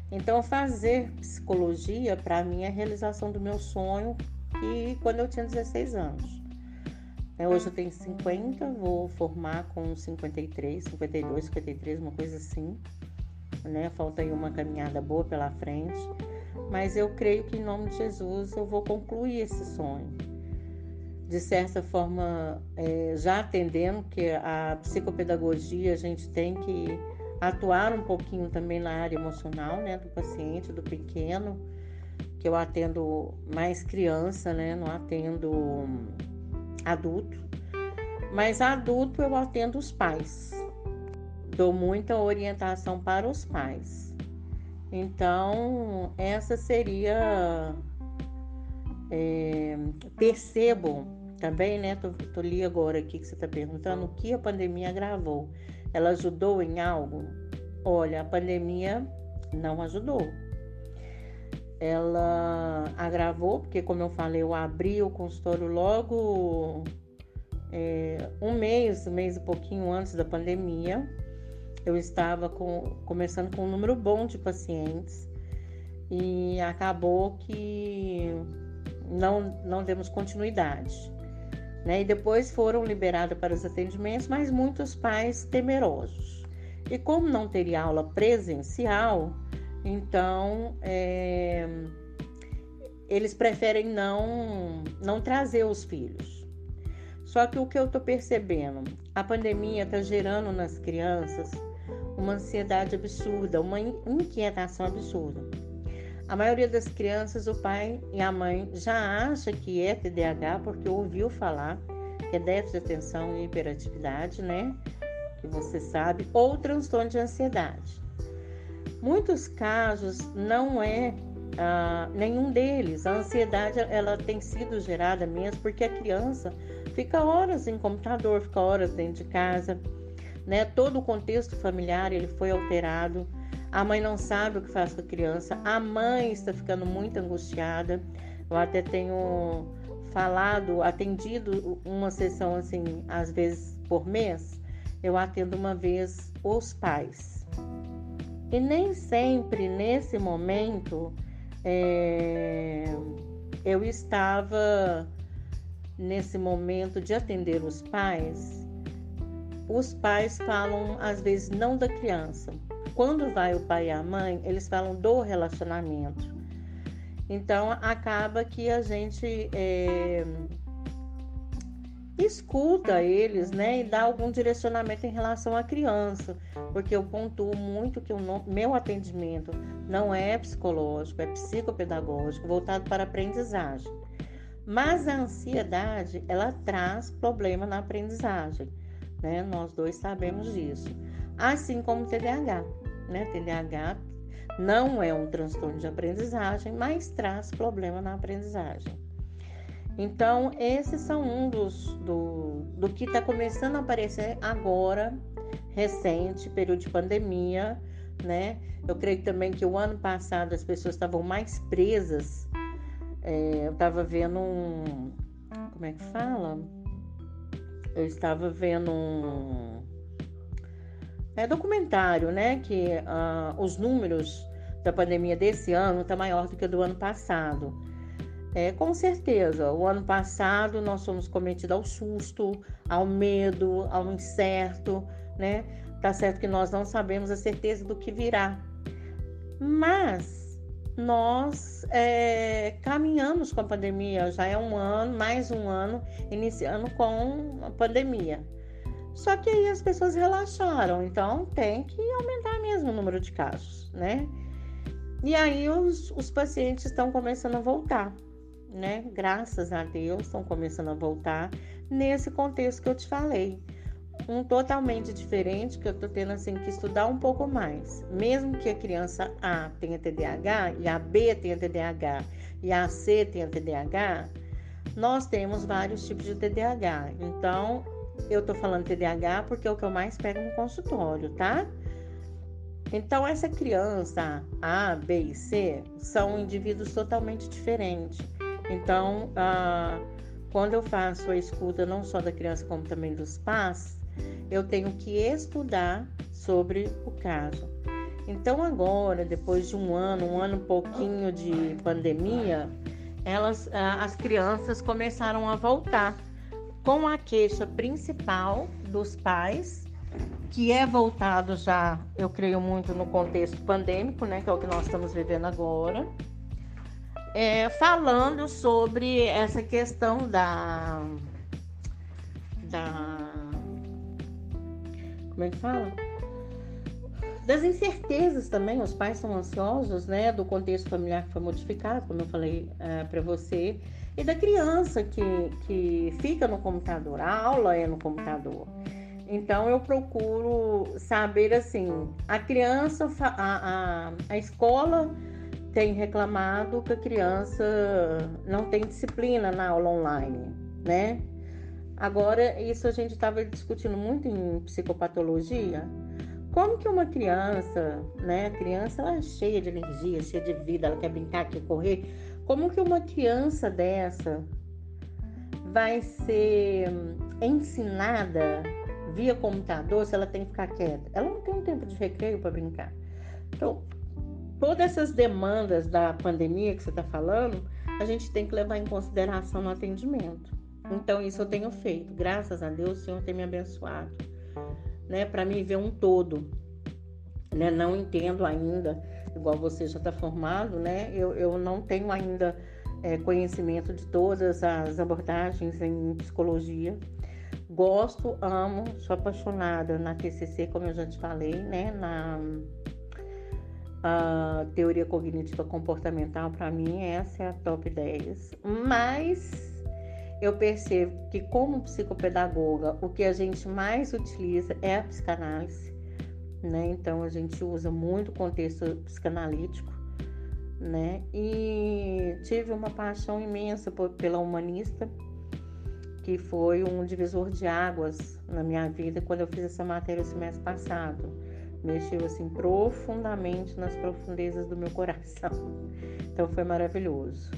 Então, fazer psicologia para mim é a realização do meu sonho que quando eu tinha 16 anos. É, hoje eu tenho 50, vou formar com 53, 52, 53, uma coisa assim. Né? Falta aí uma caminhada boa pela frente. Mas eu creio que em nome de Jesus eu vou concluir esse sonho. De certa forma, é, já atendendo que a psicopedagogia a gente tem que atuar um pouquinho também na área emocional, né, do paciente, do pequeno, que eu atendo mais criança, né, não atendo adulto, mas adulto eu atendo os pais. Dou muita orientação para os pais, Então, essa seria. É, percebo também, né? Tô, tô li agora aqui que você está perguntando o que a pandemia agravou. Ela ajudou em algo? Olha, a pandemia não ajudou. Ela agravou, porque como eu falei, eu abri o consultório logo é, um mês, um mês e pouquinho antes da pandemia. Eu estava com, começando com um número bom de pacientes e acabou que não, não demos continuidade. Né? E depois foram liberados para os atendimentos, mas muitos pais temerosos. E como não teria aula presencial, então é, eles preferem não, não trazer os filhos. Só que o que eu estou percebendo, a pandemia está gerando nas crianças uma ansiedade absurda, uma inquietação absurda. A maioria das crianças, o pai e a mãe já acha que é TDAH porque ouviu falar que é déficit de atenção e hiperatividade, né? Que você sabe, ou transtorno de ansiedade. Muitos casos não é ah, nenhum deles. A ansiedade ela tem sido gerada mesmo porque a criança fica horas em computador, fica horas dentro de casa, né? Todo o contexto familiar ele foi alterado. A mãe não sabe o que faz com a criança. A mãe está ficando muito angustiada. Eu até tenho falado, atendido uma sessão assim, às vezes por mês. Eu atendo uma vez os pais. E nem sempre nesse momento é, eu estava nesse momento de atender os pais os pais falam às vezes não da criança. Quando vai o pai e a mãe, eles falam do relacionamento. Então acaba que a gente é, escuta eles, né, e dá algum direcionamento em relação à criança, porque eu pontuo muito que o meu atendimento não é psicológico, é psicopedagógico, voltado para a aprendizagem. Mas a ansiedade, ela traz problema na aprendizagem né? Nós dois sabemos disso. Assim como o TDAH, né? TDAH não é um transtorno de aprendizagem, mas traz problema na aprendizagem. Então, esses são um dos do, do que está começando a aparecer agora, recente, período de pandemia, né? Eu creio também que o ano passado as pessoas estavam mais presas. É, eu estava vendo um. Como é que fala? eu estava vendo um é, documentário, né? Que uh, os números da pandemia desse ano tá maior do que do ano passado. É, com certeza, o ano passado nós fomos cometidos ao susto, ao medo, ao incerto, né? Tá certo que nós não sabemos a certeza do que virá. Mas nós é, caminhamos com a pandemia, já é um ano, mais um ano, iniciando com a pandemia. Só que aí as pessoas relaxaram, então tem que aumentar mesmo o número de casos, né? E aí os, os pacientes estão começando a voltar, né? Graças a Deus estão começando a voltar nesse contexto que eu te falei um totalmente diferente que eu tô tendo assim que estudar um pouco mais. Mesmo que a criança A tenha TDAH e a B tenha TDAH e a C tenha TDAH, nós temos vários tipos de TDAH. Então, eu tô falando TDAH porque é o que eu mais pego no consultório, tá? Então, essa criança A, B e C são indivíduos totalmente diferentes. Então, ah, quando eu faço a escuta não só da criança como também dos pais, eu tenho que estudar sobre o caso. Então agora, depois de um ano, um ano pouquinho de pandemia, elas, as crianças começaram a voltar com a queixa principal dos pais, que é voltado já, eu creio muito no contexto pandêmico, né, que é o que nós estamos vivendo agora, é, falando sobre essa questão da, da como é que fala? Das incertezas também, os pais são ansiosos, né? Do contexto familiar que foi modificado, como eu falei é, para você, e da criança que, que fica no computador, a aula é no computador. Então eu procuro saber assim, a criança, a, a, a escola tem reclamado que a criança não tem disciplina na aula online, né? Agora, isso a gente estava discutindo muito em psicopatologia. Como que uma criança, né? A criança ela é cheia de energia, cheia de vida, ela quer brincar, quer correr. Como que uma criança dessa vai ser ensinada via computador se ela tem que ficar quieta? Ela não tem um tempo de recreio para brincar. Então, todas essas demandas da pandemia que você está falando, a gente tem que levar em consideração no atendimento. Então, isso eu tenho feito. Graças a Deus, o Senhor tem me abençoado, né? Para mim ver um todo, né? Não entendo ainda, igual você já está formado, né? Eu, eu não tenho ainda é, conhecimento de todas as abordagens em psicologia. Gosto, amo, sou apaixonada na TCC, como eu já te falei, né? Na teoria cognitiva comportamental, para mim, essa é a top 10. Mas eu percebo que, como psicopedagoga, o que a gente mais utiliza é a psicanálise, né? Então, a gente usa muito o contexto psicanalítico, né? E tive uma paixão imensa por, pela humanista, que foi um divisor de águas na minha vida quando eu fiz essa matéria o semestre passado. Mexeu assim profundamente nas profundezas do meu coração. Então foi maravilhoso.